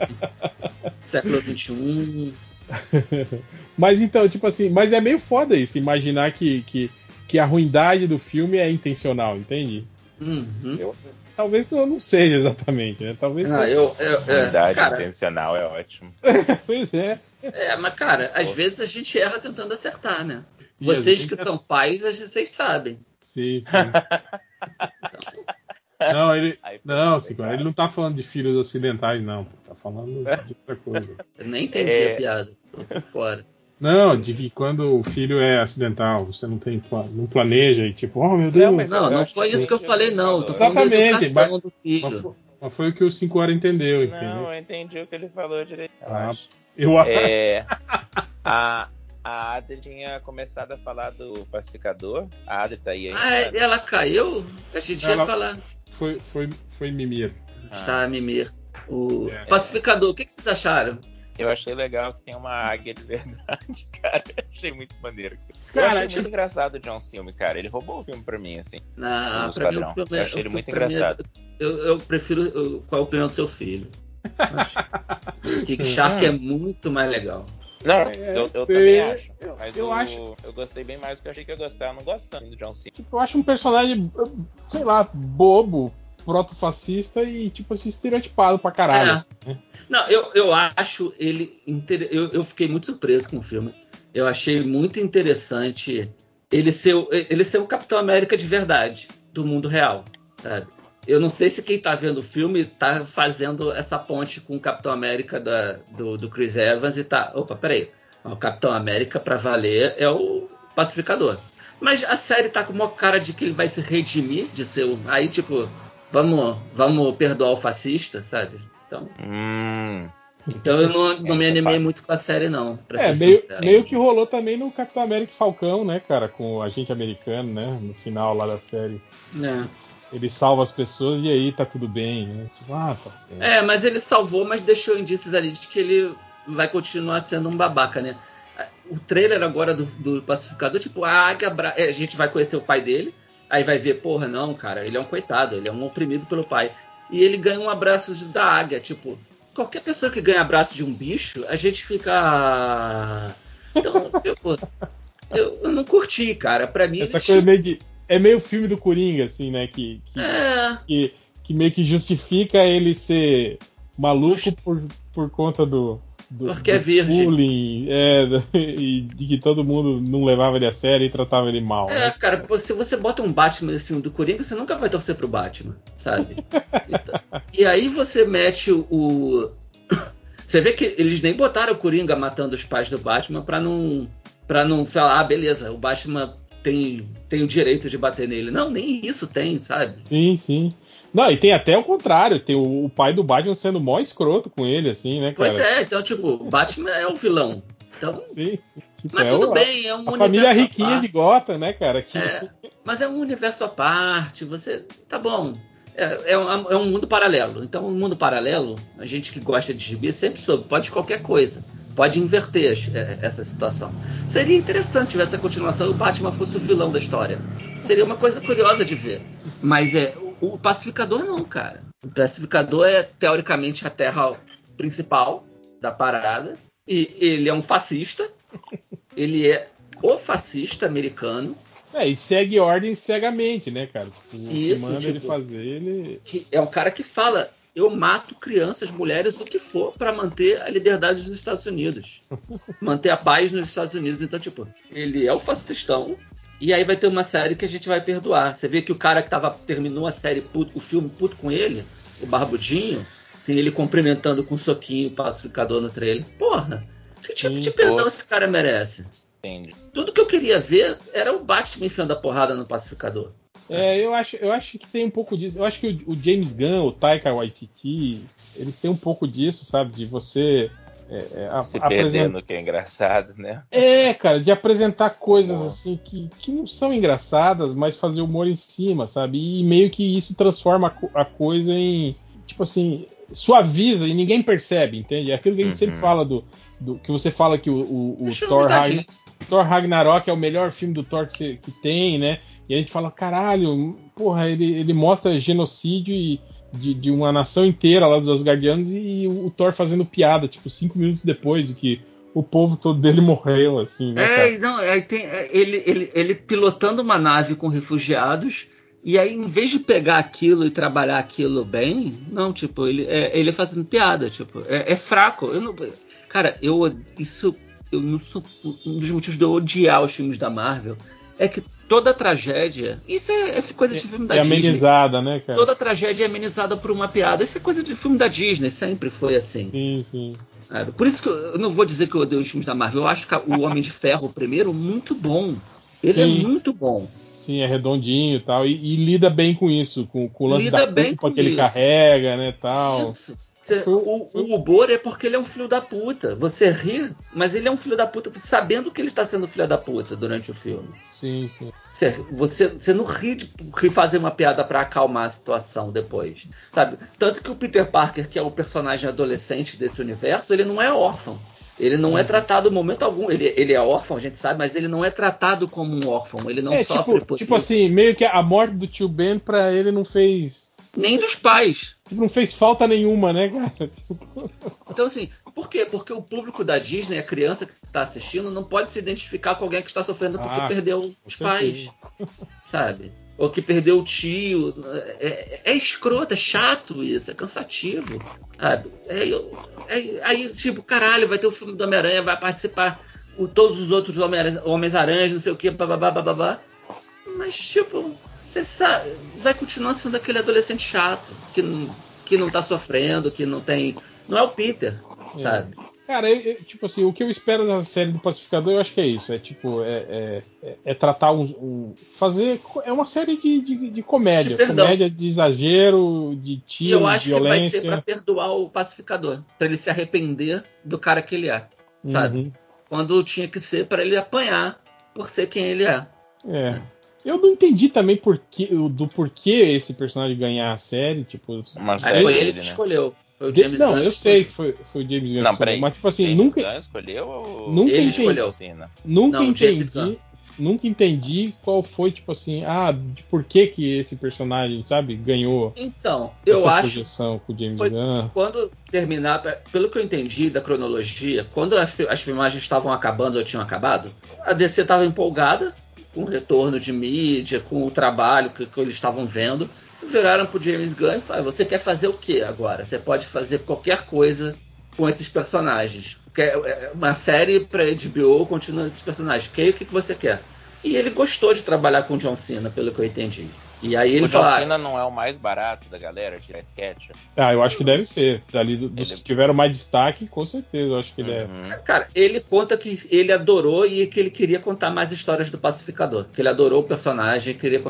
Século XXI. mas então, tipo assim, mas é meio foda isso, imaginar que, que, que a ruindade do filme é intencional, entende? Uhum. Eu, talvez não, não seja exatamente, né? Talvez Ah, seja. eu, eu- é, Unidade cara, intencional é ótimo. Pois é. é, mas cara, às vezes a gente erra tentando acertar, né? E Vocês que é- são pais, vocês sabem. Sim, sim. Não, ele. Não, Ciclone, claro. ele não tá falando de filhos ocidentais, não. pô. Tá falando de outra coisa. Eu nem entendi É. a piada. Tô por fora. Não, de que quando o filho é acidental, você não tem não planeja e tipo, oh meu Deus. Não, mas Não, não foi isso que eu falei, não. Eu Exatamente, mas- do Mas foi, mas foi o que o 5 horas entendeu, Não, entendeu? eu entendi o que ele falou direito. eu Ah, acho. Eu acho. É, a, a Adri tinha começado a falar do pacificador. A Adri tá aí ainda. Ah, é- ela caiu? A gente ia Ela- falar. Foi, foi, foi mimir. Ah, Está mimir. O É. pacificador, o que, que vocês acharam? Eu achei legal que tem uma águia de verdade, cara. Eu achei muito maneiro. Eu Cara, achei tipo- muito engraçado o John Filme, cara. Ele roubou o filme pra mim, assim. O pra mim, o filme Eu é. achei ele o muito mim é- engraçado. eu, eu prefiro. eu- qual é a opinião do seu filho? O Kick Shark é muito mais legal. Não, É, eu, eu também acho. Eu- Mas eu o- acho- eu gostei bem mais do que eu achei que eu ia gostar. Eu não gosto tanto do John Cena. Tipo, eu acho um personagem, sei lá, bobo, proto-fascista e, tipo assim, estereotipado pra caralho. É. assim, né? Não, eu, eu acho ele. inter- Eu, eu fiquei muito surpreso com o filme. Eu achei muito interessante ele ser, o- ele ser o Capitão América de verdade, do mundo real. Sabe? Eu não sei se quem tá vendo o filme tá fazendo essa ponte com o Capitão América da- do, do Chris Evans e tá. Opa, peraí. O Capitão América, pra valer, é o pacificador. Mas a série tá com uma cara de que ele vai se redimir de ser o. Aí, tipo, vamos, vamos perdoar o fascista, sabe? Então. Hum. Então eu não, não me Essa animei parte. muito com a série, não, pra É, ser meio, meio que rolou também no Capitão América e Falcão, né, cara? Com o agente americano, né? No final lá da série. É. Ele salva as pessoas e aí tá tudo bem, né? Tipo, ah, tá certo. É, mas ele salvou, mas deixou indícios ali de que ele vai continuar sendo um babaca, né? O trailer agora do, do Pacificador, tipo, a Águia Bra... é, a gente vai conhecer o pai dele, aí vai ver, porra, não, cara, ele é um coitado, ele é um oprimido pelo pai. E ele ganha um abraço da águia, tipo, qualquer pessoa que ganha abraço de um bicho, a gente fica. "Ah". Então, eu, eu, eu não curti, cara. Pra mim, Essa coisa meio de. É meio filme do Coringa, assim, né? Que, que, É, que, que meio que justifica ele ser maluco por, por conta do. Do Porque é do virgem. bullying, é, e de que todo mundo não levava ele a sério e tratava ele mal. É, né? cara, se você bota um Batman nesse filme do Coringa, você nunca vai torcer pro Batman, sabe? Então, e aí você mete o. o- Você vê que eles nem botaram o Coringa matando os pais do Batman pra não. para não falar, ah, beleza, o Batman tem, tem o direito de bater nele. Não, nem isso tem, sabe? Sim, sim. Não, e tem até o contrário, tem o, o pai do Batman sendo mó escroto com ele, assim, né, cara? Pois é, então, tipo, o Batman é o vilão. Então, Sim, sim. Tipo, mas é tudo o- bem, é um A família riquinha de Gotham, né, cara? Que, É, mas é um universo à parte, você. Tá bom. É, é um, é um mundo paralelo. Então, um mundo paralelo, a gente que gosta de gibi sempre soube, pode qualquer coisa. Pode inverter é, essa situação. Seria interessante se tivesse a continuação e o Batman fosse o vilão da história. Seria uma coisa curiosa de ver. Mas é o, pacificador não, cara. O pacificador é teoricamente a terra principal da parada. E ele é um fascista. ele é o fascista americano. É, e segue ordens cegamente, né, cara? Tipo, o que Isso, manda tipo, ele fazer, ele. Que é um cara que fala: eu mato crianças, mulheres, o que for, para manter a liberdade dos Estados Unidos. manter a paz nos Estados Unidos. Então, tipo, ele é o fascistão. E aí vai ter uma série que a gente vai perdoar. Você vê que o cara que tava, terminou a série, puto- o filme puto com ele, o Barbudinho, tem ele cumprimentando com um soquinho o pacificador no trailer. Porra, que tipo Sim, de perdão esse cara merece? Entende? Tudo que eu queria ver era o Batman enfiando a porrada no pacificador. É, eu acho, eu acho que tem um pouco disso. Eu acho que o, o James Gunn, o Taika Waititi, eles têm um pouco disso, sabe? De você é, é, a- Se perdendo, que é engraçado, né? É, cara, de apresentar coisas assim que, que não são engraçadas, mas fazer humor em cima, sabe? E meio que isso transforma a, a coisa em. Tipo assim, suaviza e ninguém percebe, entende? É aquilo que a gente Uhum. sempre fala do, do- que você fala que o, o, o Thor, Ragn-. Thor Ragnarok é o melhor filme do Thor que, que tem, né? E a gente fala, caralho, porra, ele, ele mostra genocídio e- de, de uma nação inteira lá dos Asgardianos e o, o Thor fazendo piada, tipo, cinco minutos depois de que o povo todo dele morreu, assim, né, cara? É, não, aí tem é, ele, ele, ele pilotando uma nave com refugiados, e aí, em vez de pegar aquilo e trabalhar aquilo bem, não, tipo, ele é, ele é fazendo piada, tipo, é, é fraco. Eu não, cara, eu isso eu não sou um dos motivos de eu odiar os filmes da Marvel é que toda tragédia, isso é, é coisa de filme da É Disney. amenizada, né, cara? Toda tragédia é amenizada por uma piada. Isso é coisa de filme da Disney, sempre foi assim. Sim, sim. sabe? Por isso que eu, eu não vou dizer que eu odeio os filmes da Marvel. Eu acho que o Homem de Ferro, primeiro, muito bom. Ele Sim. é muito bom. Sim, é redondinho e tal. E, lida bem com isso, com, com o lance Lida da bem culpa com que ele carrega, né, tal. Isso. Cê- Foi- o, o humor é porque ele é um filho da puta. Você ri, mas ele é um filho da puta sabendo que ele está sendo filho da puta durante o filme. Sim, sim. Você, você, você não ri de ri fazer uma piada pra acalmar a situação depois. Sabe? Tanto que o Peter Parker, que é o personagem adolescente desse universo, ele não é órfão. Ele não é Uhum. tratado em momento algum. Ele, ele é órfão, a gente sabe, mas ele não é tratado como um órfão. Ele não é, sofre tipo, por tipo isso. assim, meio que a morte do tio Ben pra ele não fez. Nem dos pais. Não fez falta nenhuma, né, cara? Então, assim, por quê? Porque o público da Disney, a criança que está assistindo, não pode se identificar com alguém que está sofrendo porque Ah, perdeu os pais, sabe? Ou que perdeu o tio. É, é- é escroto, é chato isso, é cansativo, sabe? É, é- aí, tipo, caralho, vai ter o filme do Homem-Aranha, vai participar o, todos os outros Homens-Aranhas, não sei o que, bababá, bababá. Mas, tipo, você sabe, vai continuar sendo aquele adolescente chato, que não, que não tá sofrendo, que não tem. Não é o Peter, É. sabe? Cara, eu- eu- tipo assim, o que eu espero da série do Pacificador, eu acho que é isso. É tipo, é, é- é- é tratar um, um- Fazer. É uma série de, de, de comédia. De comédia de exagero, de E tiro, eu acho que vai violência. ser pra perdoar o pacificador, Pra ele se arrepender do cara que ele é, sabe? Uhum. Quando tinha que ser pra ele apanhar por ser quem ele é. É. Eu não entendi também por que- do porquê esse personagem ganhar a série, tipo. Aí série foi ele que né? escolheu. Foi o de- James não, Gunn eu que sei que foi, foi o James Gunn, Não, peraí. mas tipo assim, James nunca, Gunn escolheu ou Nunca Ele entendi. escolheu. Cena? nunca Não, entendi, nunca entendi qual foi tipo assim, ah, de por que que esse personagem, sabe, ganhou Então, eu essa acho com o James Foi- Gunn. quando terminar, pelo que eu entendi da cronologia, quando as as filmagens estavam acabando ou tinham acabado, a DC estava empolgada com o retorno de mídia, com o trabalho que, que eles estavam vendo, viraram pro James Gunn e falaram: Você quer fazer o que agora? Você pode fazer qualquer coisa com esses personagens. Quer é, uma série pra HBO continua esses personagens. Que, o que, que você quer? E ele gostou de trabalhar com John Cena, pelo que eu entendi. E aí ele o John falou: "Ah, Cena não é o mais barato da galera, Direct Catch. Ah, eu acho que deve ser. Dali do- dos Ele- que tiveram mais destaque, com certeza, eu acho que ele é. Uhum. Cara, ele conta que ele adorou e que ele queria contar mais histórias do Pacificador. Que ele adorou o personagem, queria.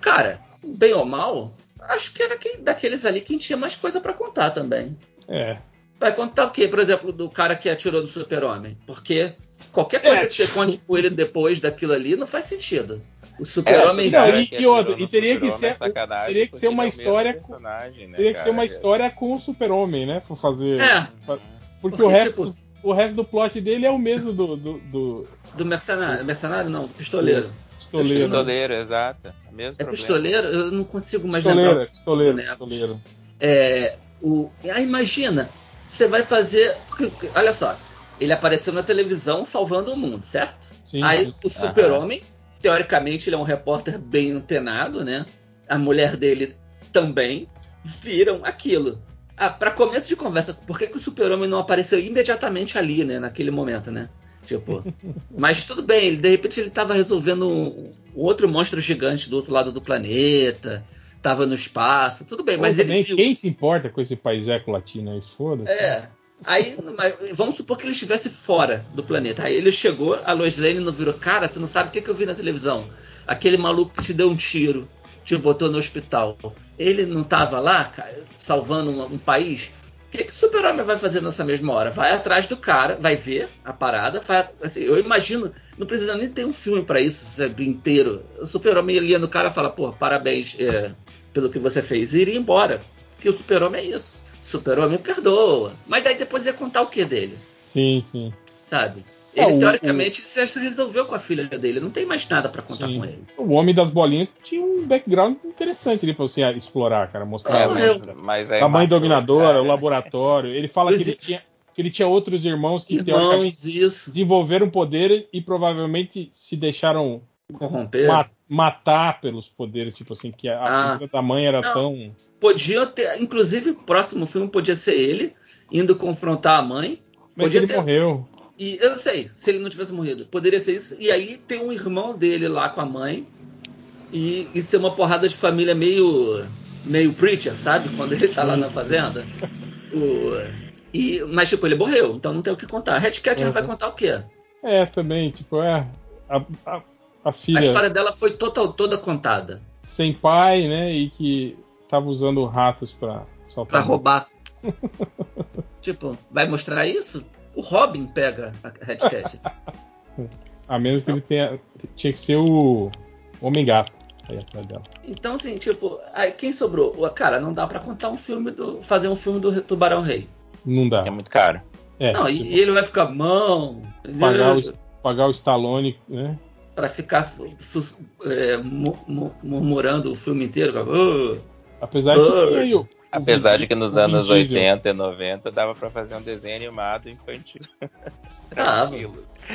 Cara, bem ou mal, acho que era quem, daqueles ali quem tinha mais coisa pra contar também. É. Vai contar o quê? Por exemplo, do cara que atirou no Super-Homem. Porque qualquer coisa É, que você tipo- conte com ele depois daquilo ali não faz sentido. O Super-Homem. Não, cara e- e e teria que é ser- sacanagem, teria que ser uma é história com- né, Teria que ser uma história com o Super-Homem, né? Pra fazer. É. Porque, Porque, o, resto, tipo- o resto do plot dele é o mesmo do, do, do Do mercenário. Mercenário não, do pistoleiro. pistoleiro. Pistoleiro, exato. É mesmo É problema. pistoleiro? Eu não consigo mais Pistoleiro, lembrar. é pistoleiro, pistoleiro. É, o, ah, imagina, você vai fazer. Olha só, ele apareceu na televisão salvando o mundo, certo? Sim, Aí o super-homem, teoricamente, ele é um repórter bem antenado, né? A mulher dele também viram aquilo. Ah, para começo de conversa, por que, que o super-homem não apareceu imediatamente ali, né? Naquele momento, né? Tipo, mas tudo bem, ele, de repente ele tava resolvendo um, outro monstro gigante do outro lado do planeta, tava no espaço, tudo bem, mas Pô, ele também, viu. quem se importa com esse paiseco latino aí? Foda-se. É. Aí, vamos supor que ele estivesse fora do planeta. Aí ele chegou, a Lois Lane não virou, cara, você não sabe o que, que eu vi na televisão. Aquele maluco que te deu um tiro, te botou no hospital. Ele não tava lá, cara, salvando um, um país? O que, que o super-homem vai fazer nessa mesma hora? Vai atrás do cara, vai ver a parada. vai- assim, eu imagino, não precisa nem ter um filme pra isso sabe, inteiro. O super-homem ia no cara e fala, pô, parabéns é, pelo que você fez. E iria embora. Porque o super-homem é isso. Super-homem perdoa. Mas daí depois ia contar o que dele, Sim, sim. sabe? É, Ele, o- teoricamente, se se resolveu com a filha dele. Não tem mais nada pra contar Sim. com ele. O Homem das Bolinhas tinha um background interessante ali pra você explorar, cara. Mostrar É, o mas, mas aí tamanho matou, dominadora, cara. o laboratório. Ele fala que ele, é. tinha, que ele tinha outros irmãos que teoricamente Irmãos, isso. desenvolveram poderes e provavelmente se deixaram Corromper. ma- matar pelos poderes, tipo assim, que a, Ah. da mãe era Não. tão. Podia ter. Inclusive, o próximo filme podia ser ele indo confrontar a mãe. Mas Podia ele ter- morreu. E eu sei, se ele não tivesse morrido, poderia ser isso. E aí tem um irmão dele lá com a mãe. E, e ser uma porrada de família meio. meio preacher, sabe? Quando ele tá lá na fazenda. O, e, mas, tipo, ele morreu, então não tem o que contar. Red Cat Uhum. vai contar o quê? É, também, tipo, é. A, a, a A filha história dela foi total, toda contada. sem pai, né? E que tava usando ratos pra Pra saltar. roubar. tipo, vai mostrar isso? O Robin pega a Red Cat. A menos que ele tenha. Tinha que ser o Homem Gato aí atrás dela. Então, assim, tipo, aí quem sobrou? O- Cara, não dá pra contar um filme do. fazer um filme do Tubarão Rei. Não dá. É muito caro. É, não, e, e ele vai ficar mão. pagar, o, pagar o Stallone, né? Pra ficar sus- é, mu- mu- murmurando o filme inteiro. "Oh, Apesar de que Apesar de que nos Vin anos Diesel. 80 e 90 dava pra fazer um desenho animado infantil. Dava.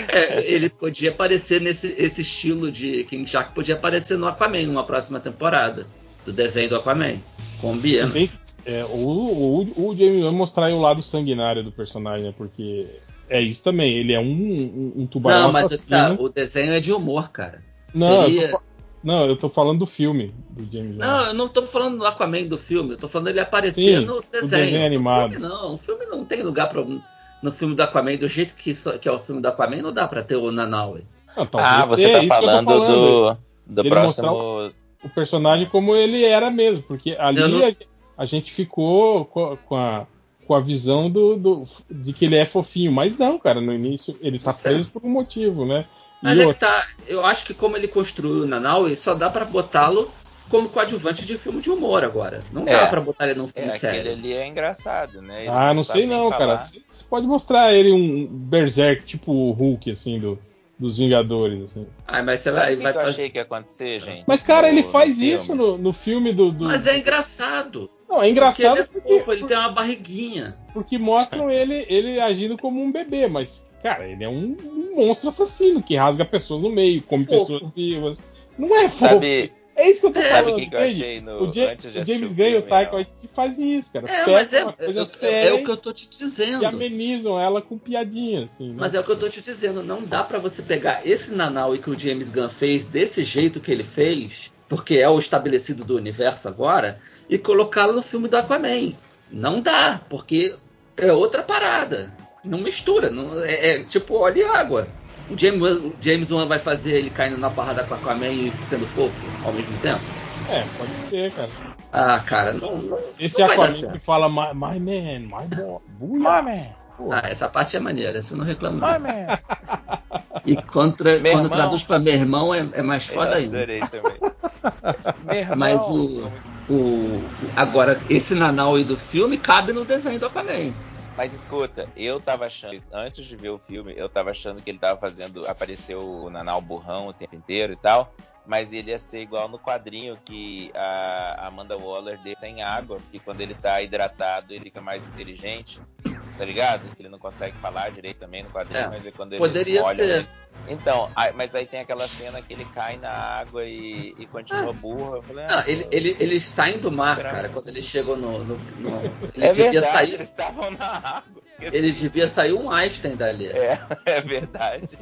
É, ele podia aparecer nesse esse estilo de King Shark, podia aparecer no Aquaman numa próxima temporada do desenho do Aquaman. Combina. Bem é, o, o, o James Gunn mostrar aí o lado sanguinário do personagem, né? Porque é isso também. Ele é um, um, um tubarão Não, mas assassino. tá, o desenho é de humor, cara. Não, Seria- eu tô, não, eu tô falando do filme do James. Não, eu não tô falando do Aquaman do filme, eu tô falando ele aparecer Sim, no o desenho. desenho No animado. filme, não, o filme não tem lugar para no filme do Aquaman, do jeito que, que é o filme do Aquaman, não dá pra ter o Nanaue. Talvez Ah, você tá falando, falando. do, do Ele próximo. o personagem como ele era mesmo, porque ali não- a, a gente ficou com a, com a, visão do, do- de que ele é fofinho, mas não, cara, no início ele tá Certo. preso por um motivo, né? E Mas é que tá, eu acho que como ele construiu o Nanaue, só dá pra botá-lo como coadjuvante de filme de humor agora. Não É. dá pra botar ele num É, filme aquele sério. ali é engraçado, né? Ele ah, não sabe sei não, falar. cara. Você você pode mostrar ele um berserk tipo o Hulk, assim, do, dos Vingadores, assim. Ai, mas vai, o que vai que eu fazer. achei que ia acontecer, gente? Mas, cara, No- ele no faz filme? isso no, no filme do. do- Mas é engraçado. Não, é Porque engraçado ele é porque, fofo, ele tem uma barriguinha. porque mostram ele, ele agindo como um bebê, mas, cara, ele é um, um monstro assassino que rasga pessoas no meio, come Fofo. pessoas vivas. Não é fofo. Sabe, É isso que eu tô É, sabe o falando, que, eu achei no, O, Ja- antes de o James Gunn e o Taika? Waititi fazem isso, cara. É, mas é, uma coisa é- é séria o que eu tô te dizendo. e amenizam ela com piadinha, assim. Né? Mas é o que eu tô te dizendo, não dá pra você pegar esse Nanaui que o James Gunn fez desse jeito que ele fez, porque é o estabelecido do universo agora, e colocá-lo no filme do Aquaman. Não dá, porque é outra parada. Não mistura, não, é, é tipo óleo e água. O James, o James Wan vai fazer ele caindo na parada com o Aquaman e sendo fofo ao mesmo tempo? É, pode ser, cara. Ah, cara, não, não, Esse não Aquaman que fala my, my man, my boy. My man, Pô, Ah, essa parte é maneira, você não reclama. my não. man. E contra, Meu quando irmão. traduz pra meu irmão é, é mais Eu foda ainda. adorei também. Meu irmão. Mas o, o. Agora, esse Nanaui do filme cabe no desenho do Aquaman. Mas escuta, eu tava achando, antes de ver o filme, eu tava achando que ele tava fazendo, apareceu o Nanau burrão o tempo inteiro e tal, mas ele ia ser igual no quadrinho que a Amanda Waller deu sem água, porque quando ele tá hidratado ele fica mais inteligente. Tá ligado? Que ele não consegue falar direito também no quadrinho, É, mas é quando ele poderia ser. né? Então, aí- mas aí tem aquela cena que ele cai na água e, e continua burro. Eu falei, Não, ah, ele, pô, ele, eles saem do mar, cara, quando eles chegam no. no- no- ele é devia verdade, sair. eles estavam na água. esqueci. Ele devia sair um Einstein dali. É, é verdade.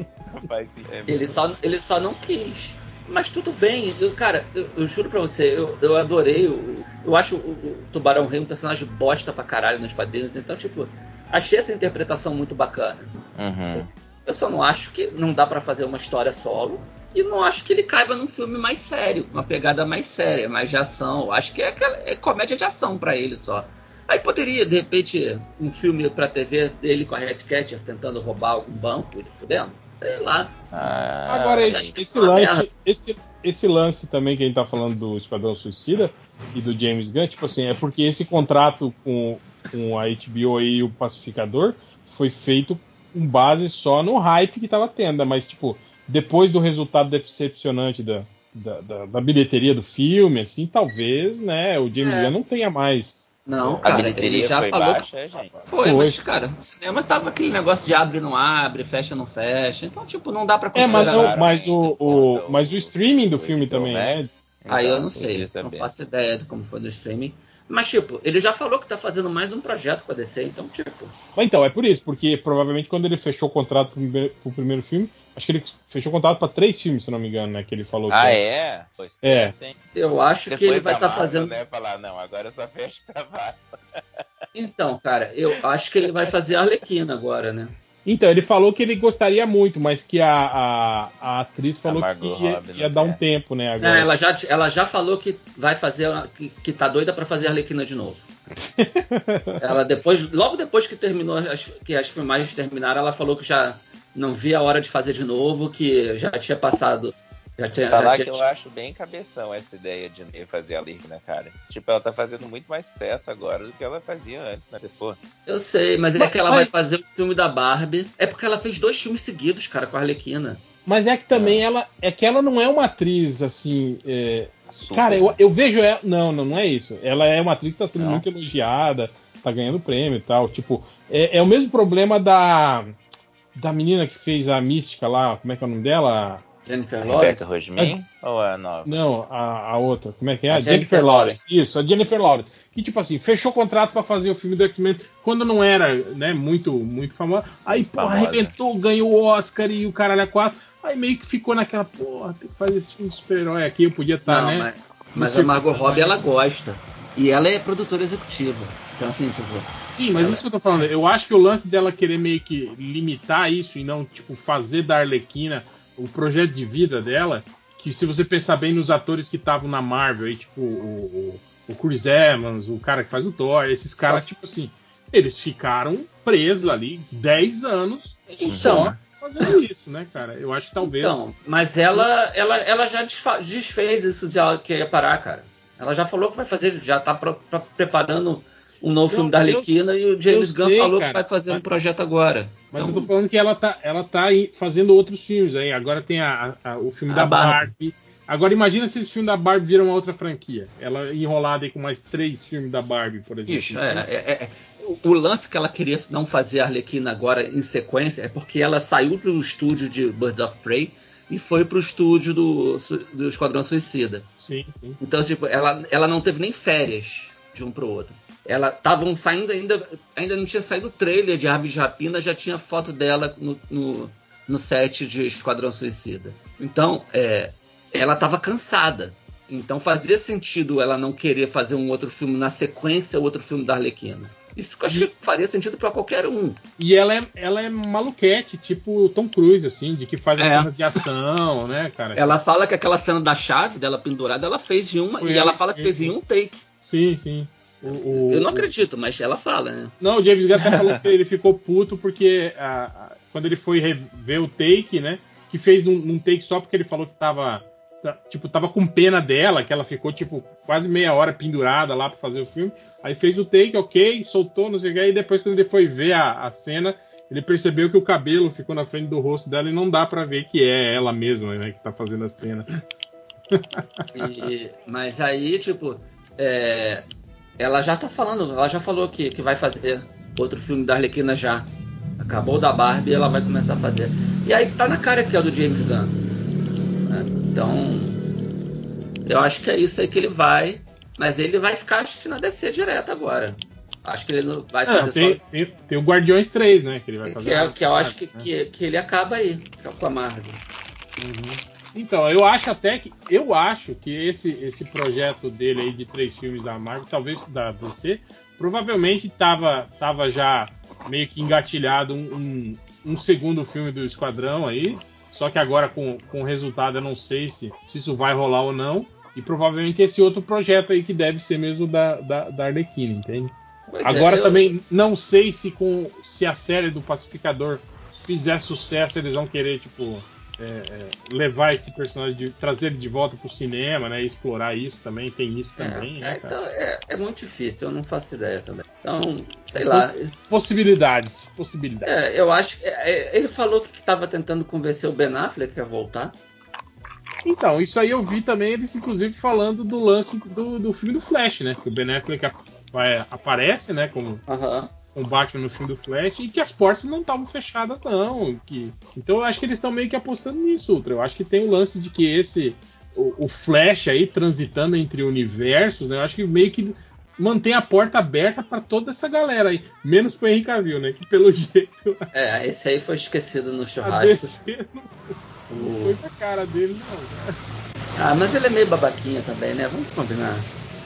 É Ele só, ele só não quis. Mas tudo bem, eu, cara, eu, eu juro pra você, eu, eu adorei. o- Eu, acho o, o Tubarão Rei um personagem bosta pra caralho nos quadrinhos, então, tipo, achei essa interpretação muito bacana. Uhum. Eu só não acho que não dá pra fazer uma história solo. E não acho que ele caiba num filme mais sério, uma pegada mais séria, mais de ação. Eu acho que é, aquela- é comédia de ação pra ele só. Aí poderia, de repente, um filme pra TV dele com a Red Catcher tentando roubar algum banco e se fudendo. Sei lá. Ah, Agora, esse, esse é lance, esse, esse lance também que a gente tá falando do Esquadrão Suicida e do James Gunn, tipo assim, é porque esse contrato com, com a HBO e o Pacificador foi feito com base só no hype que tava tendo, mas, tipo, depois do resultado decepcionante da, da, da- da bilheteria do filme, assim, talvez, né, o James É. Gunn não tenha mais. Não, A cara, ele bilheteria já foi falou. baixa, é, gente. Foi, Foi. mas, cara, o cinema tava aquele negócio de abre não abre, fecha não fecha. Então, tipo, não dá pra É, mas, considerar. não, mas, o, o, Conta mas o streaming do filme também, né? Aí eu Então, não sei, não faço ideia de como foi no streaming. Mas, tipo, ele já falou que tá fazendo mais um projeto com a DC, então, tipo. Mas então, é por isso, porque provavelmente quando ele fechou o contrato pro primeiro, pro primeiro filme, acho que ele fechou o contrato pra três filmes, se não me engano, né? Que ele falou Ah, que é? Pois É. tem. Eu acho que ele vai estar Marvel, fazendo. Né, falar, não, agora eu só fecho pra vários. Então, cara, eu acho que ele vai fazer a Arlequina agora, né? Então, ele falou que ele gostaria muito, mas que a, a, a atriz falou que Margot ia, ia dar um quer. tempo, né? Não, Agora. ela, já, ela já falou que vai fazer. a- Que, que tá doida pra fazer a Arlequina de novo. ela depois, logo depois que terminou, as, que as filmagens terminaram, ela falou que já não via a hora de fazer de novo, que já tinha passado. Já tinha, já Falar tinha- que eu acho bem cabeção essa ideia de fazer a Lirna, cara. Tipo, ela tá fazendo muito mais sucesso agora do que ela fazia antes, né? Depois. Eu sei, mas, é Mas- que ela mas- vai fazer o filme da Barbie. É porque ela fez dois filmes seguidos, cara, com a Arlequina. Mas é que também ela. É que ela não é uma atriz assim. é. Cara, eu, eu vejo ela. Não, não, não é isso. Ela é uma atriz que tá sendo Não? muito elogiada, tá ganhando prêmio e tal. Tipo, é, é o mesmo problema da. Da menina que fez a mística lá, como é que é o nome dela? Jennifer Rebecca Lawrence. Rosmin ou a nova? Não, a, a outra. Como é que é? A A, Jennifer, Jennifer Lawrence. Isso, a Jennifer Lawrence. Que, tipo assim, fechou o contrato pra fazer o filme do X-Men quando não era, né, muito, muito famosa. Aí, famosa. arrebentou, ganhou o Oscar e o caralho a quatro. Aí meio que ficou naquela, porra, tem que fazer esse filme de super-herói aqui, eu podia estar, Não, né? mas, mas a Margot. Robbie, ela gosta. E ela é produtora executiva. Então, assim, tipo. Sim, mas isso que eu tô falando. Eu acho que o lance dela querer meio que limitar isso e não, tipo, fazer da Arlequina o projeto de vida dela, que se você pensar bem nos atores que estavam na Marvel, aí, tipo, o, o, o Chris Evans, o cara que faz o Thor, esses caras, tipo assim, eles ficaram presos ali 10 anos Então, só fazendo isso, né, cara? Eu acho que talvez. Então, mas ela, ela, ela já desfez isso de ela que ia parar, cara. Ela já falou que vai fazer, já tá pro- pro- preparando um novo filme da Arlequina eu- e o James Gunn sei, falou cara. que vai fazer um Mas- projeto agora. Mas Então, eu tô falando que ela tá, ela tá aí fazendo outros filmes aí. Agora tem a, a- o filme da Barbie. Barbie. Agora imagina se esse filme da Barbie vira uma outra franquia. Ela enrolada aí com mais três filmes da Barbie, por exemplo. É, é- é- o- o lance que ela queria não fazer a Arlequina agora em sequência é porque ela saiu do estúdio de Birds of Prey e foi pro estúdio do, do Esquadrão Suicida. Sim, sim. Então, tipo, ela, ela não teve nem férias de um pro outro. Ela estavam saindo ainda, ainda não tinha saído o trailer de Aves de Rapina, já tinha foto dela no, no, no set de Esquadrão Suicida. Então, é, ela estava cansada. Então fazia sentido ela não querer fazer um outro filme na sequência, outro filme da Arlequina. Isso eu acho que faria sentido para qualquer um. E ela é, ela é maluquete, tipo Tom Cruise, assim, de que faz as É. cenas de ação, né, cara? Ela fala que aquela cena da chave dela pendurada, ela fez em uma, Foi e ela ela fala que que fez em um take. Sim, sim. O, o- Eu não acredito, mas ela fala, né? Não, o James Gunn até falou que ele ficou puto porque a- a- quando ele foi rever o take, né? Que fez num, num take só porque ele falou que tava. tipo, tava com pena dela, que ela ficou, tipo, quase meia hora pendurada lá pra fazer o filme. Aí fez o take, ok, soltou, não sei o que, e depois quando ele foi ver a, a cena, ele percebeu que o cabelo ficou na frente do rosto dela e não dá pra ver que é ela mesma, né, que tá fazendo a cena. E- mas aí, tipo, é, ela já tá falando, ela já falou que, que vai fazer outro filme da Arlequina já. Acabou da Barbie e ela vai começar a fazer. E aí tá na cara que é o do James Gunn. É, então, eu acho que é isso aí que ele vai. Mas ele vai ficar, acho que na DC direto agora. Acho que ele não vai fazer Ah, tem, só. tem, tem o Guardiões 3, né? Que ele vai fazer. Que, é, que eu acho que, né? que, que ele acaba aí, que é com a Marvel. Então, eu acho até que. Eu acho que esse, esse projeto dele aí de três filmes da Marvel, talvez da DC, provavelmente tava, tava já meio que engatilhado um, um, um segundo filme do Esquadrão aí. Só que agora com, com o resultado eu não sei se, se isso vai rolar ou não. E provavelmente esse outro projeto aí que deve ser mesmo da, da, da Arlequina, entende? Pois é, Agora eu- também não sei se com se a série do Pacificador fizer sucesso, eles vão querer, tipo, é, é, levar esse personagem, de, trazer ele de volta pro cinema, né? Explorar isso também, tem isso também, É, né, é, cara? então, é, é muito difícil, eu não faço ideia também. Então, sei São- lá. Possibilidades, possibilidades. É, eu acho que. é, ele falou que estava tentando convencer o Ben Affleck a voltar. Então, isso aí eu vi também eles, inclusive, falando do lance do, do filme do Flash, né? Que o Ben Affleck ap- vai- aparece, né? Como Aham. Com o Batman no filme do Flash e que as portas não estavam fechadas, não. Que... Então eu acho que eles estão meio que apostando nisso, Ultra. Eu acho que tem o lance de que esse. O, o Flash aí transitando entre universos, né? Eu acho que meio que mantém a porta aberta para toda essa galera aí. Menos pro Henry Cavill, né? Que pelo jeito É, esse aí foi esquecido no churrasco. Não, não foi pra cara dele, não. Ah, mas ele é meio babaquinha também, né? Vamos combinar.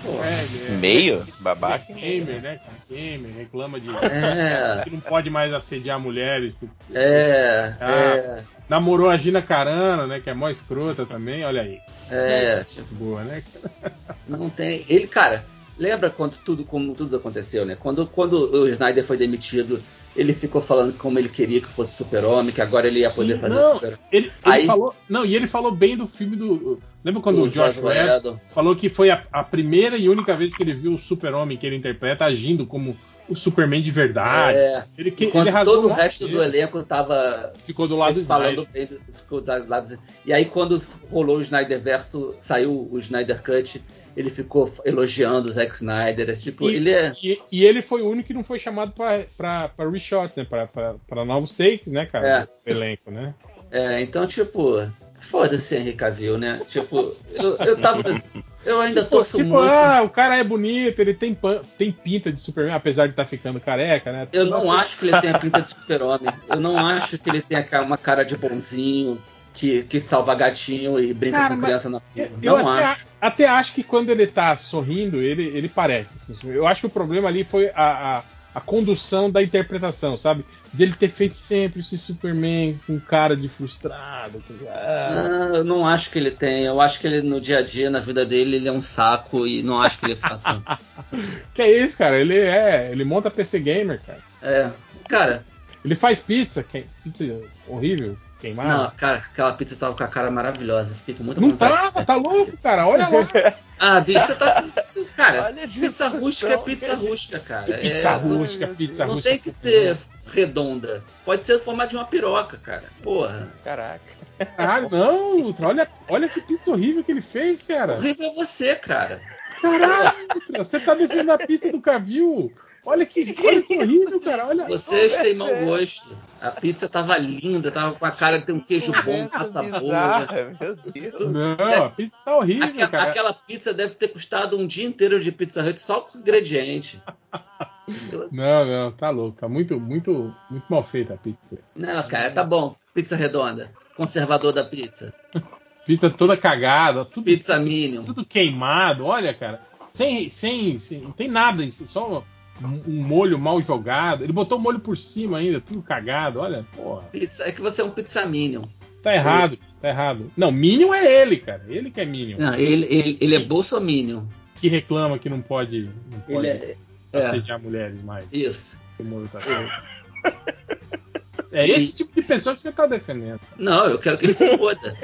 Pô, É, é- Meio? é Babaca? gamer, né? Gamer, reclama de. É, Que não pode mais assediar mulheres. é, Ah. é, Namorou a Gina Carano, né? Que é mó escrota também, olha aí. é, tipo, Boa, né? não tem. Ele, cara, lembra quando tudo, como tudo aconteceu, né? Quando, quando o Snyder foi demitido, ele ficou falando como ele queria que fosse super-homem, que agora ele ia poder Sim, fazer não, super Ele, ele Aí- falou. Não, e ele falou bem do filme do. Lembra quando o Josh Whedon falou que foi a, a primeira e única vez que ele viu o super-homem que ele interpreta agindo como o Superman de verdade. É, ele, que, ele todo o resto do elenco tava ficou do lado do falando bem ficou do lado E aí quando rolou o Snyder verso, saiu o Snyder Cut, ele ficou elogiando o Zack Snyder, esse tipo, E- ele é E, e ele foi o único que não foi chamado pra, pra reshot, né? Pra, pra, pra novos takes, né, cara? É. Elenco, né? É, então, tipo, foda-se Henry Cavill, né? Tipo, eu, eu tava. Eu ainda Tipo, torço tipo, muito. ah, o cara é bonito, ele tem, tem pinta de Superman, apesar de estar ficando careca, né? Eu não acho que ele tenha pinta de super-homem. Eu não acho que ele tenha uma cara de bonzinho, que, que salva gatinho e brinca Cara, com criança na rua. Eu, Não até, acho. até acho que quando ele tá sorrindo, ele, ele parece. assim. eu acho que o problema ali foi a, a, a condução da interpretação, sabe? Dele ter feito sempre esse Superman com cara de frustrado. com- ah. Ah, eu não acho que ele tem. Eu acho que ele no dia a dia, na vida dele, ele é um saco e não acho que ele faça. Que é isso, cara? Ele é. Ele monta PC Gamer, cara. É. Cara, Ele faz pizza, que, pizza horrível, queimada. não, cara, aquela pizza tava com a cara maravilhosa. Fiquei com muita Não vontade. tá, tá louco, cara. Olha lá. Ah, bicho, você tá. Cara, pizza rústica é pizza rústica, cara. Pizza É, rústica, pizza Não rústica. tem que ser redonda. Pode ser o formato de uma piroca, cara. Porra. Caraca. Caralho, não, Ultra. Olha, olha que pizza horrível que ele fez, cara. Horrível é você, cara. Caralho, Ultra, você tá defendendo a pizza do Cavil. Olha que, olha que horrível, cara. Olha. Vocês têm mau gosto. A pizza tava linda, tava com a cara de ter um queijo bom, passa boa. Deus. Não, a pizza tá horrível, Aquela, cara. aquela pizza deve ter custado um dia inteiro de Pizza Hut só com ingrediente. Não, não, tá louco. Tá muito, muito, muito mal feita a pizza. Não, cara, tá bom. Pizza redonda. Conservador da pizza. Pizza toda cagada, tudo, Pizza Minion. tudo queimado. Olha, cara. Sem, sem, sem- não tem nada, só um, molho mal jogado. Ele botou o molho por cima ainda, tudo cagado. Olha, porra. É que você é um Pizza Minion. Tá errado, tá errado. Não, Minion é ele, cara. Ele que é Minion. Não, ele, ele, ele é Bolsominion. Que reclama que não pode, não Ele pode é. É, assediar mulheres mais. isso. como outra coisa. É esse tipo de pessoa que você tá defendendo. Não, eu quero que ele se foda.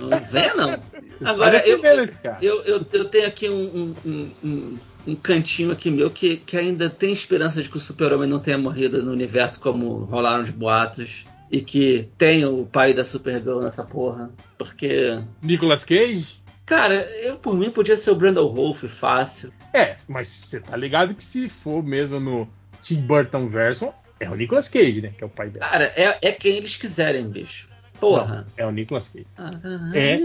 Não venha, não. Agora, tá eu, defendendo esse cara. eu, eu, eu tenho aqui um, um, um, um- cantinho aqui meu que, que ainda tem esperança de que o super-homem não tenha morrido no universo como rolaram os boatos. E que tem o pai da Supergirl nessa porra. Porque, Nicolas Cage? cara, eu por mim podia ser o Brandon Wolf fácil. É, mas você tá ligado que se for mesmo no Tim Burton version é o Nicolas Cage, né? Que é o pai dela. Cara, é, é quem eles quiserem, bicho. Porra. É o Nicolas Cage. É.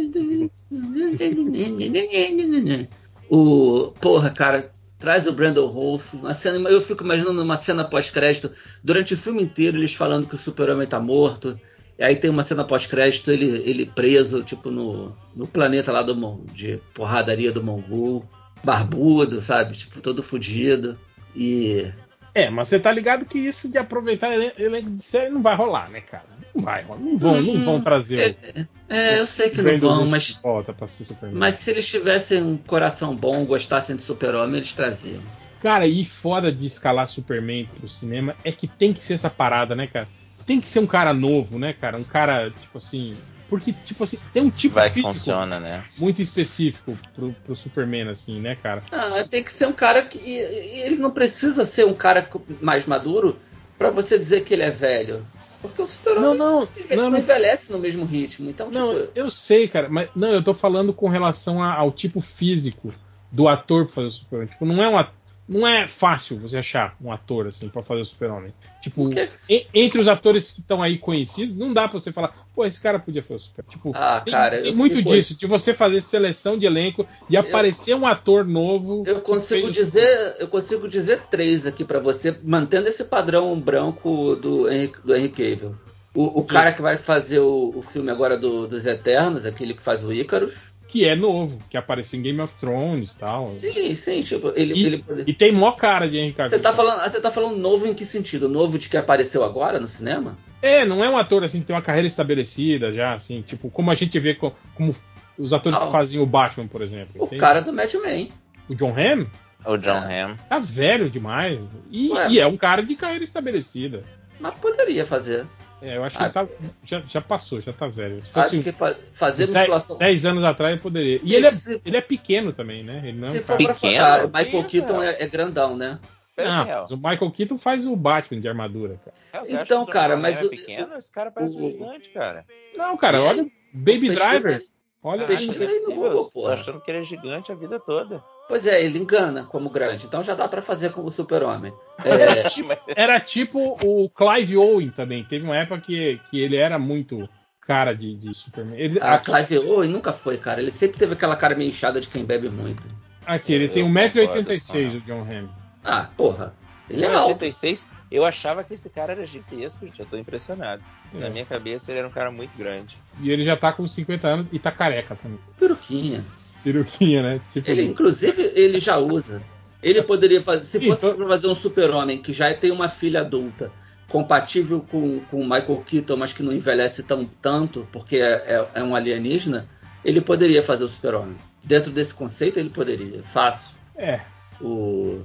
O. Porra, cara. Traz o Brandon Rolf. Uma cena, eu fico imaginando uma cena pós-crédito. Durante o filme inteiro, eles falando que o super-homem tá morto. E aí tem uma cena pós-crédito, ele, ele preso, tipo, no, no planeta lá do de porradaria do Mongol. Barbudo, sabe? Tipo, todo fudido. E. É, mas você tá ligado que isso de aproveitar elen- elenco de série não vai rolar, né, cara? Não vai rolar. Não vão, não vão trazer o É, eu sei que não vão, mas. volta pra ser Superman. Mas se eles tivessem um coração bom, gostassem de super-homem, eles traziam. Cara, e fora de escalar Superman pro cinema, é que tem que ser essa parada, né, cara? Tem que ser um cara novo, né, cara? Um cara, tipo assim. Porque, tipo assim, tem um tipo Vai físico funciona, né? muito específico pro, pro Superman, assim, né, cara? Ah, tem que ser um cara que. Ele não precisa ser um cara mais maduro pra você dizer que ele é velho. Porque o super-homem Não, não, não, não não. envelhece no mesmo ritmo. Então, Não, tipo. eu sei, cara, mas não, eu tô falando com relação a- ao tipo físico do ator pra fazer o Superman. Tipo, não é um at- não é fácil você achar um ator assim pra fazer o Super-Homem. Tipo, en- entre os atores que estão aí conhecidos, não dá pra você falar, pô, esse cara podia fazer o Super. Tipo, Ah, tem, cara, tem eu muito disso, de você fazer seleção de elenco e aparecer um ator novo. Eu consigo dizer, eu consigo dizer três aqui pra você, mantendo esse padrão branco do Henry, do Henry Cavill. O, o cara que vai fazer o, o filme agora do- dos Eternos, aquele que faz o Ícaros. Que é novo, que apareceu em Game of Thrones e tal. Sim, sim, tipo, ele, E, ele e tem mó cara de Henry Cavill. Você tá, falando, você tá falando novo em que sentido? Novo de que apareceu agora no cinema? É, não é um ator assim que tem uma carreira estabelecida já, assim, tipo, como a gente vê co- como os atores que faziam o Batman, por exemplo. O entende? cara do Mad Men. O John Hamm O John É. Hamm. tá velho demais. E, Ué. e é um cara de carreira estabelecida. Mas poderia fazer. É, eu acho Ah. que ele tá, já, já passou, já tá velho. Se Acho fosse que fa- fazer uns 10, musculação. 10 anos atrás ele poderia. E ele é, ele é pequeno também, né? Ele não é Se for pra Pequeno? falar, Michael Pequeno, Keaton é, é grandão, né? Pera Não, mas o Michael Keaton faz o Batman de armadura, cara. Acha Então, que cara, mas é o- pequeno? Esse cara parece o- um gigante, cara. Não, cara, olha? Baby Driver. Olha Pesquisa aí no Google, Tô porra. achando que ele é gigante a vida toda. Pois é, ele engana como grande, então já dá pra fazer como super-homem. É, Era tipo o Clive Owen também. Teve uma época que, que ele era muito cara de, de Superman. Ele, a Clive Owen nunca foi, cara. Ele sempre teve aquela cara meio inchada de quem bebe muito. aqui, ele Eu tem concordo 1,86m, com o John Hamm. Ah, porra. Ele é Em alto. 86, eu achava que esse cara era gigantesco, gente. Eu tô impressionado. É. Na minha cabeça, ele era um cara muito grande. E ele já tá com 50 anos e tá careca também. Peruquinha. Peruquinha, né? Tipo, Ele, inclusive, ele já usa. Ele poderia fazer, se fosse Então- pra fazer um super-homem que já tem uma filha adulta, compatível com com o Michael Keaton, mas que não envelhece tão tanto, porque é, é- é um alienígena, ele poderia fazer o super-homem. Dentro desse conceito, ele poderia. Fácil. é. O...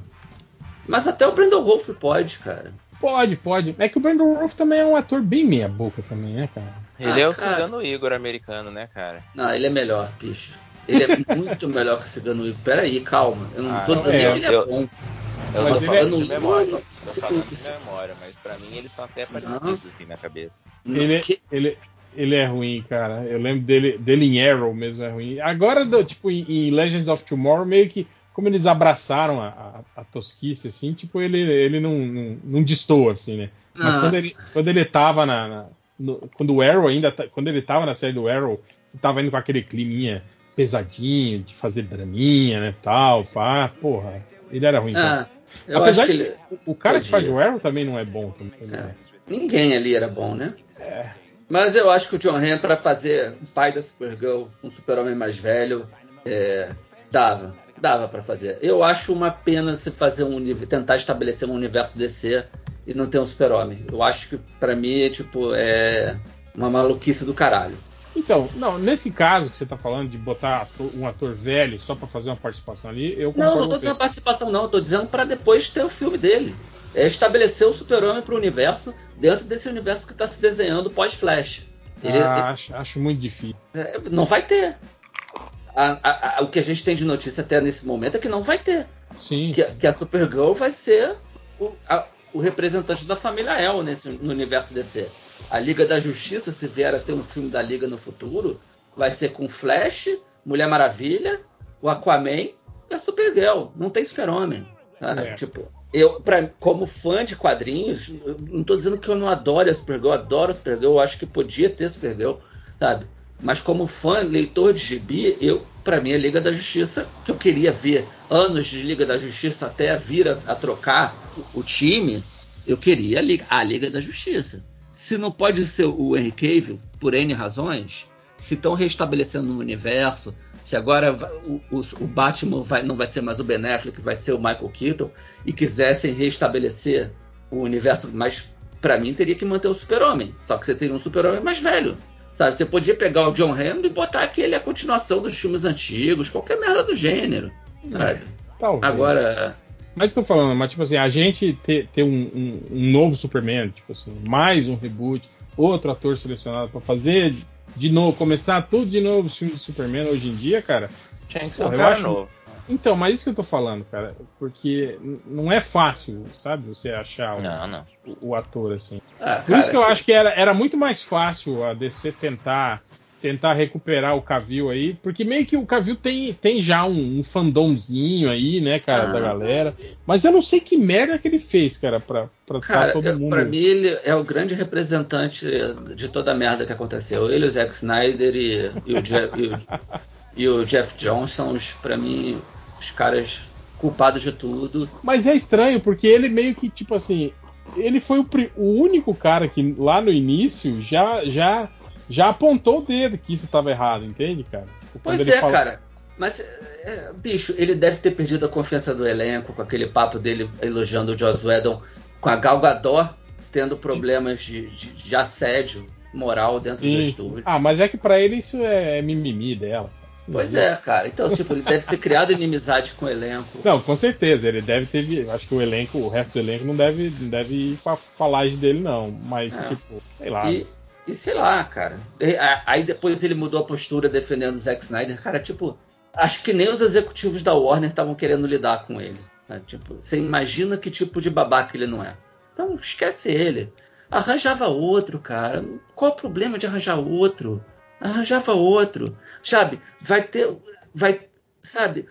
Mas até o Brandon Wolf pode, cara. Pode, pode. É que o Brandon Rolf também é um ator bem meia boca também, né, cara? Ele Ah, é o cara. Cigano Igor americano, né, cara? Não, ele é melhor, bicho. Ele é muito melhor que o Cigano Igor. Peraí, calma. Eu não Ah, tô dizendo é, que ele é eu- bom. Eu Mas tô ele é- falando de memória. Não, Tô falando de memória, mas pra mim eles são até Não. parecidos assim na cabeça. Ele, Que- ele, ele é ruim, cara. Eu lembro dele, dele em Arrow mesmo é ruim. Agora, do- tipo, em, em Legends of Tomorrow, meio que como eles abraçaram a, a, a tosquice, assim, tipo, ele, ele não, não, não destoa, assim, né? Mas Ah. quando, ele, quando ele tava na. na- no- quando o Arrow ainda. tá- Quando ele tava na série do Arrow, que tava indo com aquele climinha pesadinho, de fazer draminha, né? Tal, pá, porra. Ele era ruim. Ah, eu Apesar que ele. o, cara que podia. faz o Arrow também não é bom. Também, É. né? Ninguém ali era bom, né? É. Mas eu acho que o John Hamm, pra fazer o pai da Supergirl, um super-homem mais velho, é, dava. Dava pra fazer. Eu acho uma pena se fazer um tentar estabelecer um universo DC e não ter um super-homem. Eu acho que pra mim, tipo, é uma maluquice do caralho. Então, não, nesse caso que você tá falando de botar ator- um ator velho só pra fazer uma participação ali, eu concordo Não, não com tô dizendo participação, não. Eu tô dizendo pra depois ter o filme dele. É estabelecer o super-homem pro universo dentro desse universo que tá se desenhando pós-Flash. Ah, acho, acho muito difícil. É, Não vai ter. A- a- a- o que a gente tem de notícia até nesse momento é que não vai ter. Sim. Que, que a Supergirl vai ser o, o representante da família El nesse, no universo DC. A Liga da Justiça, se vier a ter um filme da Liga no futuro, vai ser com Flash, Mulher Maravilha, o Aquaman e a Supergirl. Não tem super-homem. tá? É. Tipo, eu, pra, como fã de quadrinhos, não estou dizendo que eu não adoro a Supergirl, eu adoro a Supergirl, eu acho que podia ter Supergirl, sabe? Mas como fã, leitor de gibi, eu, para mim, a Liga da Justiça, que eu queria ver anos de Liga da Justiça até vir a, a trocar o, o, time, eu queria a Liga, a Liga da Justiça. Se não pode ser o Henry Cavill, por N razões, se estão restabelecendo no universo, se agora o, o, o Batman vai, não vai ser mais o Ben Affleck, vai ser o Michael Keaton, e quisessem restabelecer o universo, mas para mim teria que manter o Super-Homem. Só que você teria um Super-Homem mais velho. Sabe, você podia pegar o John Hammond e botar aquele a continuação dos filmes antigos, qualquer merda do gênero. Sabe? Agora. Mas estou falando, mas tipo assim, a gente ter, ter um, um, um, novo Superman, tipo assim, mais um reboot, outro ator selecionado para fazer de novo, começar tudo de novo os filmes do Superman hoje em dia, cara. Tinha que ser um cara acho... novo. Então, mas isso que eu tô falando, cara, porque não é fácil, sabe, você achar o, não, não. o, o ator assim. Ah, Por cara, isso que eu acho que era, era muito mais fácil a DC tentar tentar recuperar o Cavill aí, porque meio que o Cavill tem, tem já um, um fandomzinho aí, né, cara, ah, da galera. Mas eu não sei que merda que ele fez, cara, pra, pra cara, todo eu, mundo. Pra mim, ele é o grande representante de toda a merda que aconteceu. Ele, o Zack Snyder e, e, o, Jeff, e, o, e o Jeff os, pra mim, os caras culpados de tudo. Mas é estranho, porque ele meio que, tipo assim, ele foi o, o único cara que lá no início já já já apontou o dedo que isso estava errado, entende, cara? Quando pois é, cara. Mas, é, bicho, ele deve ter perdido a confiança do elenco com aquele papo dele elogiando o Joss Whedon, com a Gal Gadot tendo problemas de, de, de assédio moral dentro Sim. do estúdio. Ah, mas é que para ele isso é mimimi dela. Pois é, cara. Então, tipo, ele deve ter criado inimizade com o elenco. Não, com certeza. Ele deve ter. Acho que o elenco, o resto do elenco não deve, não deve ir pra falagem dele, não. Mas, é. tipo, sei lá. E, e sei lá, cara. Aí depois ele mudou a postura defendendo o Zack Snyder. Cara, tipo, acho que nem os executivos da Warner estavam querendo lidar com ele. Né? Tipo, você imagina que tipo de babaca ele não é. Então esquece ele. Arranjava outro, cara. Qual o problema de arranjar outro? Arranjava outro. Sabe? Vai ter. Vai. Sabe?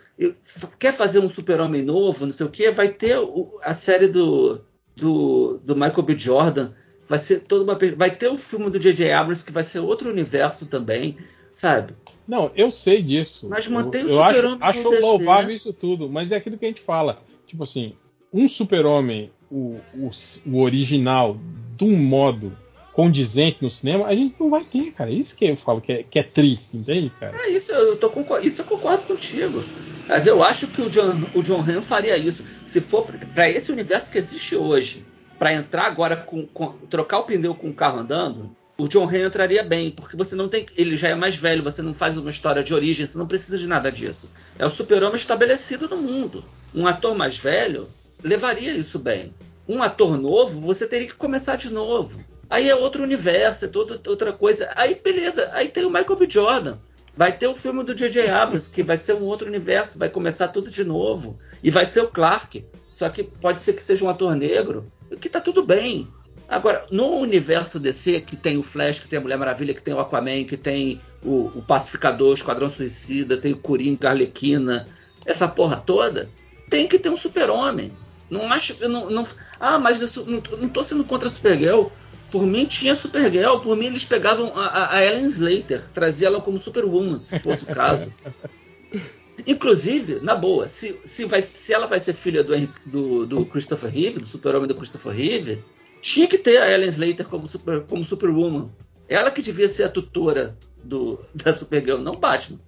Quer fazer um super-homem novo, não sei o que? Vai ter a série do, do, do Michael B. Jordan vai ser toda uma vai ter o um filme do J.J. Abrams que vai ser outro universo também, sabe? Não, eu sei disso. Mas mantém eu, o super-homem. Acho, acho louvável isso tudo, mas é aquilo que a gente fala. Tipo assim, um super-homem, o, o, o, original, de um modo condizente no cinema, a gente não vai ter, cara. Isso que eu falo que é, que é triste, entende, cara? É isso, eu tô isso eu concordo contigo. Mas eu acho que o John, o John Han faria isso. Se for para esse universo que existe hoje, para entrar agora com, com, trocar o pneu com o carro andando, o John Ray entraria bem, porque você não tem, ele já é mais velho, você não faz uma história de origem, você não precisa de nada disso. É o super-homem estabelecido no mundo. Um ator mais velho levaria isso bem. Um ator novo, você teria que começar de novo. Aí é outro universo, é toda outra coisa. Aí beleza, aí tem o Michael B. Jordan. Vai ter o filme do J.J. Abrams, que vai ser um outro universo, vai começar tudo de novo. E vai ser o Clark. Só que pode ser que seja um ator negro que tá tudo bem. Agora, no universo DC, que tem o Flash, que tem a Mulher Maravilha, que tem o Aquaman, que tem o, o Pacificador, o Esquadrão Suicida, tem o Coringa, a Arlequina, essa porra toda, tem que ter um super-homem. Não acho. Não, não, ah, mas isso, não, não tô sendo contra a Supergirl. Por mim tinha Supergirl, por mim eles pegavam a, a Ellen Slater, traziam ela como Superwoman, se fosse o caso. Inclusive, na boa, se, se, vai, se ela vai ser filha do, do, do Christopher Reeve, do super-homem do Christopher Reeve, tinha que ter a Ellen Slater como, super, como Superwoman. Ela que devia ser a tutora do, da Supergirl, não Batman.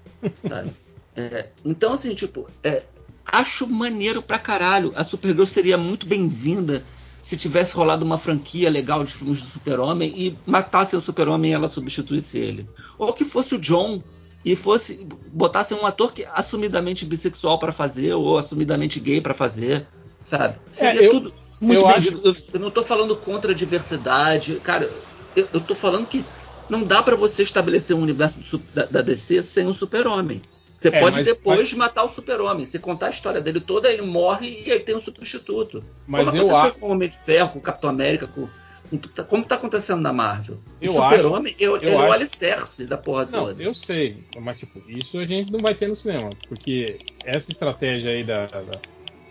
É, então, assim, tipo, é, acho maneiro pra caralho. A Supergirl seria muito bem-vinda se tivesse rolado uma franquia legal de filmes do Super-Homem e matasse o Super-Homem e ela substituísse ele. Ou que fosse o John e fosse botasse um ator que assumidamente bissexual para fazer ou assumidamente gay para fazer, sabe? Seria é, eu, tudo muito eu, acho... eu, eu não tô falando contra a diversidade, cara. Eu, eu tô falando que não dá para você estabelecer um universo do, da, da, DC sem um super-homem. Você é, pode mas, depois mas... matar o super-homem. Se contar a história dele toda, ele morre e aí tem um substituto. Mas Como aconteceu com o Homem de Ferro, com o Capitão América, com como está acontecendo na Marvel. Eu o Super-Homem eu, eu é o alicerce da porra não, toda. Eu sei, mas tipo, isso a gente não vai ter no cinema. Porque essa estratégia aí da, da,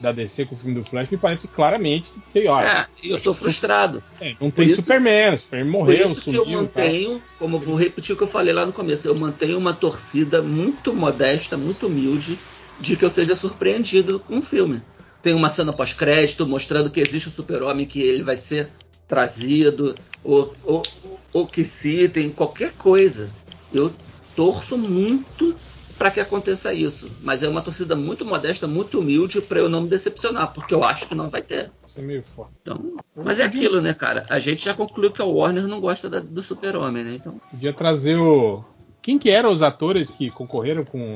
da DC com o filme do Flash, me parece claramente que, sei lá. É, eu tô frustrado. É, não tem isso- Superman, o Superman morreu, Por isso que eu sumiu. e tal. mantenho, como eu vou repetir o que eu falei lá no começo, eu mantenho uma torcida muito modesta, muito humilde, de que eu seja surpreendido com o filme. Tem uma cena pós-crédito mostrando que existe o super-homem, que ele vai ser trazido, ou, ou, ou que citem, qualquer coisa. Eu torço muito para que aconteça isso. Mas é uma torcida muito modesta, muito humilde, para eu não me decepcionar, porque eu acho que não vai ter. Isso é meio foda. Então, mas é aquilo, né, cara? A gente já concluiu que a Warner não gosta da- do super-homem, né? Então, Podia trazer o. Quem que eram os atores que concorreram com.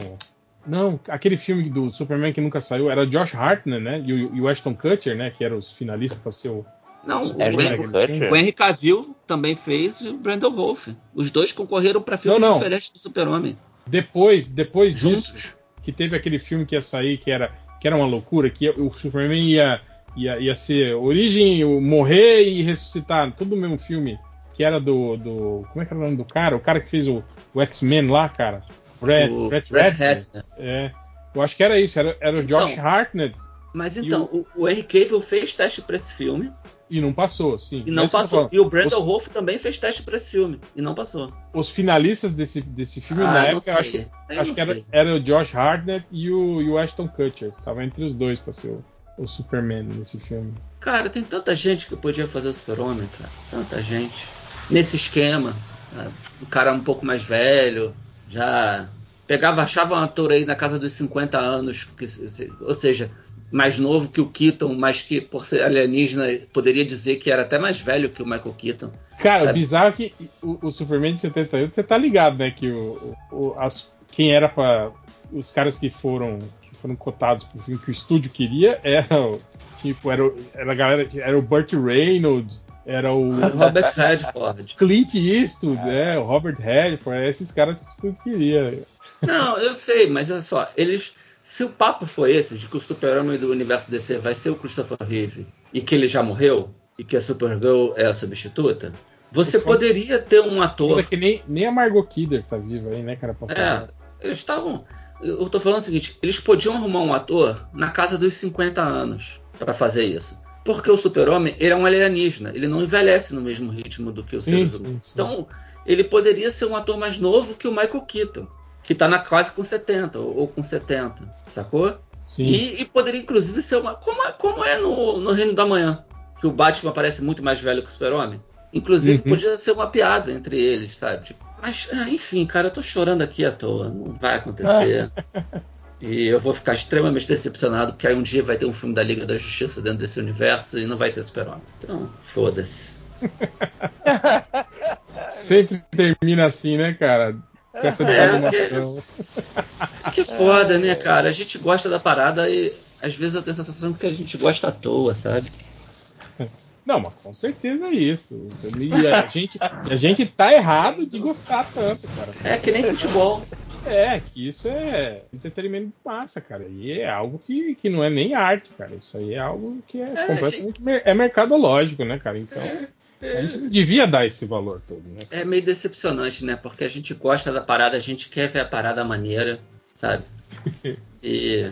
Não, aquele filme do Superman que nunca saiu era o Josh Hartnett, né? E o, e o Ashton Kutcher, né? Que eram os finalistas para ser o. não, É, o, Ashton Hen- Kutcher? o Henry Cavill também fez e o Brandon Wolf. Os dois concorreram para filmes Não, não. diferentes do super-homem. Depois, depois disso, Juntos. que teve aquele filme que ia sair, que era, que era uma loucura, que o Superman ia, ia, ia ser origem, morrer e ressuscitar, tudo no mesmo filme, que era do, do. Como é que era o nome do cara? O cara que fez o, o X-Men lá, cara. Brett, o Brett Ratner. Ratner. É. Eu acho que era isso, era, era o Josh Então, Hartnett Mas então, o, o Henry Cavill fez teste para esse filme e não passou, sim. e não Mas passou. E o Brandon os, também fez teste para esse filme e não passou. os finalistas desse, desse filme Ah, na época, eu acho que, Eu acho que era, era o Josh Hartnett e o, e o Ashton Kutcher. Tava entre os dois pra ser o, o Superman nesse filme. Cara, tem tanta gente que podia fazer o super-homem, cara. Tanta gente. Nesse esquema. né? O cara um pouco mais velho, já pegava, achava um ator aí na casa dos 50 anos, que ou seja, mais novo que o Keaton, mas que por ser alienígena poderia dizer que era até mais velho que o Michael Keaton. Cara, o Sabe? bizarro é que o, o Superman de 78, você tá ligado, né? Que o, o- as- quem era pra. Os caras que foram, que foram cotados pro filme que o estúdio queria era o. Tipo, era, o- era a galera. Era o Burt Reynolds, era o. Robert Redford. Clint Eastwood, né? O Robert Redford, eram esses caras que o estúdio queria. Não, eu sei, mas olha só, eles. Se o papo foi esse, de que o super-homem do universo DC vai ser o Christopher Reeve e que ele já morreu, e que a Supergirl é a substituta, você poderia ter um ator. Que nem, nem a Margot Kidder tá viva aí, né, cara? Pra É, eles estavam. Eu tô falando o seguinte: eles podiam arrumar um ator na casa dos 50 anos para fazer isso. Porque o super-homem ele é um alienígena, ele não envelhece no mesmo ritmo do que os seres humanos. Então, ele poderia ser um ator mais novo que o Michael Keaton, que tá na quase com 70 ou ou com 70, sacou? Sim. E, e poderia inclusive ser uma. Como, é- como é no, no Reino da Manhã, que o Batman parece muito mais velho que o Super-Homem. Inclusive, Uhum. podia ser uma piada entre eles, sabe? Tipo, mas, ah, enfim, cara, eu tô chorando aqui à toa. Não vai acontecer. e eu vou ficar extremamente decepcionado, porque aí um dia vai ter um filme da Liga da Justiça dentro desse universo e não vai ter Super-Homem. Então, foda-se. Sempre termina assim, né, cara? Com essa É, desanimação. Que foda, né, cara? A gente gosta da parada e às vezes eu tenho a sensação que a gente gosta à toa, sabe? Não, mas com certeza é isso. E a gente, a gente tá errado de gostar tanto, cara. É que nem futebol. É, que isso é entretenimento de massa, cara. E é algo que, que não é nem arte, cara. Isso aí é algo que é, É, completamente mer- é mercadológico, né, cara? Então, a gente não devia dar esse valor todo, né? É meio decepcionante, né? Porque a gente gosta da parada, a gente quer ver a parada maneira, sabe? E.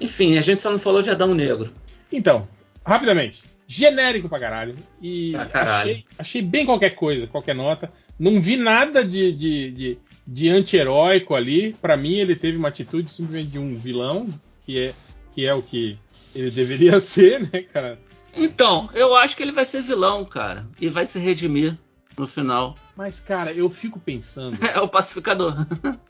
Enfim, a gente só não falou de Adão Negro. Então, rapidamente. Genérico pra caralho. E Pra caralho. Achei, achei bem qualquer coisa, qualquer nota. Não vi nada de, de, de, de anti-heróico ali. Pra mim, ele teve uma atitude simplesmente de um vilão, que é, que é o que ele deveria ser, né, cara? Então, eu acho que ele vai ser vilão, cara. E vai se redimir no final. Mas, cara, eu fico pensando. É o pacificador.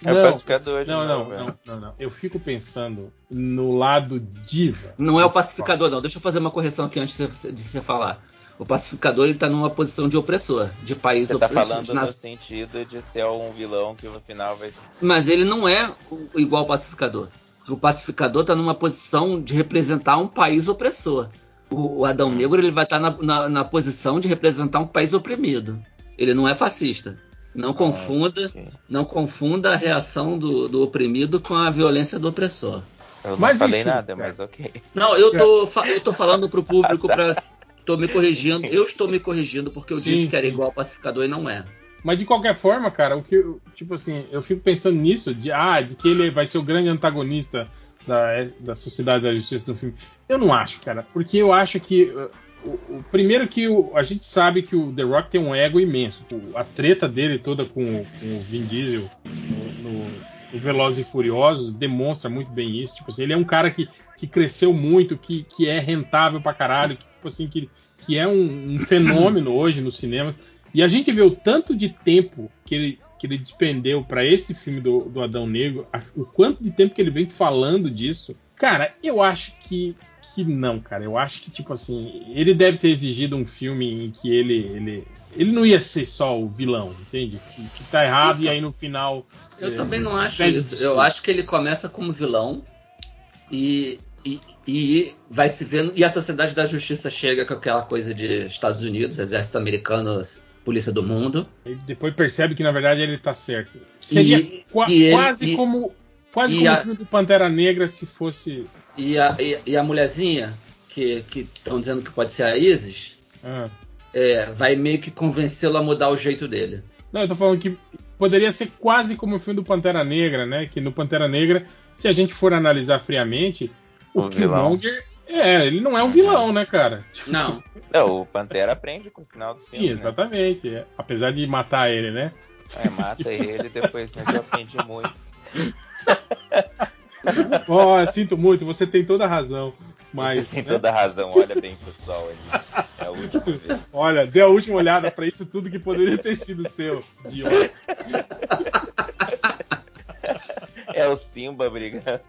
É o pacificador Não, não, novo, é. não, não, não. Eu fico pensando no lado diva. Não é o pacificador, não. Deixa eu fazer uma correção aqui antes de você- falar. O pacificador ele tá numa posição de opressor, de país Você tá opressor. falando no sentido de ser um vilão que no final vai. Mas ele não é o- igual ao pacificador. O pacificador está numa posição de representar um país opressor. O, o Adão Negro ele vai estar na, na- na posição de representar um país oprimido. Ele não é fascista. Não confunda, ok. não confunda a reação do, do oprimido com a violência do opressor. Eu não Mas falei enfim, nada, cara. mas ok. Não, eu tô, eu tô falando pro público para tô me corrigindo. Eu estou me corrigindo porque eu Sim, disse que era igual ao pacificador e não é. Mas de qualquer forma, cara, o que eu- tipo assim, eu fico pensando nisso, de ah, de que ele vai ser o grande antagonista da, da Sociedade da Justiça no filme. Eu não acho, cara, porque eu acho que. uh, o, o- primeiro que o- a gente sabe que o The Rock tem um ego imenso. O- a treta dele toda com, com o Vin Diesel no, no, no Velozes e Furiosos demonstra muito bem isso. Tipo assim, ele é um cara que, que cresceu muito, que, que é rentável pra caralho, que, tipo assim, que, que é um, um fenômeno hoje nos cinemas. E a gente vê o tanto de tempo que ele, que ele despendeu pra esse filme do, do Adão Negro, a- o quanto de tempo que ele vem falando disso. Cara, eu acho que, que não, cara. Eu acho que, tipo assim, ele deve ter exigido um filme em que ele. Ele, ele não ia ser só o vilão, entende? Que, que tá errado e aí no final. Eu é, também não acho isso. Eu acho que ele começa como vilão e, e, e vai se vendo. E a Sociedade da Justiça chega com aquela coisa de Estados Unidos, Exército Americano, Polícia do Mundo. Ele depois percebe que na verdade ele tá certo. Seria E- qua- e ele- quase e- como. Quase como a- o filme do Pantera Negra se fosse. E a, e, e a mulherzinha, que estão dizendo que pode ser a Isis, ah. é, vai meio que convencê-lo a mudar o jeito dele. Não, eu tô falando que poderia ser quase como o filme do Pantera Negra, né? Que no Pantera Negra, se a gente for analisar friamente, o, O vilão. Killmonger. É, ele não é um vilão, né, cara? Tipo, Não, Não, o Pantera aprende com o final do filme. Sim, exatamente. é. Apesar de matar ele, né? Né? É, mata ele depois, mas eu muito. Ó, sinto muito, você tem toda a razão. Mas, Você tem né, toda a razão, olha bem pessoal ali. É a última vez. olha, dê a última olhada pra isso tudo que poderia ter sido seu, idiota. É o Simba brigando.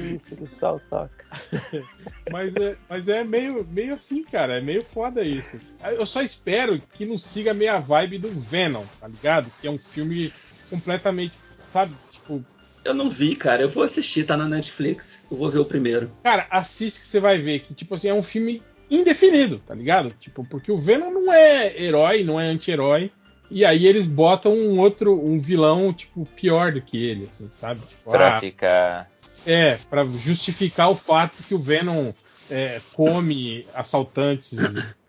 Isso que o sol toca. Mas é, mas é meio, meio assim, cara. É meio foda isso. Eu só espero que não siga meio a vibe do Venom, tá ligado? Que é um filme completamente, sabe? Tipo, eu não vi, cara. Eu vou assistir, tá na Netflix. Eu vou ver o primeiro. cara, assiste que você vai ver que, tipo assim, é um filme indefinido, tá ligado? Tipo, porque o Venom não é herói, não é anti-herói. E aí eles botam um outro, um vilão, tipo, pior do que ele, assim, sabe? Tipo, Pra ah, ficar. É, pra justificar o fato que o Venom é, come assaltantes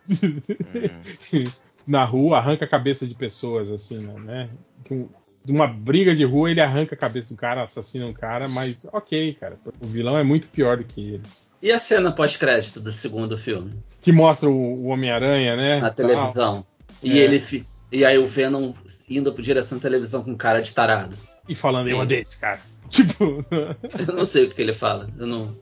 Hum, na rua, arranca a cabeça de pessoas, assim, né? Com- De uma briga de rua, ele arranca a cabeça do cara, assassina um cara, mas ok, cara. O vilão é muito pior do que eles. E a cena pós-crédito do segundo filme? Que mostra o, o Homem-Aranha, né? Na tal. televisão. E É. ele fi- E aí o Venom indo pra direção da televisão com cara de tarado. E falando, eu Sim. odeio esse cara. Tipo, Eu não sei o que, ele fala. Eu não.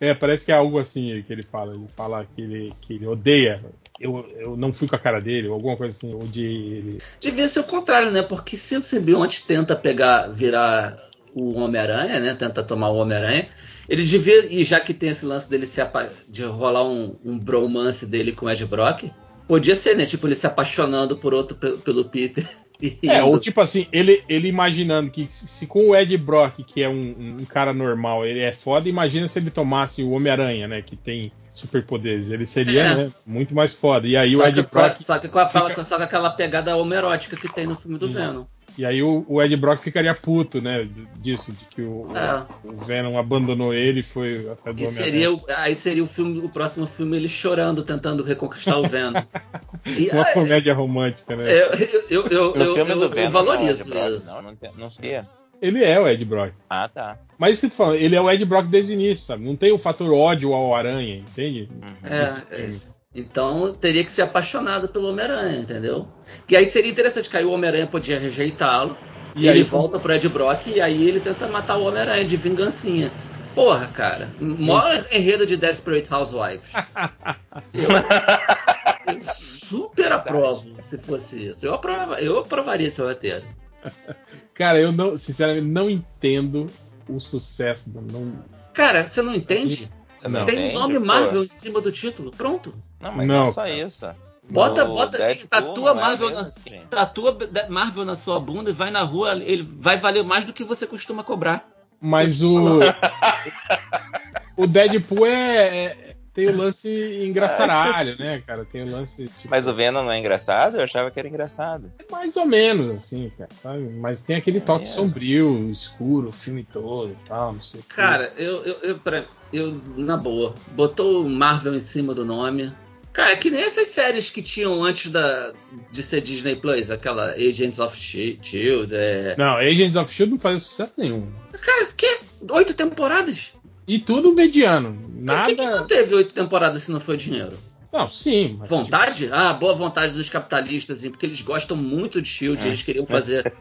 é, parece que é algo assim que ele fala. Ele fala que ele, que ele odeia. Eu, eu não fui com a cara dele, ou alguma coisa assim, eu odiei ele. Devia ser o contrário, né? Porque se o simbionte tenta pegar, virar o Homem-Aranha, né? Tenta tomar o Homem-Aranha, ele devia, e já que tem esse lance dele se apa- de rolar um, um bromance dele com o Ed Brock, podia ser, né? Tipo, ele se apaixonando por outro pelo Peter. É, ou tipo assim, ele, ele imaginando que se, se com o Ed Brock, que é um, um cara normal, ele é foda, imagina se ele tomasse o Homem-Aranha, né? Que tem superpoderes. Ele seria É. né, muito mais foda. E aí o só, Ed que, com a- Brock. só, que com a- fica- só com aquela pegada homerótica que tem no filme do Sim. Venom. E aí o, o Ed Brock ficaria puto, né? Disso, de que o, É. o Venom abandonou ele e foi atrás do E seria, o- aí seria o filme, o próximo filme ele chorando, tentando reconquistar o Venom. E, Uma ah, comédia romântica, né? eu, eu, eu, eu, eu, Venom, valorizo não, isso. Não, não, não sei. Ele é o Ed Brock. Ah, tá. Mas eu tô falando, ele é o Ed Brock desde o início, sabe? Não tem o fator ódio ao Aranha, entende? Uhum. É, é. Então teria que ser apaixonado pelo Homem-Aranha, entendeu? E aí seria interessante que aí o Homem-Aranha podia rejeitá-lo. E E aí ele volta pro Ed Brock e aí ele tenta matar o Homem-Aranha de vingancinha. Porra, cara. Maior enredo de Desperate Housewives. Eu, eu super aprovo se fosse isso. Eu, aprova, eu aprovaria esse roteiro. Cara, eu não, sinceramente, não entendo o sucesso do. Não, Cara, você não entende? Não Tem o nome? Marvel em cima do título. Pronto. Não, mas Não, não, só isso. Bota, No bota, Deadpool tatua é Marvel na, assim. tatua Marvel na sua bunda e vai na rua, ele vai valer mais do que você costuma cobrar. Mas o. o Deadpool é, é- Tem o lance engraçaralho, né, cara? Tem o lance. Tipo, Mas o Venom não é engraçado? Eu achava que era engraçado. Mais ou menos, assim, cara, sabe? Mas tem aquele toque É. sombrio, escuro, o filme todo e tal, não sei o quê. Cara, eu, eu, eu, pra- eu, na boa, botou o Marvel em cima do nome. Cara, é que nem essas séries que tinham antes da, de ser Disney Plus, aquela Agents of Shi- Shield. É... Não, Agents of Shield não fazia sucesso nenhum. Cara, que? Oito temporadas. E tudo mediano. Por que, que Nada. não teve oito temporadas se não foi dinheiro? Não, sim. mas, Vontade? Ah, boa vontade dos capitalistas, porque eles gostam muito de Shield. É. Eles queriam fazer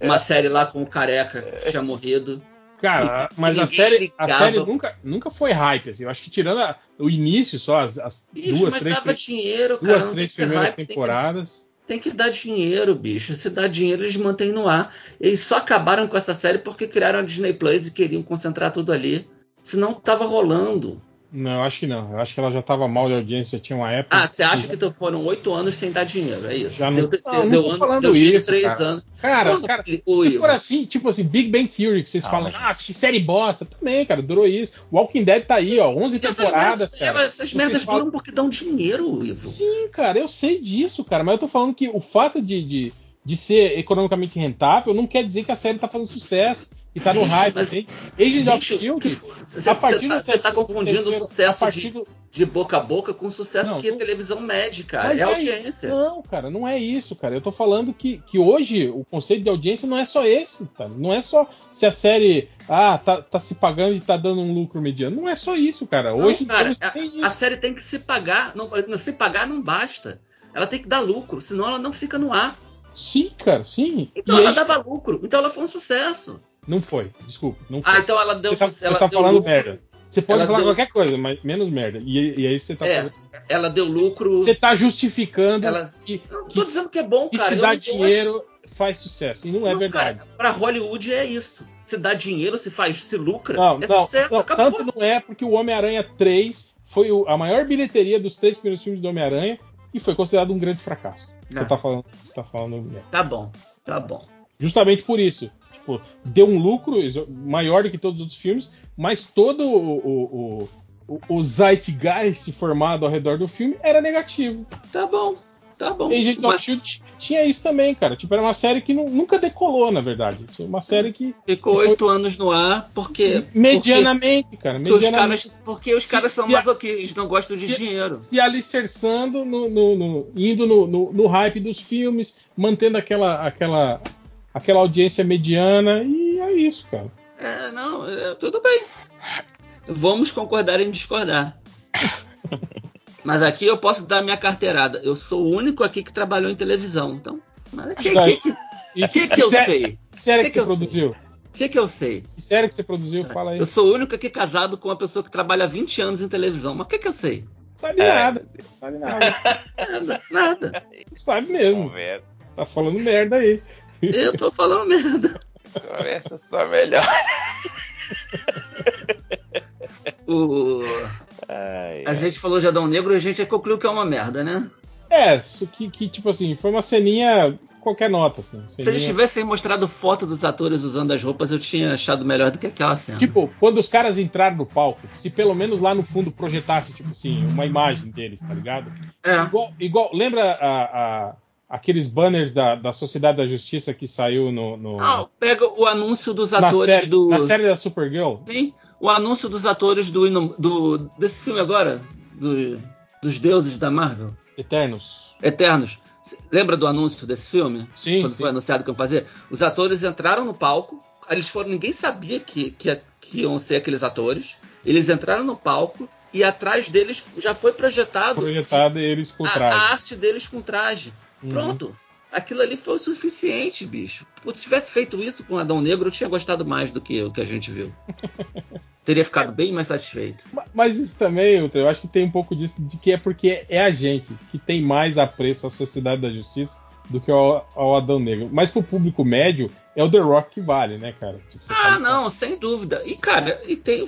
uma série lá com o careca que tinha morrido. tipo, Cara, mas a série, a série nunca, nunca foi hype. Assim. Eu acho que tirando a- o início só, as, as Bicho, duas, mas três, dava dinheiro, cara. duas, não três tem que ser primeiras hype, tem que- temporadas. Tem que dar dinheiro, bicho. Se dá dinheiro, eles mantêm no ar. Eles só acabaram com essa série porque criaram a Disney Plus e queriam concentrar tudo ali. Senão tava rolando. Não, acho que não. Eu acho que ela já tava mal de audiência, tinha uma época. Ah, você acha que tu- foram oito anos sem dar dinheiro? É isso? Já não- deu, Não, não deu tô ano- falando isso, três cara. anos. Cara, Porra, cara, se for assim, tipo assim, Big Bang Theory, que vocês Não, falam, ah, que série bosta, também, cara, durou isso. Walking Dead tá aí, ó, 11 essas temporadas, merdas, cara. essas merdas falam- duram porque dão dinheiro, Ivo. Sim, cara, eu sei disso, cara, mas eu tô falando que o fato de, de, de ser economicamente rentável não quer dizer que a série tá fazendo sucesso e tá no hype. mas-? Agent of Bicho, Shield, Você a partir tá, tá confundindo o sucesso a partir de, de boca a boca com o sucesso Não, que é não- televisão média, cara. Mas é é audiência. Não, cara, não é isso, cara. Eu tô falando que, que hoje o conceito de audiência não é só esse, tá? Não é só se a série ah, tá, tá se pagando e tá dando um lucro mediano. Não é só isso, cara. Não, Hoje cara, temos- a, tem a isso. série tem que se pagar. Não, não- se pagar não basta. Ela tem que dar lucro, senão ela não fica no ar. Sim, cara, sim. Então E ela aí- dava lucro. Então ela foi um sucesso. Não foi, desculpa. Não foi. Ah, então ela deu, você tá, você ela tá deu falando lucro. merda. Você pode Ela falar deu- qualquer coisa, mas menos merda. E, e aí você tá É, falando- ela deu lucro. Você tá justificando Ela- que, Não que, tô dizendo que é bom, que cara. se eu dá não dinheiro faz sucesso. E não é Não, verdade. Cara, pra Hollywood é isso. Se dá dinheiro, se faz, se lucra, Não, é não, sucesso, não, acabou. tanto não é porque o Homem-Aranha 3 foi a maior bilheteria dos três primeiros filmes do Homem-Aranha e foi considerado um grande fracasso. Você É. tá falando, você tá falando merda. Tá bom, tá bom. Justamente por isso. Tipo, deu um lucro maior do que todos os outros filmes, mas todo o, o, o, o- zeitgeist formado ao redor do filme era negativo. Tá bom, tá bom. Agent Mas of Shield tinha isso também, cara. Tipo, era uma série que nu- nunca decolou, na verdade. Tinha Uma série que. ficou foi- oito anos no ar porque. Medianamente, cara. Porque, os Medianamente. caras, porque os caras são masoquistas, eles não gostam de se- dinheiro. se alicerçando, no, no- no- indo no, no- no hype dos filmes, mantendo aquela, aquela, aquela audiência mediana, e é isso, cara. É, não, é, tudo bem. Vamos concordar em discordar. Mas aqui eu posso dar minha carteirada. Eu sou o único aqui que trabalhou em televisão. Então, mas que, Daí- que, que, E que, que eu sei? Que série Que que, que você produziu? que, que eu sei? Que série que você produziu? Fala aí. Eu sou o único aqui casado com uma pessoa que trabalha há 20 anos em televisão. Mas o que, que eu sei? Sabe É. nada. Sabe nada. Nada, nada. Não sabe mesmo. Conversa, Tá falando merda aí. Eu tô falando merda. conversa só melhor. O... Ai, A ai. gente falou de Adão Negro e a gente concluiu que é uma merda, né? É, que, que, tipo assim, foi uma ceninha qualquer nota, assim. Se ceninha- eles tivessem mostrado foto dos atores usando as roupas, eu tinha achado melhor do que aquela cena. Tipo, quando os caras entraram no palco, se pelo menos lá no fundo projetasse, tipo assim, uma imagem deles, tá ligado? é. Igual, igual lembra a, a- aqueles banners da, da Sociedade da Justiça que saiu no, no- Não, pega o anúncio dos na, atores série, do. na série da Supergirl? Sim, o anúncio dos atores do, do desse filme agora, do- dos deuses da Marvel, Eternos. Eternos. Lembra do anúncio desse filme? Sim, Quando sim. foi anunciado que iam fazer? Os atores entraram no palco, eles foram, ninguém sabia que, que, que iam ser aqueles atores. Eles entraram no palco e atrás deles já foi projetado Projetado eles com a, traje. a arte deles com traje. Uhum. Pronto. Aquilo ali foi o suficiente, bicho. Se tivesse feito isso com Adão Negro, eu tinha gostado mais do que o que a gente viu. Teria ficado bem mais satisfeito. Ma- Mas isso também, eu acho que tem um pouco disso de que é porque é a gente que tem mais apreço à Sociedade da Justiça do que ao, ao Adão Negro. Mas pro público médio, é o The Rock que vale, né, cara? Tipo, Ah, tá- não, sem dúvida. E, cara, e tem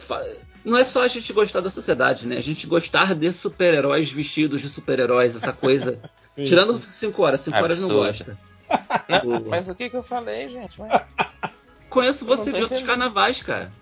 Não é só a gente gostar da sociedade, né? A gente gostar de super-heróis vestidos de super-heróis, essa coisa. Sim. Tirando 5 horas, 5 horas não gosta. Não, O- mas o que que eu falei, gente? Mas Conheço você de outros entendendo. carnavais, cara.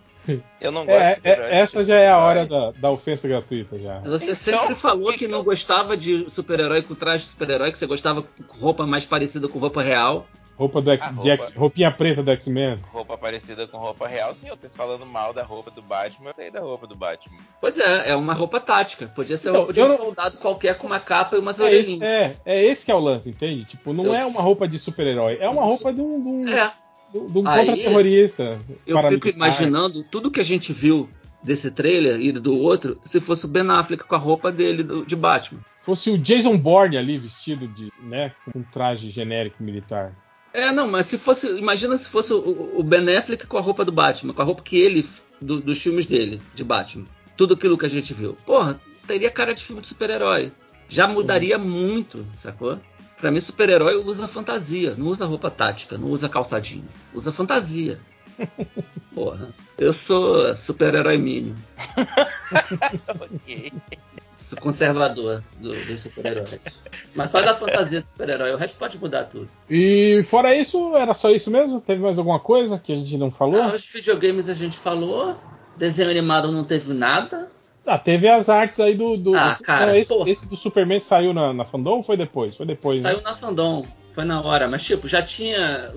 eu não gosto É, de super-heróis. é- essa já é a hora da, da ofensa gratuita já. Você Então, sempre falou que então- não gostava de super-herói com traje de super-herói, que você gostava com roupa mais parecida com roupa real. Roupa do X, A de X- roupa. roupinha preta do X-Men. Roupa parecida com roupa real, sim. Vocês falando mal da roupa do Batman, eu sei da roupa do Batman. Pois é, é uma roupa tática. Podia ser Então, roupa de eu um não- soldado qualquer com uma capa e umas É esse, orelhinhas. é, é esse que é o lance, entende? Tipo, não Eu- é uma roupa de super-herói, é uma roupa de um. de um- É, de um Aí, contra-terrorista. Eu fico imaginando tudo que a gente viu desse trailer e do outro, se fosse o Ben Affleck com a roupa dele do- de Batman. Se fosse o Jason Bourne ali vestido de, né, com um traje genérico militar. É, não, mas se fosse. Imagina se fosse o, o Ben Affleck com a roupa do Batman, com a roupa que ele. do- dos filmes dele, de Batman. Tudo aquilo que a gente viu. Porra, teria cara de filme de super-herói. Já mudaria muito, sacou? Pra mim, super-herói usa fantasia, não usa roupa tática, não usa calçadinho. Usa fantasia. Porra, eu sou super-herói mínimo. ok. Conservador do- dos super-heróis. Mas só da fantasia de super-herói, o resto pode mudar tudo. E fora isso, era só isso mesmo? Teve mais alguma coisa que a gente não falou? Ah, os videogames a gente falou, desenho animado não teve nada. Ah, teve as artes aí do. do Ah, do- cara, não, esse, esse do Superman saiu na, na Fandom ou foi depois? Foi depois, Saiu né? na Fandom, foi na hora, mas tipo, já tinha.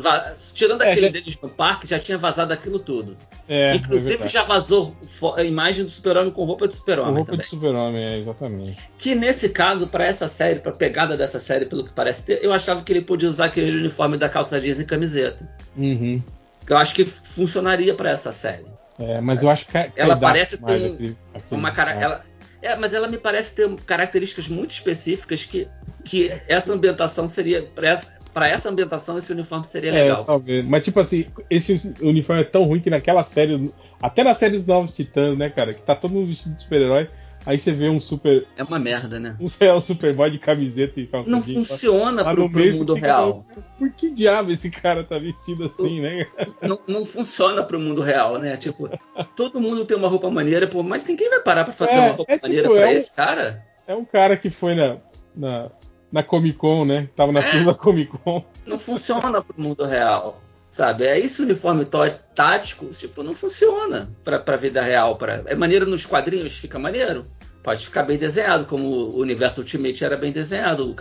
Tirando É, aquele já- deles no parque, já tinha vazado aquilo tudo. É, é Inclusive verdade. já vazou a imagem do Super-Homem com roupa de Super-Homem roupa também. de super-homem, é, exatamente. Que nesse caso, pra essa série, pra pegada dessa série, pelo que parece ter, eu achava que ele podia usar aquele uniforme da calça jeans e camiseta. Uhum. Que eu acho que funcionaria pra essa série. É, mas eu acho que cai- Ela parece ter um- aquele- aquele Uma cara, ela, é, mas ela me parece ter características muito específicas que, que essa ambientação seria. Pra essa, pra essa ambientação, esse uniforme seria É, legal. talvez. Mas, tipo assim, esse uniforme é tão ruim que naquela série, até na série dos Novos Titãs, né, cara, que tá todo mundo vestido de super-herói, aí você vê um super. É uma merda, né? Um, é, um superboy de camiseta e calça Não jeans, funciona pro, pro meio mundo fica real. falando, Por que diabo esse cara tá vestido assim, né? Não, não funciona pro mundo real, né? Tipo, todo mundo tem uma roupa maneira, pô, mas ninguém vai parar pra fazer É, uma roupa é tipo, maneira é pra um- esse cara? É um cara que foi na, na, na Comic Con, né? Tava na É. fila da Comic Con. Não funciona pro mundo real. Sabe? É esse uniforme tático, tipo, não funciona pra, pra vida real. Pra... É maneiro nos quadrinhos, fica maneiro. Pode ficar bem desenhado, como o universo Ultimate era bem desenhado,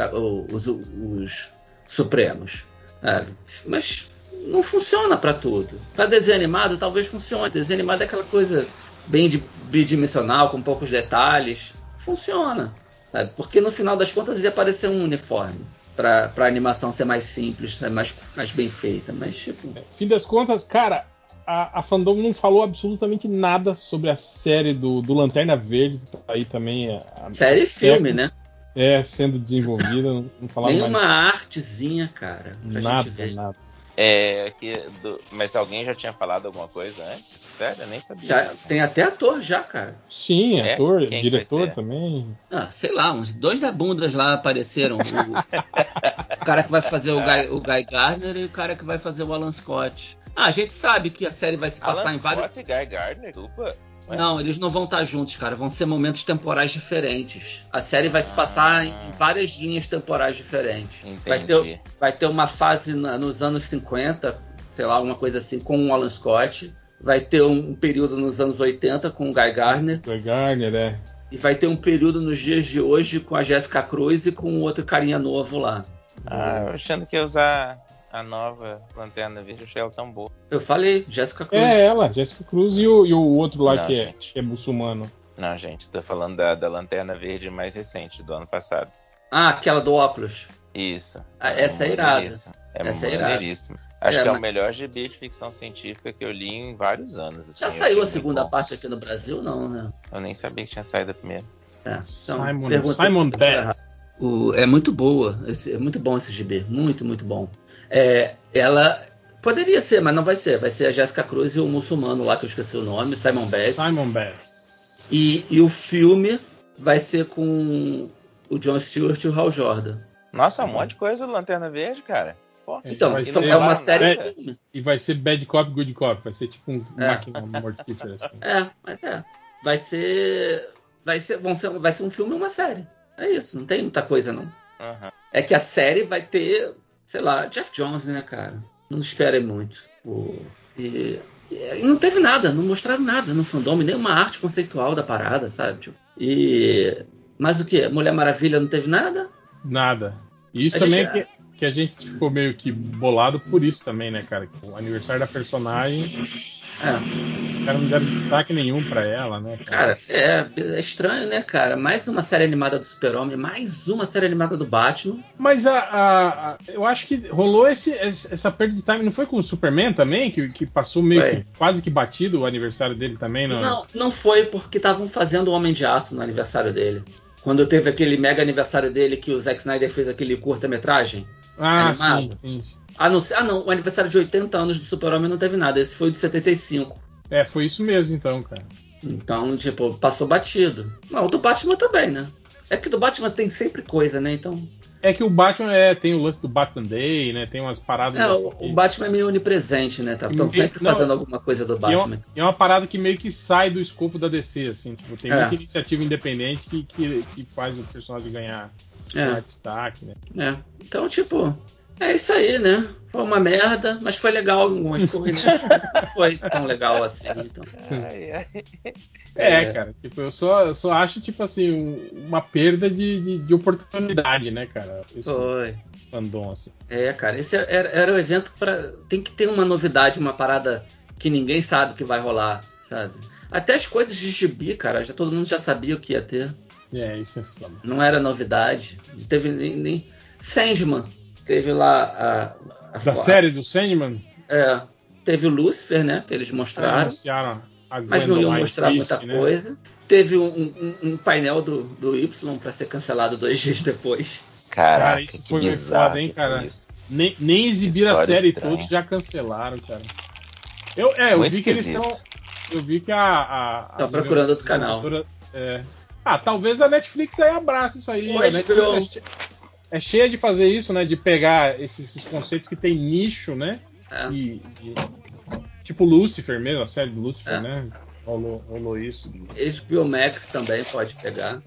os, os Supremos. sabe? Mas não funciona pra tudo. Pra desenho animado, talvez funcione. Desenho animado é aquela coisa bem bidimensional, com poucos detalhes. Funciona. Sabe? Porque no final das contas ia aparecer um uniforme. Pra, pra animação ser mais simples, ser mais, mais bem feita. Mas, tipo. Fim das contas, cara, a, a Fandom não falou absolutamente nada sobre a série do, do Lanterna Verde, que tá aí também. A, a- Série e filme, né? É, sendo desenvolvida, não, não falava mais Nenhuma artezinha, cara. Pra nada, gente ver. nada. É, que do- mas alguém já tinha falado alguma coisa antes? Sério, eu nem sabia. Já, tem até ator já, cara. Sim, É? ator, Quem diretor também. Ah, sei lá, uns dois da bundas lá apareceram. O, o cara que vai fazer o Guy, o Guy Gardner e o cara que vai fazer o Alan Scott. Ah, a gente sabe que a série vai se passar Alan em vários. Scott e Guy Gardner? Ué? Não, eles não vão estar juntos, cara. Vão ser momentos temporais diferentes. A série vai se passar em Ah. várias linhas temporais diferentes. Vai ter, vai ter uma fase na- nos anos 50, sei lá, alguma coisa assim, com o Alan Scott. Vai ter um, período nos anos 80 com o Guy Gardner. Guy Gardner, é. E vai ter um período nos dias de hoje com a Jessica Cruz e com outro carinha novo lá. Ah, eu achando que ia usar a nova Lanterna Verde, eu achei ela tão boa. Eu falei, Jessica Cruz. É ela, Jessica Cruz e o, e o outro lá Não, que, é, que é muçulmano. Não, gente, tô falando da, da Lanterna Verde mais recente, do ano passado. Ah, aquela do óculos. Isso. Ah, essa é irada. maneiríssima. É Essa é irada. Acho É, que é mas- o melhor gibi de ficção científica que eu li em vários anos. assim, Já saiu a segunda bom. parte aqui no Brasil, não, né? Eu nem sabia que tinha saído a primeira. É, então, Simon, pergunta- Simon. Bass. O- é muito boa, esse- é muito bom esse GB, muito, muito bom. É, ela poderia ser, mas não vai ser. Vai ser a Jessica Cruz e o muçulmano lá, que eu esqueci o nome, Simon Bass. Simon Bass. E, e o filme vai ser com o John Stewart e o Hal Jordan. Nossa, um monte de coisa do Lanterna Verde, cara. Pô, Então, vai são- ser- é uma vai- série é- filme. E vai ser Bad Cop, Good Cop. Vai ser tipo um É. máquina mortífera assim. É, mas é. Vai ser. Vai ser, vão ser. Vai ser um filme e uma série. É isso, não tem muita coisa, não. Aham. É que a série vai ter, sei lá, Jeff Jones, né, cara? Não esperem muito. O- e, e não teve nada, não mostraram nada no fandom, nenhuma arte conceitual da parada, sabe? Tipo, e. Mas o que? Mulher Maravilha não teve nada? Nada. E isso A também gente- é que, que a gente ficou meio que bolado por isso também, né, cara? O aniversário da personagem É. Os caras não deram destaque nenhum pra ela, né? Cara, é, é estranho, né, cara? Mais uma série animada do Super-Homem, mais uma série animada do Batman. Mas a, a- a- eu acho que rolou esse, essa perda de time. Não foi com o Superman também? Que, que passou meio que quase que batido o aniversário dele também? Não, Não, não foi porque estavam fazendo o Homem de Aço no aniversário dele. Quando teve aquele mega aniversário dele que o Zack Snyder fez aquele curta-metragem. Ah, sim, animado. sim, sim. Ah não, ah, não, o aniversário de 80 anos do Super-Homem não teve nada. Esse foi o de 75. É, foi isso mesmo então, cara. Então, tipo, passou batido. Não, o do Batman também, né? É que do Batman tem sempre coisa, né? Então. É que o Batman é, tem o lance do Batman Day, né? Tem umas paradas É, assim. o, Batman é meio onipresente, né? Estão E- sempre não, fazendo alguma coisa do é, Batman. uma, e é uma parada que meio que sai do escopo da DC, assim. Tipo, tem É. muita iniciativa independente que, que, que faz o personagem ganhar, ganhar É, destaque, né? é. Então, tipo, é isso aí, né? Foi uma merda, mas foi legal em algumas coisas. Não foi tão legal assim. Então. Ai, ai. É, É. cara, tipo, eu só, eu só acho, tipo assim, um- uma perda de, de, de oportunidade, né, cara? Esse Foi. fandom, assim. É, cara, esse era, era o evento para Tem que ter uma novidade, uma parada que ninguém sabe que vai rolar, sabe? Até as coisas de gibi, cara, já, todo mundo já sabia o que ia ter. É, isso é foda. Não era novidade. Não teve nem. nem... Sandman. Teve lá a. a Da a- série do Sandman, É. Teve o Lucifer, né? Que eles mostraram. a Mas não iam mostrar Christie, muita né? coisa. Teve um, um- um painel do, do Y para ser cancelado dois dias depois. Caraca, Cara, isso que foi bizarro foda, hein, cara? Nem, nem exibiram a série estranha. toda, já cancelaram, cara. Eu, é, eu Muito vi que eles estão. Eu vi que a. a, a Tá procurando outro canal. é. Ah, talvez a Netflix aí abrace isso aí. Ou A HBO. Netflix é, che- é cheia de fazer isso, né? De pegar esses, esses conceitos que tem nicho, né? É. E, e- tipo Lucifer mesmo, a série do Lucifer, É. né? Rolou, rolou isso. HBO Max também pode pegar.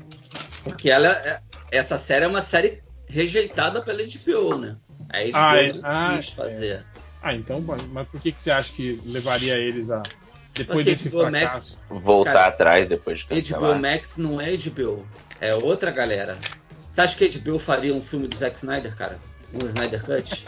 Porque ela é- essa série é uma série rejeitada pela HBO, né? A HBO Ah, é? não Ah, quis fazer. Ah, então, mas por que, que você acha que levaria eles a. Depois Porque desse HBO fracasso? Voltar Cara, atrás depois de HBO cancelar. Max não é HBO, é outra galera. Você acha que HBO faria um filme do Zack Snyder, cara? Um Snyder Cut?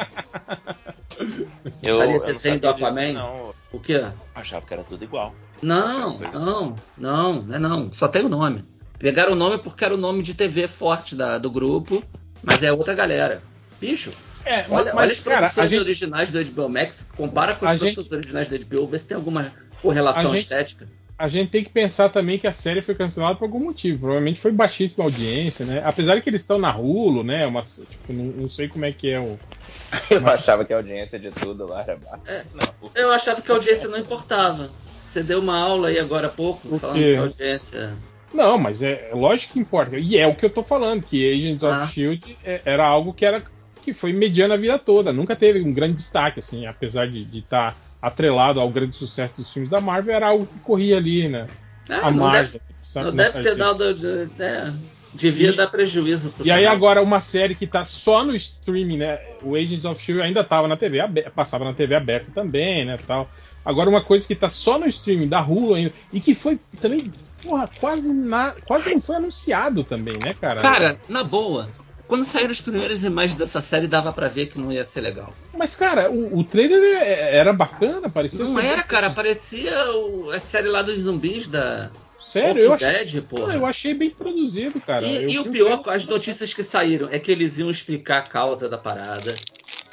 Eu, Faria desenho do sabia disso, Aquaman? não. O quê? Achava que era tudo igual. Não, não, não, não é não. Só tem o nome. Pegaram o nome porque era o nome de TV forte da- do grupo, mas é outra galera. Bicho, É, olha, mas, olha as cara, produções a gente, originais do HBO Max, compara com A as gente- produções originais da HBO, vê se tem alguma correlação A gente- estética. A gente tem que pensar também que a série foi cancelada por algum motivo. Provavelmente foi baixíssima audiência, né? Apesar de que eles estão na Hulu, né? Uma, tipo, não, não sei como é que é o. Eu Mas- achava que a audiência de tudo lá era baixa. É. Não, Eu achava que a audiência não importava. Você deu uma aula aí agora há pouco falando que a audiência. Não, mas é, é lógico que importa. E é o que eu tô falando, que Agents Ah. of Shield é- era algo que era que foi mediano a vida toda. Nunca teve um grande destaque, assim, apesar de estar atrelado ao grande sucesso dos filmes da Marvel, era algo que corria ali, né? Ah, a não margem. deve, sabe, não deve ter dado. de- é, devia E- dar prejuízo pro E aí agora uma série que tá só no streaming, né? O Agents of Shield ainda tava na TV aberta, passava na TV aberta também, né, tal. Agora uma coisa que tá só no streaming da Hulu ainda e que foi também, porra, quase na, quase não foi anunciado também, né, cara? Cara, na boa, quando saíram as primeiras imagens dessa série, dava pra ver que não ia ser legal. Mas cara, o, o trailer é- era bacana, parecia Não era, cara, parecia o- a série lá dos zumbis da Sério, eu achei, Dead, porra. eu achei bem produzido, cara. E, Eu e o pior, trailer- as notícias que saíram é que eles iam explicar a causa da parada.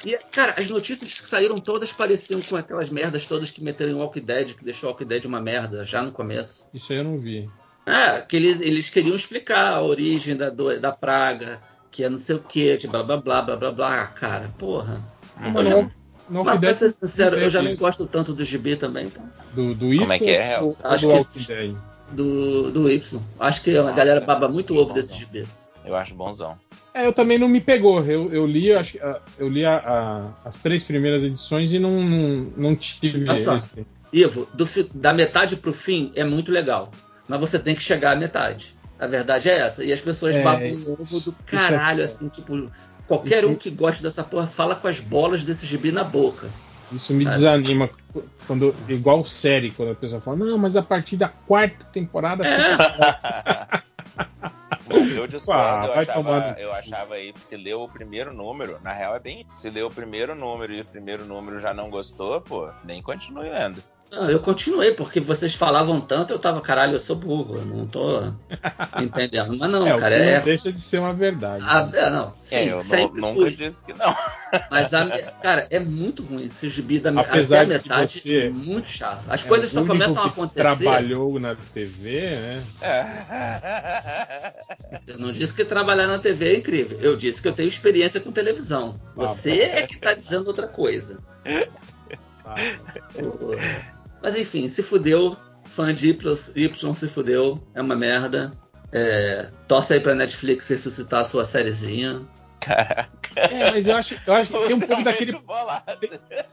E, cara, as notícias que saíram todas pareciam com aquelas merdas todas que meteram em Walking Dead, que deixou o Walking Dead uma merda já no começo. Isso aí eu não vi. É, que eles, eles queriam explicar a origem da, do- da praga, que é não sei o que, de blá blá blá blá blá blá. Cara, porra. Mas Eu já- não, não Mas pra ser sincero, eu já não gosto tanto do GB também, então. do, do Como é que é, Helson? Acho do que-? Do, do Y. Acho que a Nossa, galera baba muito ovo desse. GB. Eu acho bonzão. É, eu também não me pegou. Eu, eu li, eu acho, ah, eu li a- a- as três primeiras edições e não, não, não tive Olha só. esse. Ivo, do da metade pro fim é muito legal. Mas você tem que chegar à metade. A verdade é essa. E as pessoas É, babam o ovo do é caralho, foda. assim, tipo. Qualquer Isso- um que goste dessa porra fala com as bolas desse gibi na boca. Isso me Ah. desanima. Quando, igual série, quando a pessoa fala, não, mas a partir da quarta temporada. É. Bom, eu discordo, Ah, eu, vai achava, eu achava aí que se leu o primeiro número, na real é bem. Se leu o primeiro número e o primeiro número já não gostou, pô, nem continue lendo. Não, eu continuei, porque vocês falavam tanto, eu tava, caralho, eu sou burro, eu não tô entendendo. Mas não, é, cara, é. não deixa de ser uma verdade. A, é, não, sim, É, eu sempre nu- nunca fui. disse que não. Mas, a, cara, é muito ruim esse gibi da Apesar até a metade. você é muito chato. As É coisas só começam a que acontecer. Trabalhou na TV, né? Eu não disse que trabalhar na TV é incrível. Eu disse que eu tenho experiência com televisão. Você é que tá dizendo outra coisa. Ah, Mas enfim, se fudeu. Fã de Y, se fudeu. É uma merda. É, torce aí pra Netflix ressuscitar a sua sériezinha. É, mas eu acho, eu acho que tem um pouco daquele Muito bolado.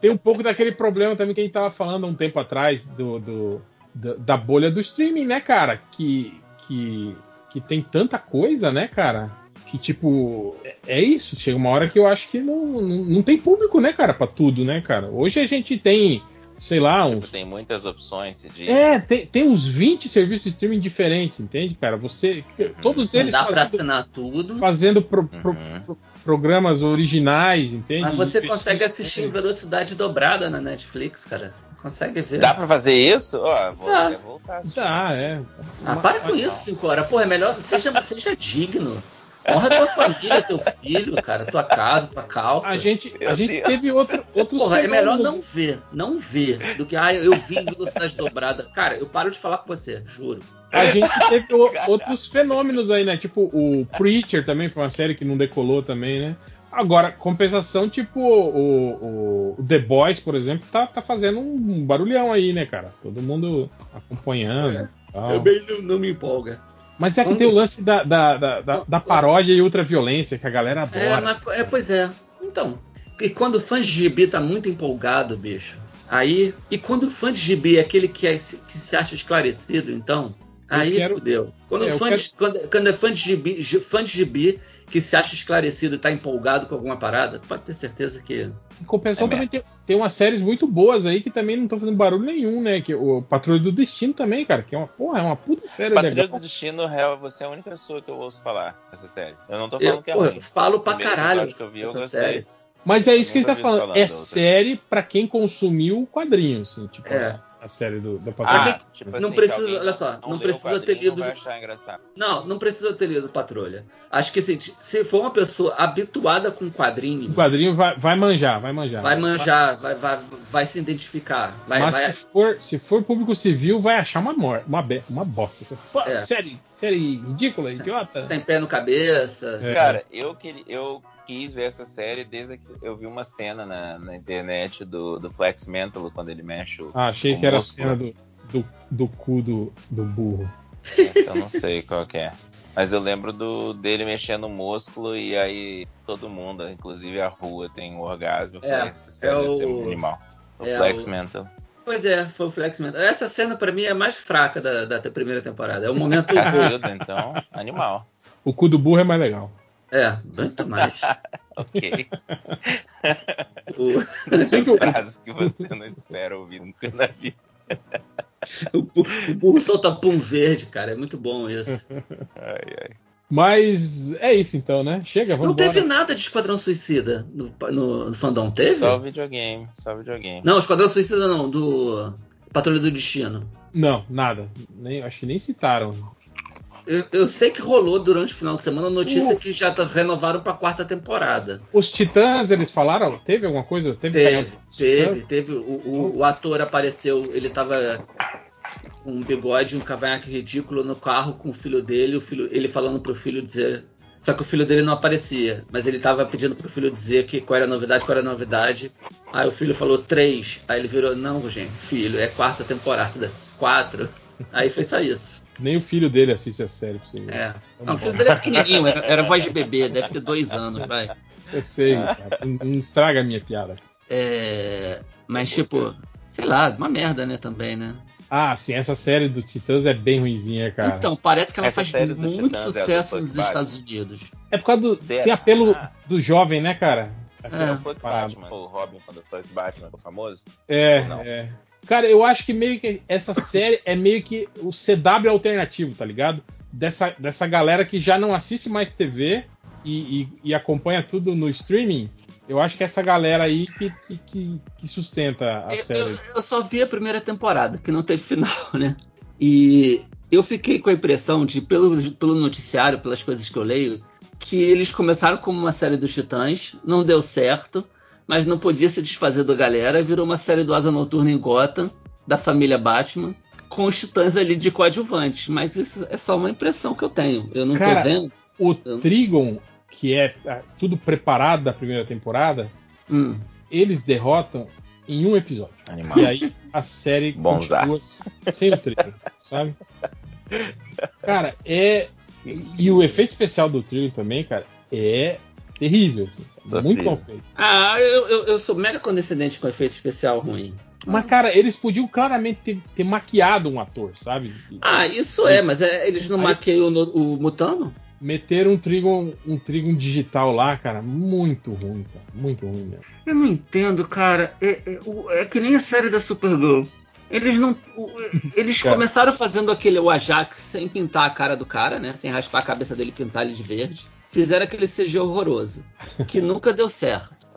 tem um pouco daquele problema também que a gente tava falando há um tempo atrás do, do- da, da bolha do streaming, né, cara? Que, que, que tem tanta coisa, né, cara? Que tipo, é, é isso. Chega uma hora que eu acho que não, não, não tem público, né, cara, pra tudo, né, cara? Hoje a gente tem, sei lá, Tipo, uns. tem muitas opções, diz. É, tem, tem uns 20 serviços de streaming diferentes, entende, cara? Você. Todos Não eles dá pra fazendo, assinar tudo. fazendo pro- pro- Uhum. pro- programas originais, entende? Mas você Investindo- consegue assistir em velocidade dobrada na Netflix, cara. Você consegue ver. Dá pra fazer isso? Ó, vou Dá. voltar. Dá, é. Ah, para com isso, cinco horas. Porra, é melhor. Seja, seja digno. Honra tua família, teu filho, cara, tua casa, tua calça. A gente, a gente teve outro, outros Porra, é melhor não ver, não ver, do que, ah, eu vi em velocidade dobrada. Cara, eu paro de falar com você, juro. A gente teve o- outros fenômenos aí, né? Tipo, o Preacher também foi uma série que não decolou também, né? Agora, compensação, tipo, o, o- o The Boys, por exemplo, tá, tá fazendo um barulhão aí, né, cara? Todo mundo acompanhando. tal. Também não, não me empolga. Mas é que tem o lance da, da, da, da- da paródia e ultraviolência, que a galera É, adora. mas, é, pois é. Então, e quando o fã de gibi tá muito empolgado, bicho, aí. E quando o fã de gibi é aquele que, é- que se acha esclarecido, então. Aí quero- fudeu. Quando, É, eu fã quero- de, quando, quando é fã de, gibi, gi- fã de gibi que se acha esclarecido e tá empolgado com alguma parada, pode ter certeza que. Em compensação, É também tem, tem umas séries muito boas aí que também não estão fazendo barulho nenhum, né? Que o Patrulha do Destino também, cara, que é uma porra, é uma puta série Patrulha legal. do Destino, real, você é a única pessoa que eu ouço falar dessa série. Eu não tô Eu, falando que é porra, ruim. eu falo pra Primeiro caralho que eu vi, eu essa gostei. série. Mas é isso que ele tá falando. falando É série pra quem consumiu o quadrinho, assim, tipo É. a, a série do, do Ah, Patrulha. tipo não assim, precisa- olha só, não leu o precisa ter lido- Vai achar engraçado. Não, não precisa ter lido Patrulha. Acho que assim, se for uma pessoa habituada com quadrinho, O quadrinho vai, vai manjar, vai manjar. vai manjar, vai, vai, vai se identificar. Vai, Mas vai- se, for, se for público civil, vai achar uma, mor uma, be- uma bosta. Você, pô, É. série, série ridícula, idiota. sem pé no cabeça. É. Cara, eu, queria, eu quis ver essa série desde que eu vi uma cena na, na internet do, do Flex Mental quando ele mexe o. Ah, achei o que era a cena do, do, do cu do, do burro. Essa eu não sei qual que é. Mas eu lembro do, dele mexendo o músculo e aí todo mundo, inclusive a rua, tem um orgasmo. É, falei, essa série é o- animal. O é Flex o- Mental. Pois é, foi o Flex Mental. Essa cena pra mim é a mais fraca da, da primeira temporada. É o momento. Cacilda, então, animal. O cu do burro é mais legal. É, muito mais. Ok. O, Frase que você não espera ouvir nunca na vida. o, bu- o burro solta pum verde, cara. É muito bom isso. Ai, ai. Mas é isso então, né? Chega, vamos Não teve nada de Esquadrão Suicida no, no, no fandom, teve? Só videogame, só videogame. Não, Esquadrão Suicida não, do Patrulha do Destino. Não, nada. Nem, acho que nem citaram. Eu, eu sei que rolou durante o final de semana a notícia Uh. que já tá- renovaram pra quarta temporada. Os Titãs, eles falaram? Teve alguma coisa? Teve? Teve, teve, teve. O, o, o ator apareceu, ele tava com um bigode, um cavanhaque ridículo no carro com o filho dele, o filho, ele falando pro filho dizer. Só que o filho dele não aparecia, mas ele tava pedindo pro filho dizer que qual era a novidade, qual era a novidade. Aí o filho falou três. Aí ele virou, não, gente, filho, é quarta temporada. Quatro. Aí foi só isso. Nem o filho dele assiste a série pra você ver. É. Não, o filho dele é pequenininho, era, era voz de bebê, deve ter dois anos, vai. Eu sei, cara. Não, estraga a minha piada. É, mas, tipo, sei lá, uma merda, né, também, né? Ah, sim, essa série do Titãs é bem ruimzinha, cara. Então, parece que ela Essa faz muito Titãs é sucesso Bugs nos. Estados Unidos. É por causa do. Tem apelo Ah. do jovem, né, cara? É. O Parado. Batman, o Robin quando o Fuck Batman ficou famoso. É, Não. é. Cara, eu acho que meio que essa série é meio que o CW alternativo, tá ligado? Dessa, dessa galera que já não assiste mais TV e, e- e acompanha tudo no streaming. Eu acho que é essa galera aí que, que, que, sustenta a Eu, série. eu- eu só vi a primeira temporada, que não teve final, né? E eu fiquei com a impressão de, pelo, pelo noticiário, pelas coisas que eu leio, que eles começaram como uma série dos Titãs, não deu certo, mas não podia se desfazer da galera, virou uma série do Asa Noturna em Gotham, da família Batman, com os Titãs ali de coadjuvantes. Mas isso é só uma impressão que eu tenho. Eu não Cara, tô vendo. O Trigon, que é ah, tudo preparado da primeira temporada, Hum. eles derrotam em um episódio. Animal. E aí a série Bons continua sem o Trigon, sabe? Cara, é. E o efeito especial do Trigon também, cara, é terrível. assim. Muito mal feito. Ah, eu, eu, eu sou mega condescendente com efeito especial ruim. Mas, cara, eles podiam claramente ter, ter maquiado um ator, sabe? Ah, isso é, mas é- eles não Aí- maqueiam o, o Mutano? Meteram um Trigon, um Trigon digital lá, cara, muito ruim, cara. Muito ruim mesmo. Eu não entendo, cara. É, é- é que nem a série da Supergirl. Eles não. eles Cara. começaram fazendo aquele o Ajax sem pintar a cara do cara, né? Sem raspar a cabeça dele e pintar ele de verde. Fizeram aquele CG horroroso. Que nunca deu certo.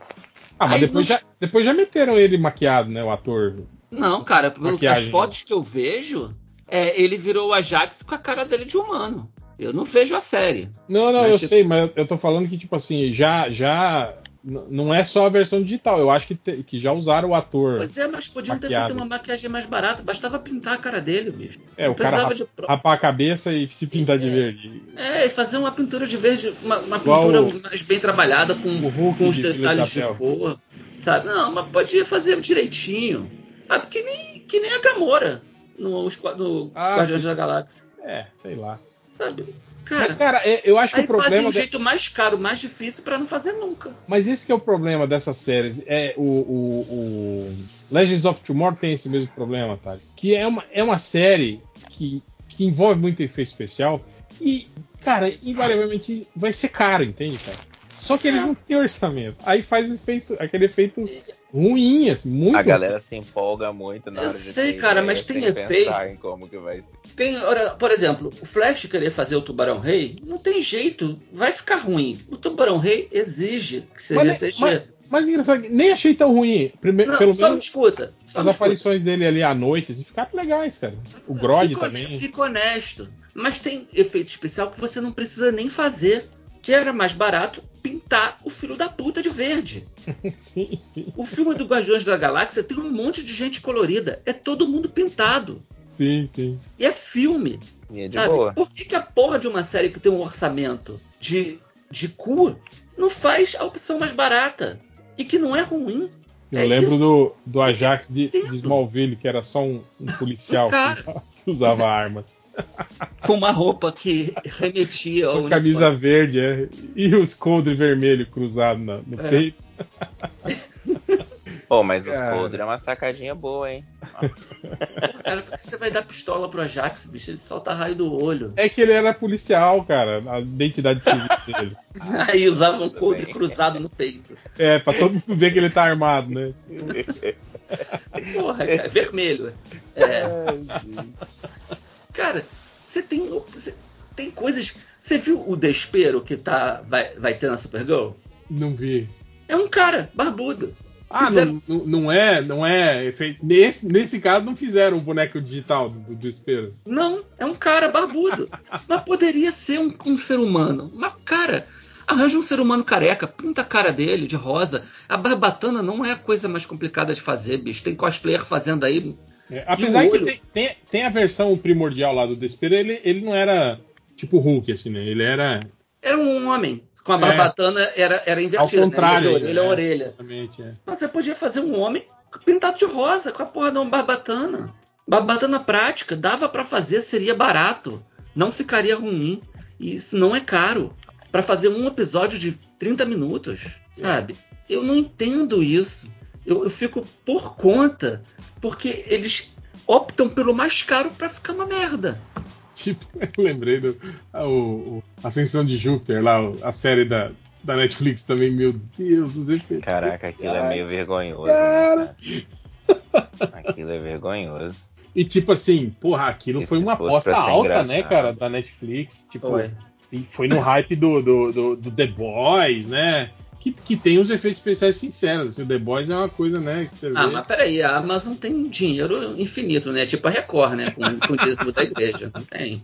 Ah, mas Aí depois, não- já, depois já meteram ele maquiado, né? O ator. Não, cara, pelo- as fotos que eu vejo, é, ele virou o Ajax com a cara dele de humano. Eu não vejo a série. Não, não, Mas eu tipo- sei, mas eu tô falando que, tipo assim, já. já não é só a versão digital. Eu acho que, te- que já usaram o ator. Pois é, mas podiam ter Maquiado. feito uma maquiagem mais barata. Bastava pintar a cara dele, bicho. É, Não o cara rap- de rapar a cabeça e se pintar de É. verde. É, e fazer uma pintura de verde, uma, uma pintura o- mais bem trabalhada, com, com os de detalhes de cor, sabe? Não, mas podia fazer direitinho. Sabe? Que nem, que nem a Gamora no, no Ah, Guardiões sim. da Galáxia, É, sei lá. sabe? Mas, Cara, cara, é- eu acho que o problema. fazem um de- jeito mais caro, mais difícil pra não fazer nunca. Mas esse que é o problema dessas séries. É o, o, o Legends of Tomorrow tem esse mesmo problema, tá? Que é uma, é uma série que, que envolve muito efeito especial e, cara, invariavelmente vai ser caro, entende, cara? Só que eles não têm orçamento. Aí faz efeito, aquele efeito ruim, assim, muito A galera se empolga muito na Eu hora de sei, cara, mas tem efeito. pensar em como que vai ser. Tem, ora, por exemplo, o Flash querer fazer o Tubarão Rei, não tem jeito, vai ficar ruim. O Tubarão Rei exige que seja Mas, CG. mas, mas engraçado, que nem achei tão ruim. Prime- Não, pelo só me menos escuta. Só as me escuta. aparições dele ali à noite assim, ficaram legais, cara. O Grod Fico- também. Fico honesto. Mas tem efeito especial que você não precisa nem fazer. Que era mais barato pintar o filho da puta de verde. sim, sim, O filme do Guardiões da Galáxia tem um monte de gente colorida. É todo mundo pintado. Sim, sim. E é filme. E é de Sabe? boa. Por que, que a porra de uma série que tem um orçamento de, de cu não faz a opção mais barata? E que não é ruim. Eu É lembro isso. do, do Ajax de, de Smallville, que era só um, um policial Um que, que usava armas. Com uma roupa que remetia ao Com camisa uniforme. verde, é, e os coldre vermelho cruzado na- no É. Pô, mas os Cara. podres é uma sacadinha boa, hein? Cara, por que você vai dar pistola pro Ajax, bicho? Ele solta raio do olho. É que ele era policial, cara, a identidade civil dele. Aí usava um coldre cruzado no peito. É, pra todo mundo ver que ele tá armado, né? Porra, cara, vermelho. É. Cara, você tem. Você tem coisas. Você viu o Despero que tá, vai, vai ter na Supergirl? Não vi. É um cara barbudo. Ah, Fizeram- não, não, é, não é efeito. Nesse, nesse caso não fizeram o boneco digital do, do desespero. Não, é um cara barbudo. Mas poderia ser um, um ser humano. Mas, cara, arranja um ser humano careca, pinta a cara dele de rosa. A barbatana não é a coisa mais complicada de fazer, bicho. Tem cosplayer fazendo aí. É, apesar que tem, tem, tem a versão primordial lá do desespero, ele, ele não era tipo Hulk, assim, né? Ele era. Era um homem. Com a barbatana era, era invertida. Ao contrário, Né? A é. orelha. Exatamente, é. Mas você podia fazer um homem pintado de rosa com a porra de uma barbatana. Barbatana prática, dava pra fazer, seria barato. Não ficaria ruim. E isso não é caro. Pra fazer um episódio de 30 minutos, sabe? Eu não entendo isso. Eu, eu fico por conta, porque eles optam pelo mais caro pra ficar uma merda. Tipo, eu lembrei do a, o, Ascensão de Júpiter, lá, a série da, da Netflix também, meu Deus, os efeitos. Caraca, aquilo é meio vergonhoso. Cara. Né, cara? Aquilo é vergonhoso. E tipo assim, porra, aquilo E foi uma aposta alta, engraçado? né, cara, da Netflix. Tipo, Foi. e foi no hype do, do, do, do The Boys, né? Que, que tem os efeitos especiais sinceros. O The Boys é uma coisa, né? Que você Ah, vê. mas peraí, a Amazon tem dinheiro infinito, né? Tipo a Record, né? Com, com o dízimo da igreja. Não tem.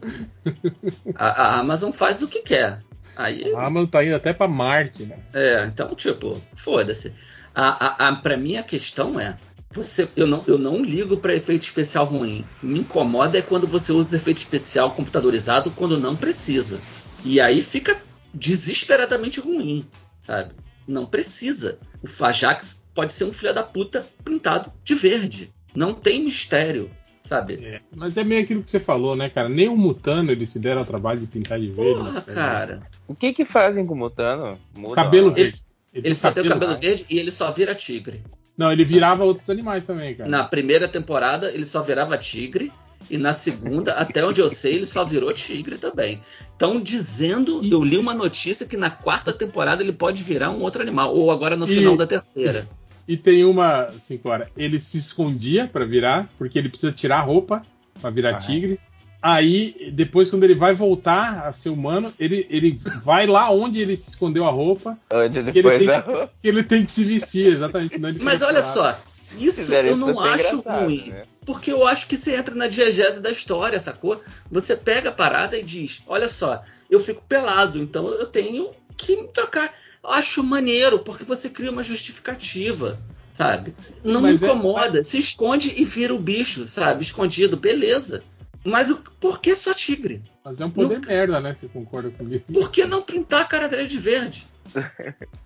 A, a Amazon faz o que quer. Aí, A Amazon tá indo até pra Marte, né? é, então, tipo, foda-se. A, a, a, pra mim a questão é. Você, eu, não, eu não ligo pra efeito especial ruim. Me incomoda é quando você usa efeito especial computadorizado quando não precisa. E aí fica desesperadamente ruim, sabe? Não precisa. O Fajax pode ser um filho da puta pintado de verde. Não tem mistério, sabe? É, Mas é meio aquilo que você falou, né, cara? Nem o Mutano ele se deram ao trabalho de pintar de verde. Porra, série. cara. O que que fazem com o Mutano? Muda Cabelo verde. Ele só tem o cabelo verde. verde e ele só vira tigre. Não, ele virava outros animais também, cara. Na primeira temporada ele só virava tigre. E na segunda, até onde eu sei, ele só virou tigre também. Estão dizendo, eu li uma notícia que na quarta temporada ele pode virar um outro animal. Ou agora no E- final da terceira. E tem uma, assim, Clara, ele se escondia pra virar, porque ele precisa tirar a roupa pra virar Ah. tigre. Aí, depois, quando ele vai voltar a ser humano, ele, ele vai lá onde ele se escondeu a roupa, Onde ele tem- que ele tem que se vestir, exatamente. Mas olha só, isso Fizeram eu isso não ser acho ruim. né? Porque eu acho que você entra na diegese da história, sacou? Você pega a parada e diz: Olha só, eu fico pelado, então eu tenho que me trocar. Eu acho maneiro, porque você cria uma justificativa, sabe? Não me Mas é- incomoda. Se esconde e vira o bicho, sabe? Escondido, beleza. Mas o, por que só tigre? Mas é um poder merda, né? Você concorda comigo? Por que não pintar a cara dele de verde?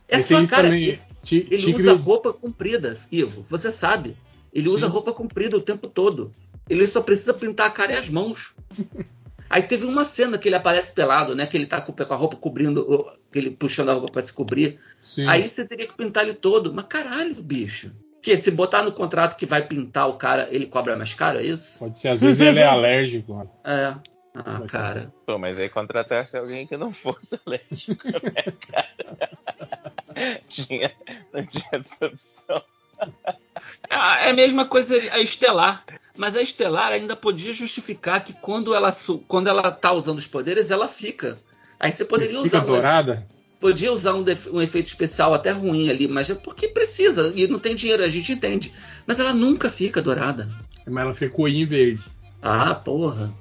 É E só tem a isso cara. também, Ele tigre- usa roupa comprida, Ivo. Você sabe. Ele usa Sim. roupa comprida o tempo todo. Ele só precisa pintar a cara e as mãos. Aí teve uma cena que ele aparece pelado, né? Que ele tá com a roupa cobrindo, que ele puxando a roupa pra se cobrir. Sim. Aí você teria que pintar ele todo. Mas caralho, bicho. Que se botar no contrato que vai pintar o cara, ele cobra mais caro, é isso? Pode ser, às vezes ele é alérgico. mano. É. Ah, ser. cara. Pô, mas aí contratasse alguém que não fosse alérgico, né, cara? tinha, não tinha essa opção. Ah, É a mesma coisa a Estelar. Mas a Estelar ainda podia justificar que quando ela, quando ela tá usando os poderes, ela fica. Aí você poderia Fica usar um, dourada? podia usar um, um efeito especial até ruim ali, mas é porque precisa e não tem dinheiro, a gente entende. Mas ela nunca fica dourada. Mas ela ficou em verde. Ah, porra.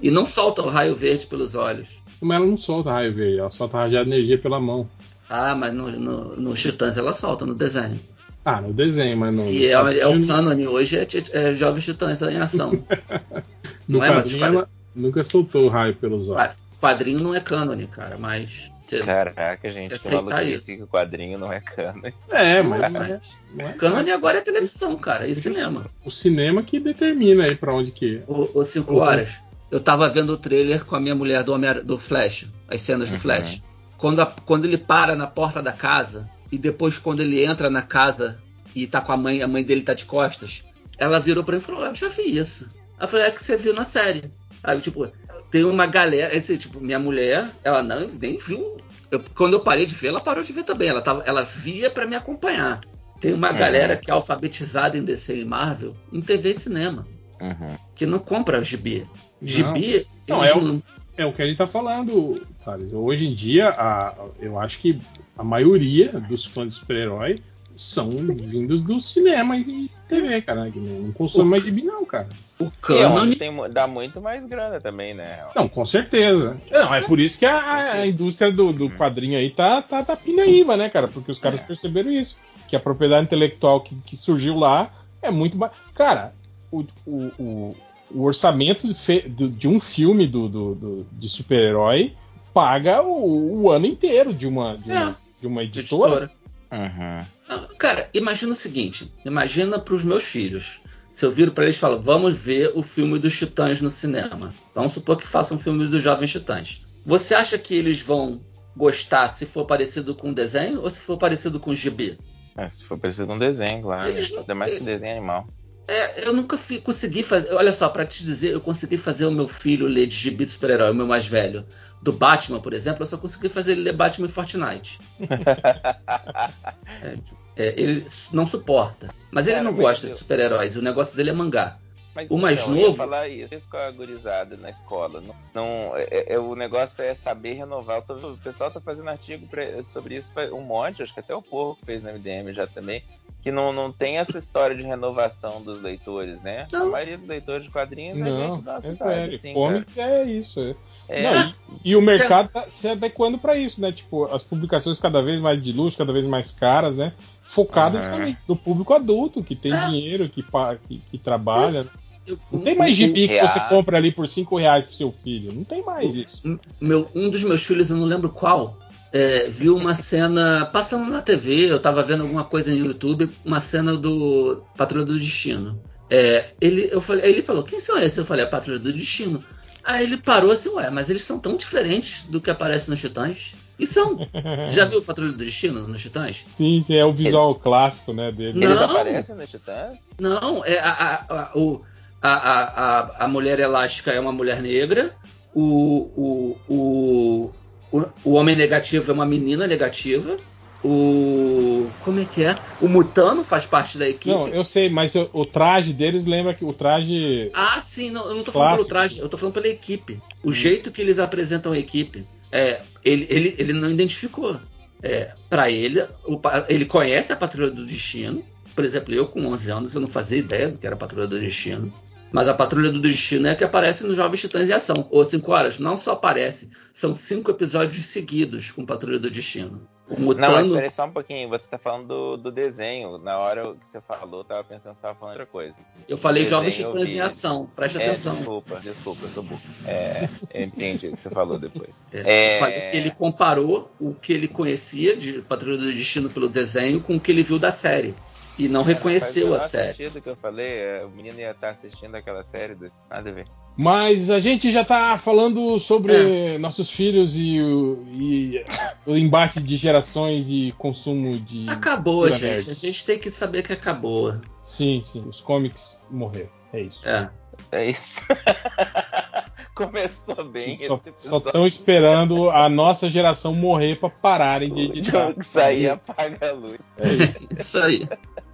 E não solta o raio verde pelos olhos. Mas ela não solta raio verde, ela solta rajada de energia pela mão. Ah, mas no, no, no Titãs ela solta no desenho. Ah, no desenho, mas no. E é, é o no, cânone hoje, é, Tit- é Jovens Titãs em ação. no não é, mas quadrinho ela nunca soltou o raio pelos olhos. Ah, quadrinho não é cânone, cara, mas. Você, Caraca, gente, Aceitar isso. que o quadrinho não é cano. É, mas Mas- não é, não é Cânone agora é televisão, cara, e cinema. o cinema que determina aí pra onde que é. O, o cinco Uhum. horas. Eu tava vendo o trailer com a minha mulher do, Homem do Flash, as cenas do Uhum. Flash. Quando, a- quando ele para na porta da casa, e depois quando ele entra na casa e tá com a mãe, a mãe dele tá de costas, ela virou pra mim e falou: Eu já vi isso. Ela falou: É que você viu na série. Aí, tipo, tem uma galera, esse, tipo, minha mulher, ela não, nem viu. Eu- quando eu parei de ver, ela parou de ver também. Ela, tava, ela via pra me acompanhar. Tem uma Uhum. galera que é alfabetizada em DC e Marvel em TV e cinema Uhum. que não compra gibi. Gibi, Não, eles é o- não- É o que a gente tá falando, Thales. Hoje em dia, a- eu acho que a maioria dos fãs de super-herói são vindos do cinema e TV, cara. Não, não consome mais gibi, não, cara. o é cânone. tem, dá muito mais grana também, né? Não, com certeza. Não, é por isso que a, a indústria do, do quadrinho aí tá, tá, tá pinaíba, né, cara? Porque os caras É. perceberam isso. Que a propriedade intelectual que, que surgiu lá é muito mais. Cara, o, o, o, o orçamento de, de um filme do, do- do- de super-herói paga o, o ano inteiro de uma, de uma, de uma editora. editora. Uhum. Cara, imagina o seguinte: imagina pros meus filhos. Se eu viro pra eles e falo, vamos ver o filme dos Titãs no cinema. Vamos supor que façam um filme dos Jovens Titãs. Você acha que eles vão gostar se for parecido com o desenho ou se for parecido com o gibi? É, se for preciso de um desenho, claro. Eles não- Ainda mais que desenho animal. É, eu nunca fi- consegui fazer. Olha só, pra te dizer, eu consegui fazer o meu filho ler de gibi de super-herói, o meu mais velho. Do Batman, por exemplo, eu só consegui fazer ele ler Batman e Fortnite. É, é, ele não suporta. Mas ele Cara, não gosta de super-heróis. O negócio dele é mangá. Mas, O mais então, eu ia novo- falar isso, isso com a gurizada na escola. Não, não- é- é- o negócio é saber renovar. Eu tô- o pessoal tá fazendo artigo pra- sobre isso um monte, acho que até o Porco fez na MDM já também. Que não, não tem essa história de renovação dos leitores, né? A Não. maioria dos leitores de quadrinhos é Não, gente da nossa é idade, assim, Comics é isso. é. cara. Não, É, e, e o mercado tá se adequando para isso, né? Tipo, as publicações cada vez mais de luxo, cada vez mais caras, né? Focado Aham. justamente no público adulto, que tem É. dinheiro, que, pa- que, que trabalha. Isso. Eu- Não tem mais um- gibi que você compra ali por 5 reais pro seu filho. Não tem mais isso. um- meu, um dos meus filhos, eu não lembro qual, é, viu uma cena passando na TV, eu tava vendo alguma coisa no YouTube, uma cena do Patrulha do Destino. É, ele, eu falei, ele falou, quem são esses? Eu falei, a Patrulha do Destino. Aí ele parou assim, ué, mas eles são tão diferentes do que aparece nos Titãs. E são. Você já viu o Patrulha do Destino nos Titãs? Sim, sim, é o visual clássico, né, dele. Não. Eles aparecem nos Titãs? Não, é a, a, a, o- a, a, a, mulher elástica é uma mulher negra, o, o, o, o, homem negativo é uma menina negativa, o. Como é que é? O Mutano faz parte da equipe. Não, eu sei, mas o, o traje deles lembra que o traje. Ah, sim, não, eu não tô falando Clássico. pelo traje, eu tô falando pela equipe. O jeito que eles apresentam a equipe. É, ele, ele, ele não identificou. É, para ele, o ele conhece a Patrulha do Destino. Por exemplo, eu com 11 anos, eu não fazia ideia do que era a Patrulha do Destino. Mas a Patrulha do Destino é a que aparece nos Jovens Titãs em Ação. Ou 5 horas, não só aparece, são cinco episódios seguidos com Patrulha do Destino. O Não, Mutano. espera aí só um pouquinho. Você tá falando do, do desenho. Na hora que você falou, eu tava pensando que você tava falando outra coisa. eu falei desenho Jovens Titãs vi. em Ação, presta É, atenção. desculpa, desculpa, eu sou burro. É, eu entendi o que você falou depois. É, É. ele comparou o que ele conhecia de Patrulha do Destino pelo desenho com o que ele viu da série. E não reconheceu a série. sentido que eu falei, é, o menino ia estar assistindo aquela série, do- nada a ver. Mas a gente já tá falando sobre nossos filhos e o, e o embate de gerações e consumo de. Acabou, gente. nerd. A gente tem que saber que acabou. Sim, sim. Os comics morreram. É isso. É. É isso. Começou bem. Só esse episódio. estão esperando a nossa geração morrer pra pararem de editar. Então, Isso aí Isso. apaga a luz. Isso aí.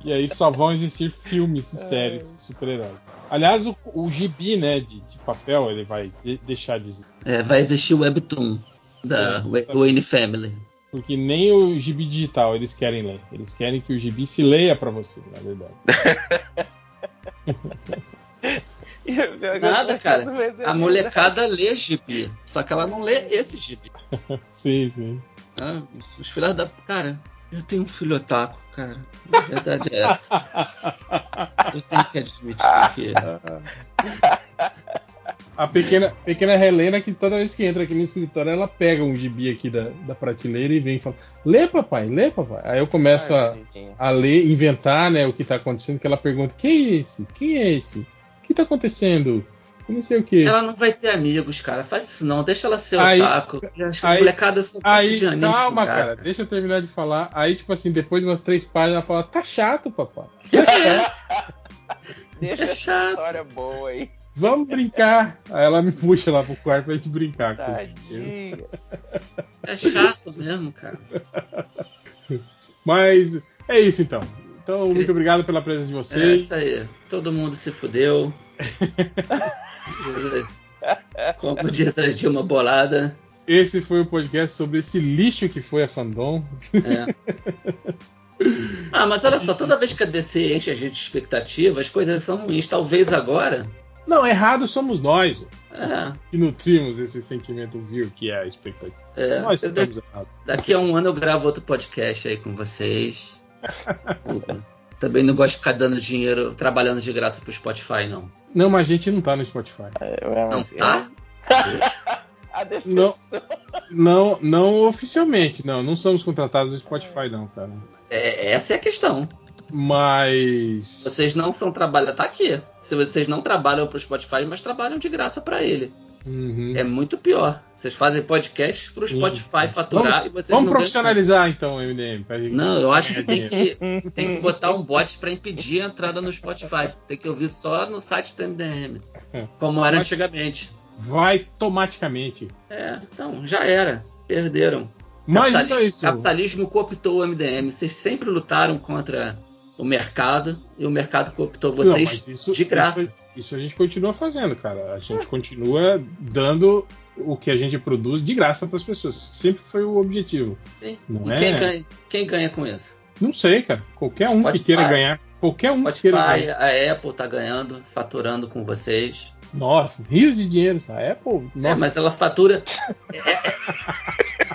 E aí só vão existir filmes e É. séries super-heróis. Aliás, o, o gibi, né, de, de papel, ele vai de- deixar de existir. É, vai existir o Webtoon da É. Wayne Family. Porque nem o gibi digital eles querem ler. Eles querem que o gibi se leia pra você, na verdade. É Nada, cara. A molecada lê gibi. Só que ela não lê esse gibi. sim, sim. Ah, os filhos da. Cara, eu tenho um filho otaku, cara. A verdade é essa. Eu tenho que admitir que. A pequena, pequena Helena, que toda vez que entra aqui no escritório, ela pega um gibi aqui da, da prateleira e vem e fala: Lê, papai, lê, papai. Aí eu começo a, a ler, inventar né, o que tá acontecendo, que ela pergunta: Quem é esse? Quem é esse? O que tá acontecendo? Eu não sei o que. Ela não vai ter amigos, cara. Faz isso não. Deixa ela ser Aí- otaku. Eu acho que a aí- molecada só gosta Aí, de anime. calma, cara. cara, deixa eu terminar de falar. Aí, tipo assim, depois de umas três páginas, ela fala: Tá chato, papai. Tá chato. Deixa É chato. história boa aí. Vamos brincar. Aí ela me puxa lá pro quarto pra gente brincar. É chato mesmo, cara. Mas é isso então. Então, muito obrigado pela presença de É vocês. isso aí. Todo mundo se fudeu. Como diz a Dilma Bolada. Esse foi o podcast sobre esse lixo que foi a fandom. É. Ah, mas olha só, toda vez que a DC enche a gente de expectativa, as coisas são ruins. Talvez agora. Não, errado somos nós É, que nutrimos esse sentimento vil que é a expectativa. é, nós estamos errados. daqui a um ano eu gravo outro podcast aí com vocês. Também não gosto de ficar dando dinheiro, trabalhando de graça pro Spotify, não. Não, mas a gente não tá no Spotify. É, Não mas- tá? A decepção. Não. Não, não oficialmente, não. Não somos contratados do Spotify, não, cara. É, essa é a questão. Mas. Vocês não são trabalham. Tá aqui. Se vocês não trabalham pro Spotify, mas trabalham de graça pra ele. Uhum. É muito pior. Vocês fazem podcast pro Sim. Spotify faturar e vocês Vamos não ganham profissionalizar então o MDM. gente Não, eu acho que tem que, tem que botar um bot pra impedir a entrada no Spotify. Tem que ouvir só no site do MDM. Como era antigamente. Vai automaticamente. É, então, já era. Perderam. Mas Capitali- então é isso. Capitalismo cooptou o MDM. Vocês sempre lutaram contra o mercado e o mercado cooptou Não, vocês mas isso- de graça. Isso, Isso a gente continua fazendo, cara. A gente continua dando o que a gente produz de graça para as pessoas. Sempre foi o objetivo. Sim. Não e é? quem, ganha, quem ganha com isso? Não sei, cara. Qualquer um que Spotify. queira ganhar. Qualquer um que queira Spotify, ganhar. a Apple tá ganhando, faturando com vocês. Nossa, rios de dinheiro. A Apple. É, Nossa. mas ela fatura. É, é,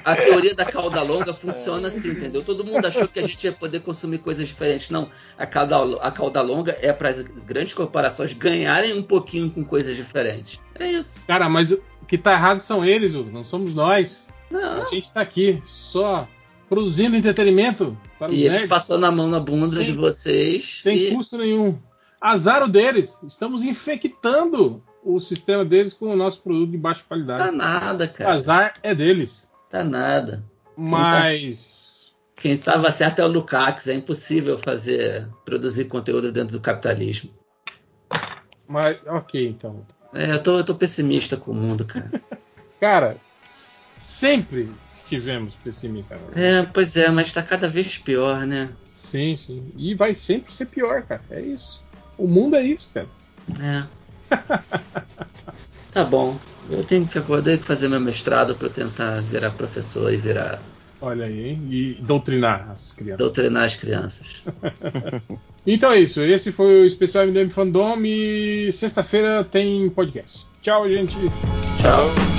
a teoria da cauda longa funciona assim, entendeu? Todo mundo achou que a gente ia poder consumir coisas diferentes. Não, a cauda, a cauda longa é para as grandes corporações ganharem um pouquinho com coisas diferentes. É isso. Cara, mas o que tá errado são eles, não somos nós. Não. A gente tá aqui só produzindo entretenimento para os E eles nerds, passando a mão na bunda Sim. de vocês. sem e- custo nenhum. Azar o deles. Estamos infectando o sistema deles com o nosso produto de baixa Tá qualidade. nada, cara. Azar é deles. Tá nada. Mas. Quem estava certo é o Lukács. É impossível fazer produzir conteúdo dentro do capitalismo. Mas, ok, então. É, eu tô, eu tô pessimista com o mundo, cara. Cara, sempre estivemos pessimistas. É, pois é, mas tá cada vez pior, né? Sim, sim. E vai sempre ser pior, cara. É isso. O mundo é isso, cara. É. tá bom. Eu tenho que tenho que fazer meu mestrado para tentar virar professor e virar Olha aí, hein? E doutrinar as crianças. doutrinar as crianças. Então é isso. Esse foi o especial MDM Fandom e sexta-feira tem podcast. Tchau, gente. Tchau.